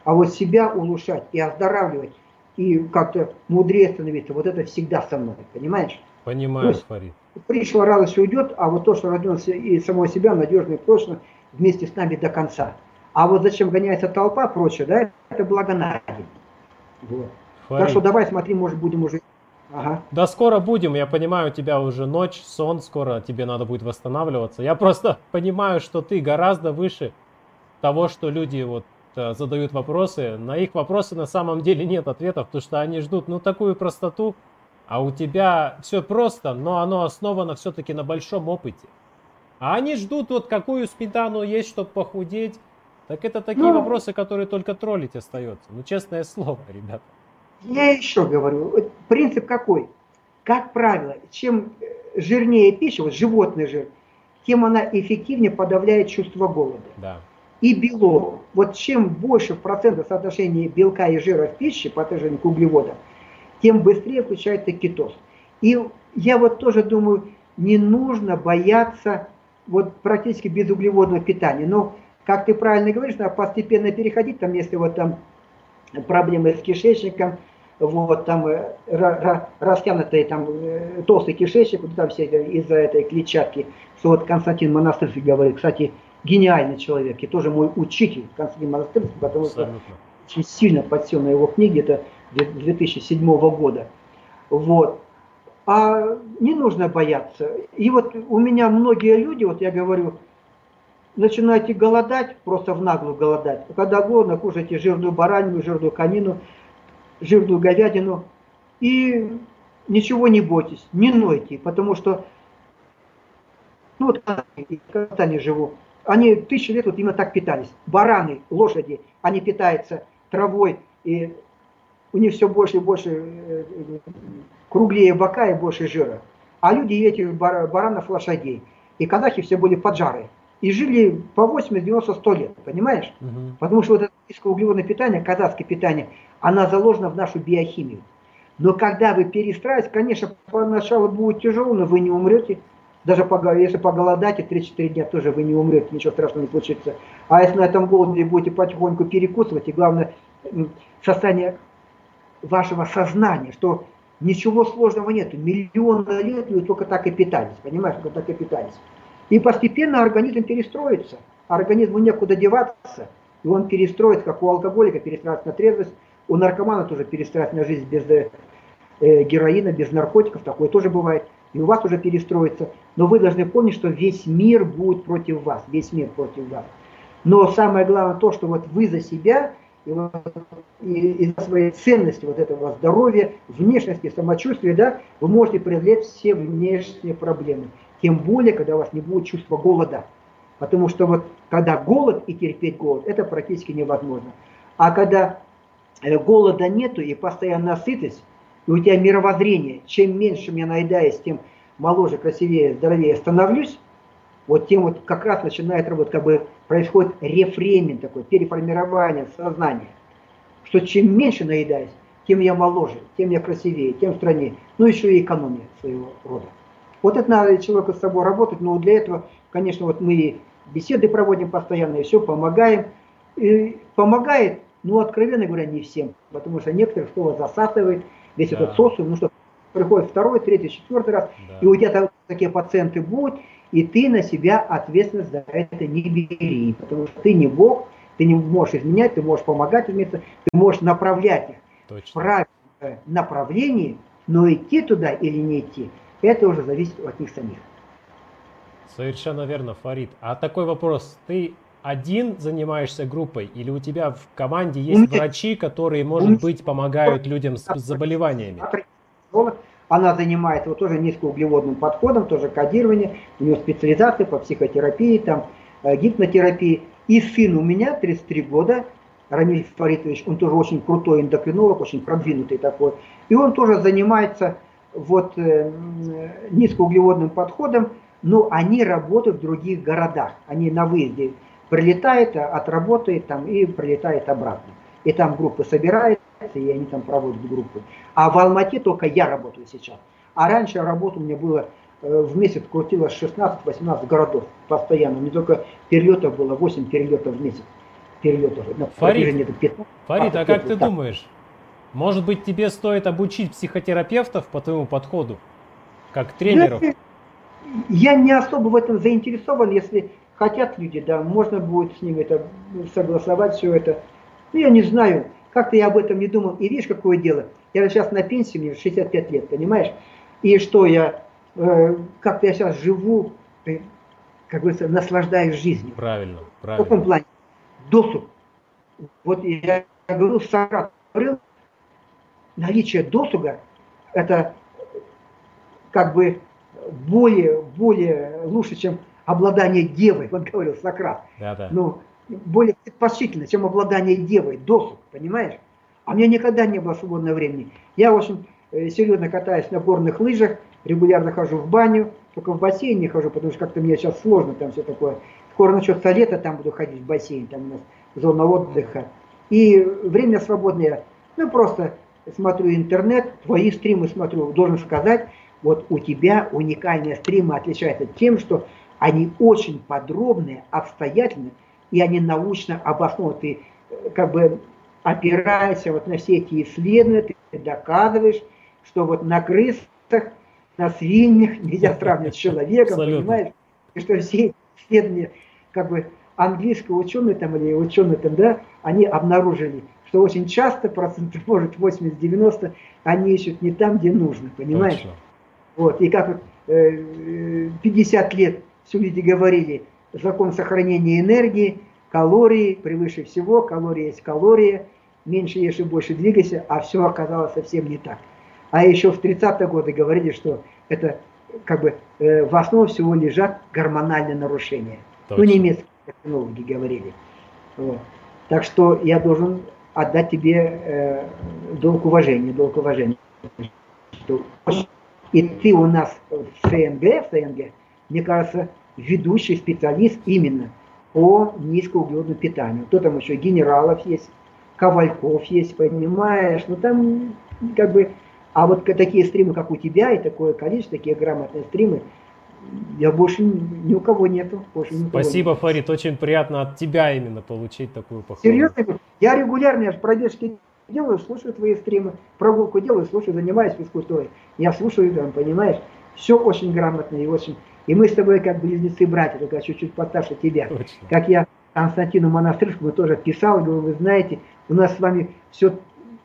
А вот себя улучшать и оздоравливать, и как-то мудрее становиться, вот это всегда со мной, понимаешь? Понимаю, Фарид. Пришла радость уйдет, а вот то, что родился и самого себя, надежно и прочно, вместе с нами до конца. А вот зачем гоняется толпа, прочее, да, это благонадень. Вот. Так что давай смотри, может будем уже Ага. Да скоро будем, я понимаю, у тебя уже ночь, сон, скоро тебе надо будет восстанавливаться. Я просто понимаю, что ты гораздо выше того, что люди вот э, задают вопросы. На их вопросы на самом деле нет ответов, потому что они ждут ну такую простоту, а у тебя все просто, но оно основано все-таки на большом опыте. А они ждут вот какую сметану есть, чтобы похудеть. Так это такие ну, вопросы, которые только троллить остается. Ну честное слово, ребята. Я еще говорю, принцип какой? Как правило, чем жирнее пища, вот животный жир, тем она эффективнее подавляет чувство голода. Да. И белок. Вот чем больше в процентах соотношения белка и жира в пище по отношению к углеводам, тем быстрее включается кетоз. И я вот тоже думаю, не нужно бояться вот практически безуглеводного питания. Но, как ты правильно говоришь, надо постепенно переходить, там, если вот там проблемы с кишечником, вот там э, растянутый там э, толстый кишечник, вот там все из-за этой клетчатки, что вот Константин Монастырский говорит, кстати, гениальный человек, и тоже мой учитель Константин Монастырский, потому Абсолютно. что очень сильно подсел на его книги, это 2007 года. Вот. А не нужно бояться. И вот у меня многие люди, вот я говорю, начинаете голодать, просто в наглую голодать. Когда голодно, кушайте жирную баранину, жирную конину, жирную говядину. И ничего не бойтесь, не нойте, потому что, ну вот они живу, они тысячи лет вот именно так питались. Бараны, лошади, они питаются травой и у них все больше и больше э, круглее бока и больше жира. А люди этих баранов лошадей. И казахи все были поджарые. И жили по 80, 90, 100 лет, понимаешь? Угу. Потому что вот это низкоуглеводное питание, казахское питание, она заложена в нашу биохимию. Но когда вы перестраиваетесь, конечно, поначалу будет тяжело, но вы не умрете. Даже если поголодать, и 3-4 дня тоже вы не умрете, ничего страшного не случится. А если на этом голоде будете потихоньку перекусывать, и главное, состояние вашего сознания, что ничего сложного нет. Миллионы лет вы только так и питались, понимаешь, только так и питались. И постепенно организм перестроится. Организму некуда деваться, и он перестроится, как у алкоголика перестраивается на трезвость, у наркомана тоже перестраивается на жизнь без э, героина, без наркотиков, такое тоже бывает. И у вас уже перестроится. Но вы должны помнить, что весь мир будет против вас, весь мир против вас. Но самое главное то, что вот вы за себя и, вот, и, и своей ценности вот этого здоровья, внешности, самочувствия, да, вы можете преодолеть все внешние проблемы. Тем более, когда у вас не будет чувства голода. Потому что вот когда голод и терпеть голод, это практически невозможно. А когда э, голода нету и постоянно сытость, и у тебя мировоззрение, чем меньше я наедаюсь, тем моложе, красивее, здоровее становлюсь, вот тем вот как раз начинает работать, как бы происходит рефрейминг такой, переформирование сознания. Что чем меньше наедаюсь, тем я моложе, тем я красивее, тем страннее. Ну еще и экономия своего рода. Вот это надо человеку с собой работать, но для этого, конечно, вот мы беседы проводим постоянно, и все, помогаем. И помогает, ну, откровенно говоря, не всем, потому что некоторых слово засасывает, весь да. этот социум, ну что, приходит второй, третий, четвертый раз, да. и у тебя такие пациенты будут, и ты на себя ответственность за это не бери, потому что ты не Бог, ты не можешь изменять, ты можешь помогать измениться, ты можешь направлять их Точно. в правильное направление, но идти туда или не идти – это уже зависит от них самих. Совершенно верно, Фарид. А такой вопрос. Ты один занимаешься группой или у тебя в команде есть меня, врачи, которые, может быть, помогают людям с заболеваниями? Она занимается вот тоже низкоуглеводным подходом, тоже кодирование, у нее специализация по психотерапии, там, э, гипнотерапии. И сын у меня, 33 года, Рамиль Фаритович, он тоже очень крутой эндокринолог, очень продвинутый такой. И он тоже занимается вот э, низкоуглеводным подходом, но они работают в других городах. Они на выезде прилетает, отработает там и прилетает обратно. И там группы собираются, и они там проводят группы. А в Алмате только я работаю сейчас. А раньше работа у меня было э, в месяц крутилось 16-18 городов постоянно. Не только перелетов было, 8 перелетов в месяц. Перелетов. Фарид, 15, Фарид а как ты так. думаешь, может быть, тебе стоит обучить психотерапевтов по твоему подходу, как тренеров? Я, не особо в этом заинтересован, если хотят люди, да, можно будет с ними это согласовать все это. Ну, я не знаю, как-то я об этом не думал. И видишь, какое дело. Я сейчас на пенсии, мне 65 лет, понимаешь? И что я, э, как-то я сейчас живу, как говорится, наслаждаюсь жизнью. Правильно, правильно. В каком плане? Досуг. Вот я говорю, Сакрат говорил, наличие досуга – это как бы более, более лучше, чем обладание девой, вот говорил Сократ. Да, да. Ну, более предпочтительно, чем обладание девой, досуг, понимаешь? А у меня никогда не было свободного времени. Я очень э, серьезно катаюсь на горных лыжах, регулярно хожу в баню, только в бассейн не хожу, потому что как-то мне сейчас сложно там все такое. Скоро начнется лето, там буду ходить в бассейн, там у нас зона отдыха. И время свободное, ну просто смотрю интернет, твои стримы смотрю, должен сказать, вот у тебя уникальные стримы отличаются тем, что они очень подробные, обстоятельные, и они научно обоснованы. Ты э, как бы опираешься вот на все эти исследования, ты доказываешь, что вот на крысах, на свиньях нельзя сравнивать с человеком, Абсолютно. понимаешь? И что все исследования, как бы английские ученые там или ученые там, да, они обнаружили, что очень часто, процентов может 80-90, они ищут не там, где нужно, понимаешь? Точно. Вот, и как э, 50 лет все люди говорили, закон сохранения энергии, калории превыше всего, калория есть калория, меньше ешь и больше двигайся, а все оказалось совсем не так. А еще в 30-е годы говорили, что это как бы э, в основе всего лежат гормональные нарушения. Ну, Точно. Ну, немецкие технологи говорили. Вот. Так что я должен отдать тебе э, долг уважения, долг уважения. И ты у нас в СНГ, в СНГ, мне кажется, ведущий специалист именно по низкоуглеродному питанию. Кто там еще? Генералов есть, Ковальков есть, понимаешь? Ну там как бы... А вот такие стримы, как у тебя, и такое количество, такие грамотные стримы, я больше ни у кого нету. Больше ни Спасибо, нету. Фарид, очень приятно от тебя именно получить такую похвалу. Серьезно, я регулярно, я же пробежки делаю, слушаю твои стримы, прогулку делаю, слушаю, занимаюсь физкультурой. Я слушаю, там, понимаешь, все очень грамотно и очень... И мы с тобой как близнецы-братья, только чуть-чуть постарше тебя. Точно. Как я Константину Монастырскому тоже писал, говорю, вы знаете, у нас с вами все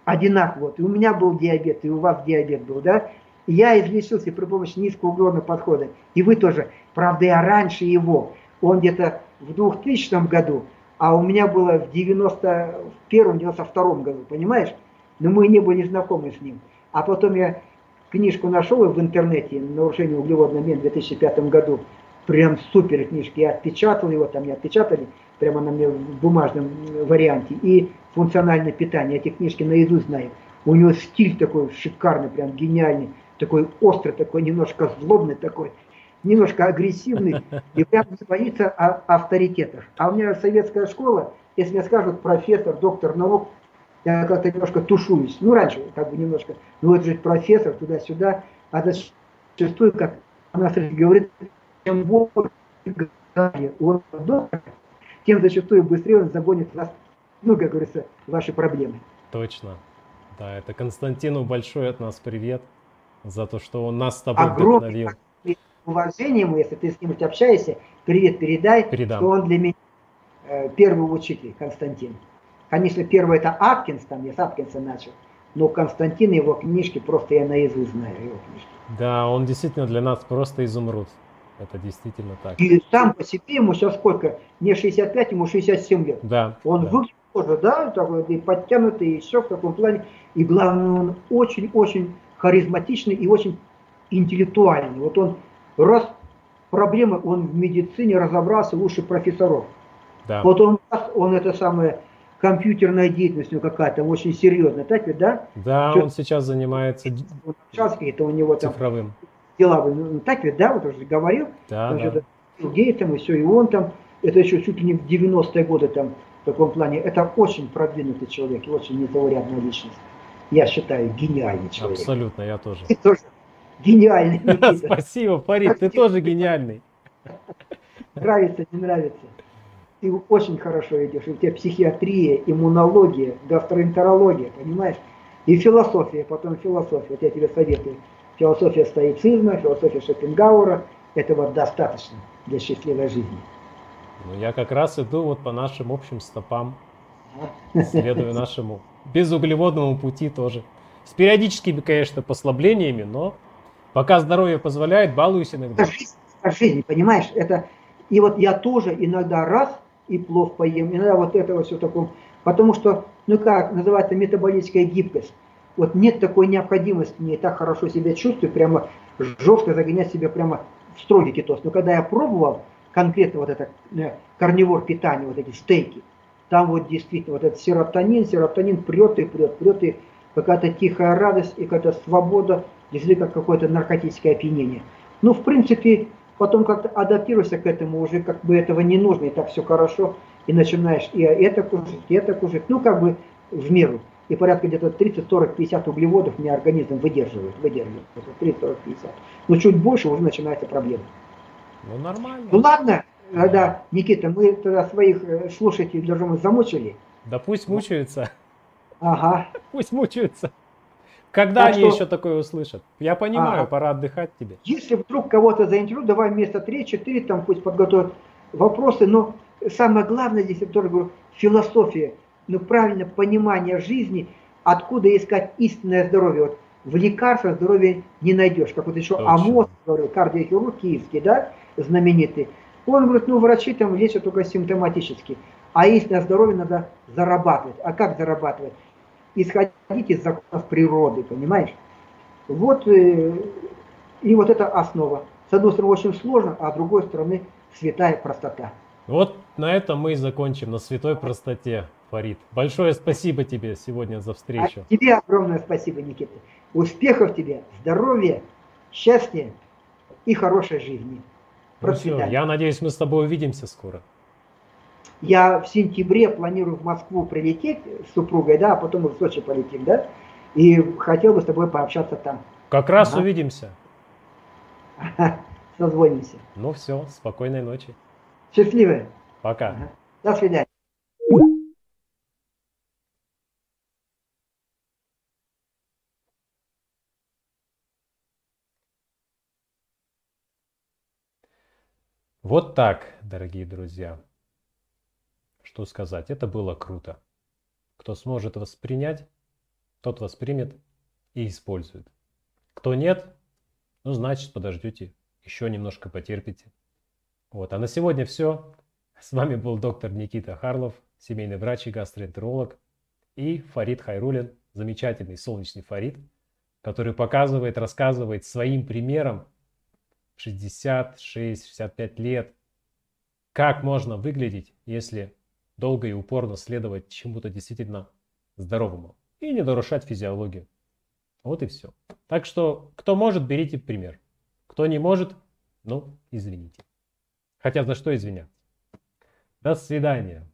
одинаково. Вот. И у меня был диабет, и у вас диабет был, да? Я излечился при помощи низкоуглеродного подхода. И вы тоже. Правда, я раньше его. Он где-то в 2000 году, а у меня было в 91-92 году, понимаешь? Но мы не были знакомы с ним. А потом я книжку нашел в интернете «Нарушение углеводного обмена» в 2005 году. Прям супер книжки. Я отпечатал его, там не отпечатали, прямо на мне в бумажном варианте. И функциональное питание. Эти книжки наизусть знаю. У него стиль такой шикарный, прям гениальный. Такой острый, такой немножко злобный такой немножко агрессивный и прям боится авторитетов. А у меня советская школа, если мне скажут профессор, доктор наук, я как-то немножко тушуюсь. Ну, раньше как бы немножко, ну это же профессор, туда-сюда. А зачастую, как она говорит, чем больше у доктора, тем зачастую быстрее он загонит вас, ну, как говорится, ваши проблемы. Точно. Да, это Константину большой от нас привет за то, что он нас с тобой Огромный вдохновил уважение ему, если ты с ним общаешься, привет передай, Передам. что он для меня э, первый учитель, Константин. Конечно, первый это Аткинс, там я с Аткинса начал, но Константин, его книжки, просто я наизусть знаю его книжки. Да, он действительно для нас просто изумруд. Это действительно так. И сам по себе ему сейчас сколько? Не 65, ему 67 лет. Да. Он да. выглядит тоже, да, такой и подтянутый, и все в таком плане. И главное, он очень-очень харизматичный и очень интеллектуальный. Вот он раз проблема, он в медицине разобрался лучше профессоров. Да. Вот он, он это самое, компьютерная деятельность у него какая-то очень серьезная, так ведь, да? Да, Что, он сейчас занимается сейчас это у него там цифровым. Дела, ну, так ведь, да, вот уже говорил, да, он да. Же, Гейтом и все, и он там, это еще чуть ли не в 90-е годы там, в таком плане, это очень продвинутый человек, очень незаурядная личность. Я считаю, гениальный человек. Абсолютно, я тоже. И тоже Гениальный. Спасибо, Фарид, ты тоже гениальный. Нравится, не нравится. Ты очень хорошо идешь. У тебя психиатрия, иммунология, гастроэнтерология, понимаешь? И философия, потом философия. Вот я тебе советую. Философия стоицизма, философия Шопенгауэра. Этого достаточно для счастливой жизни. Ну, я как раз иду вот по нашим общим стопам. Следую нашему безуглеводному пути тоже. С периодическими, конечно, послаблениями, но Пока здоровье позволяет, балуюсь иногда. Это жизнь, понимаешь? Это... И вот я тоже иногда раз и плов поем, иногда вот этого все такое. Потому что, ну как, называется метаболическая гибкость. Вот нет такой необходимости, мне так хорошо себя чувствую, прямо жестко загонять себя прямо в строгий кетоз. Но когда я пробовал конкретно вот это э, карнивор питание, вот эти стейки, там вот действительно вот этот серотонин, серотонин прет и прет, прет и какая-то тихая радость и какая-то свобода, если как какое-то наркотическое опьянение. Ну, в принципе, потом как-то адаптируешься к этому, уже как бы этого не нужно, и так все хорошо, и начинаешь и это кушать, и это кушать, ну, как бы в меру. И порядка где-то 30, 40, 50 углеводов мне организм выдерживает, выдерживает, 30, 40, 50. Но чуть больше уже начинается проблема. Ну, нормально. Ну, ладно, да, да Никита, мы тогда своих э, слушателей даже мы замучили. Да пусть мучаются. Ага. Пусть мучаются. Когда так они что... еще такое услышат? Я понимаю, ага. пора отдыхать тебе. Если вдруг кого-то заинтересует, давай вместо 3-4, там пусть подготовят вопросы, но самое главное здесь, я тоже говорю, философия, ну правильно понимание жизни, откуда искать истинное здоровье. Вот в лекарствах здоровья не найдешь, как вот еще Точно. Амос говорил, кардиохирург киевский, да, знаменитый. Он говорит, ну врачи там лечат только симптоматически, а истинное здоровье надо зарабатывать. А как зарабатывать? исходить из законов природы, понимаешь? Вот, э, и вот это основа. С одной стороны, очень сложно, а с другой стороны, святая простота. Вот на этом мы и закончим, на святой простоте, Фарид. Большое спасибо тебе сегодня за встречу. А тебе огромное спасибо, Никита. Успехов тебе, здоровья, счастья и хорошей жизни. Ну все, я надеюсь, мы с тобой увидимся скоро. Я в сентябре планирую в Москву прилететь с супругой, да, а потом мы в Сочи полетим, да, и хотел бы с тобой пообщаться там. Как раз ага. увидимся. Созвонимся. Ну все, спокойной ночи. Счастливы. Пока. Ага. До свидания. Вот так, дорогие друзья. Что сказать, это было круто. Кто сможет воспринять, тот воспримет и использует. Кто нет, ну значит подождете, еще немножко потерпите. Вот, а на сегодня все. С вами был доктор Никита Харлов, семейный врач и гастроэнтеролог, и Фарид Хайрулин, замечательный солнечный Фарид, который показывает, рассказывает своим примером 66-65 лет, как можно выглядеть, если долго и упорно следовать чему-то действительно здоровому и не нарушать физиологию. Вот и все. Так что, кто может, берите пример. Кто не может, ну, извините. Хотя за что извиняться? До свидания.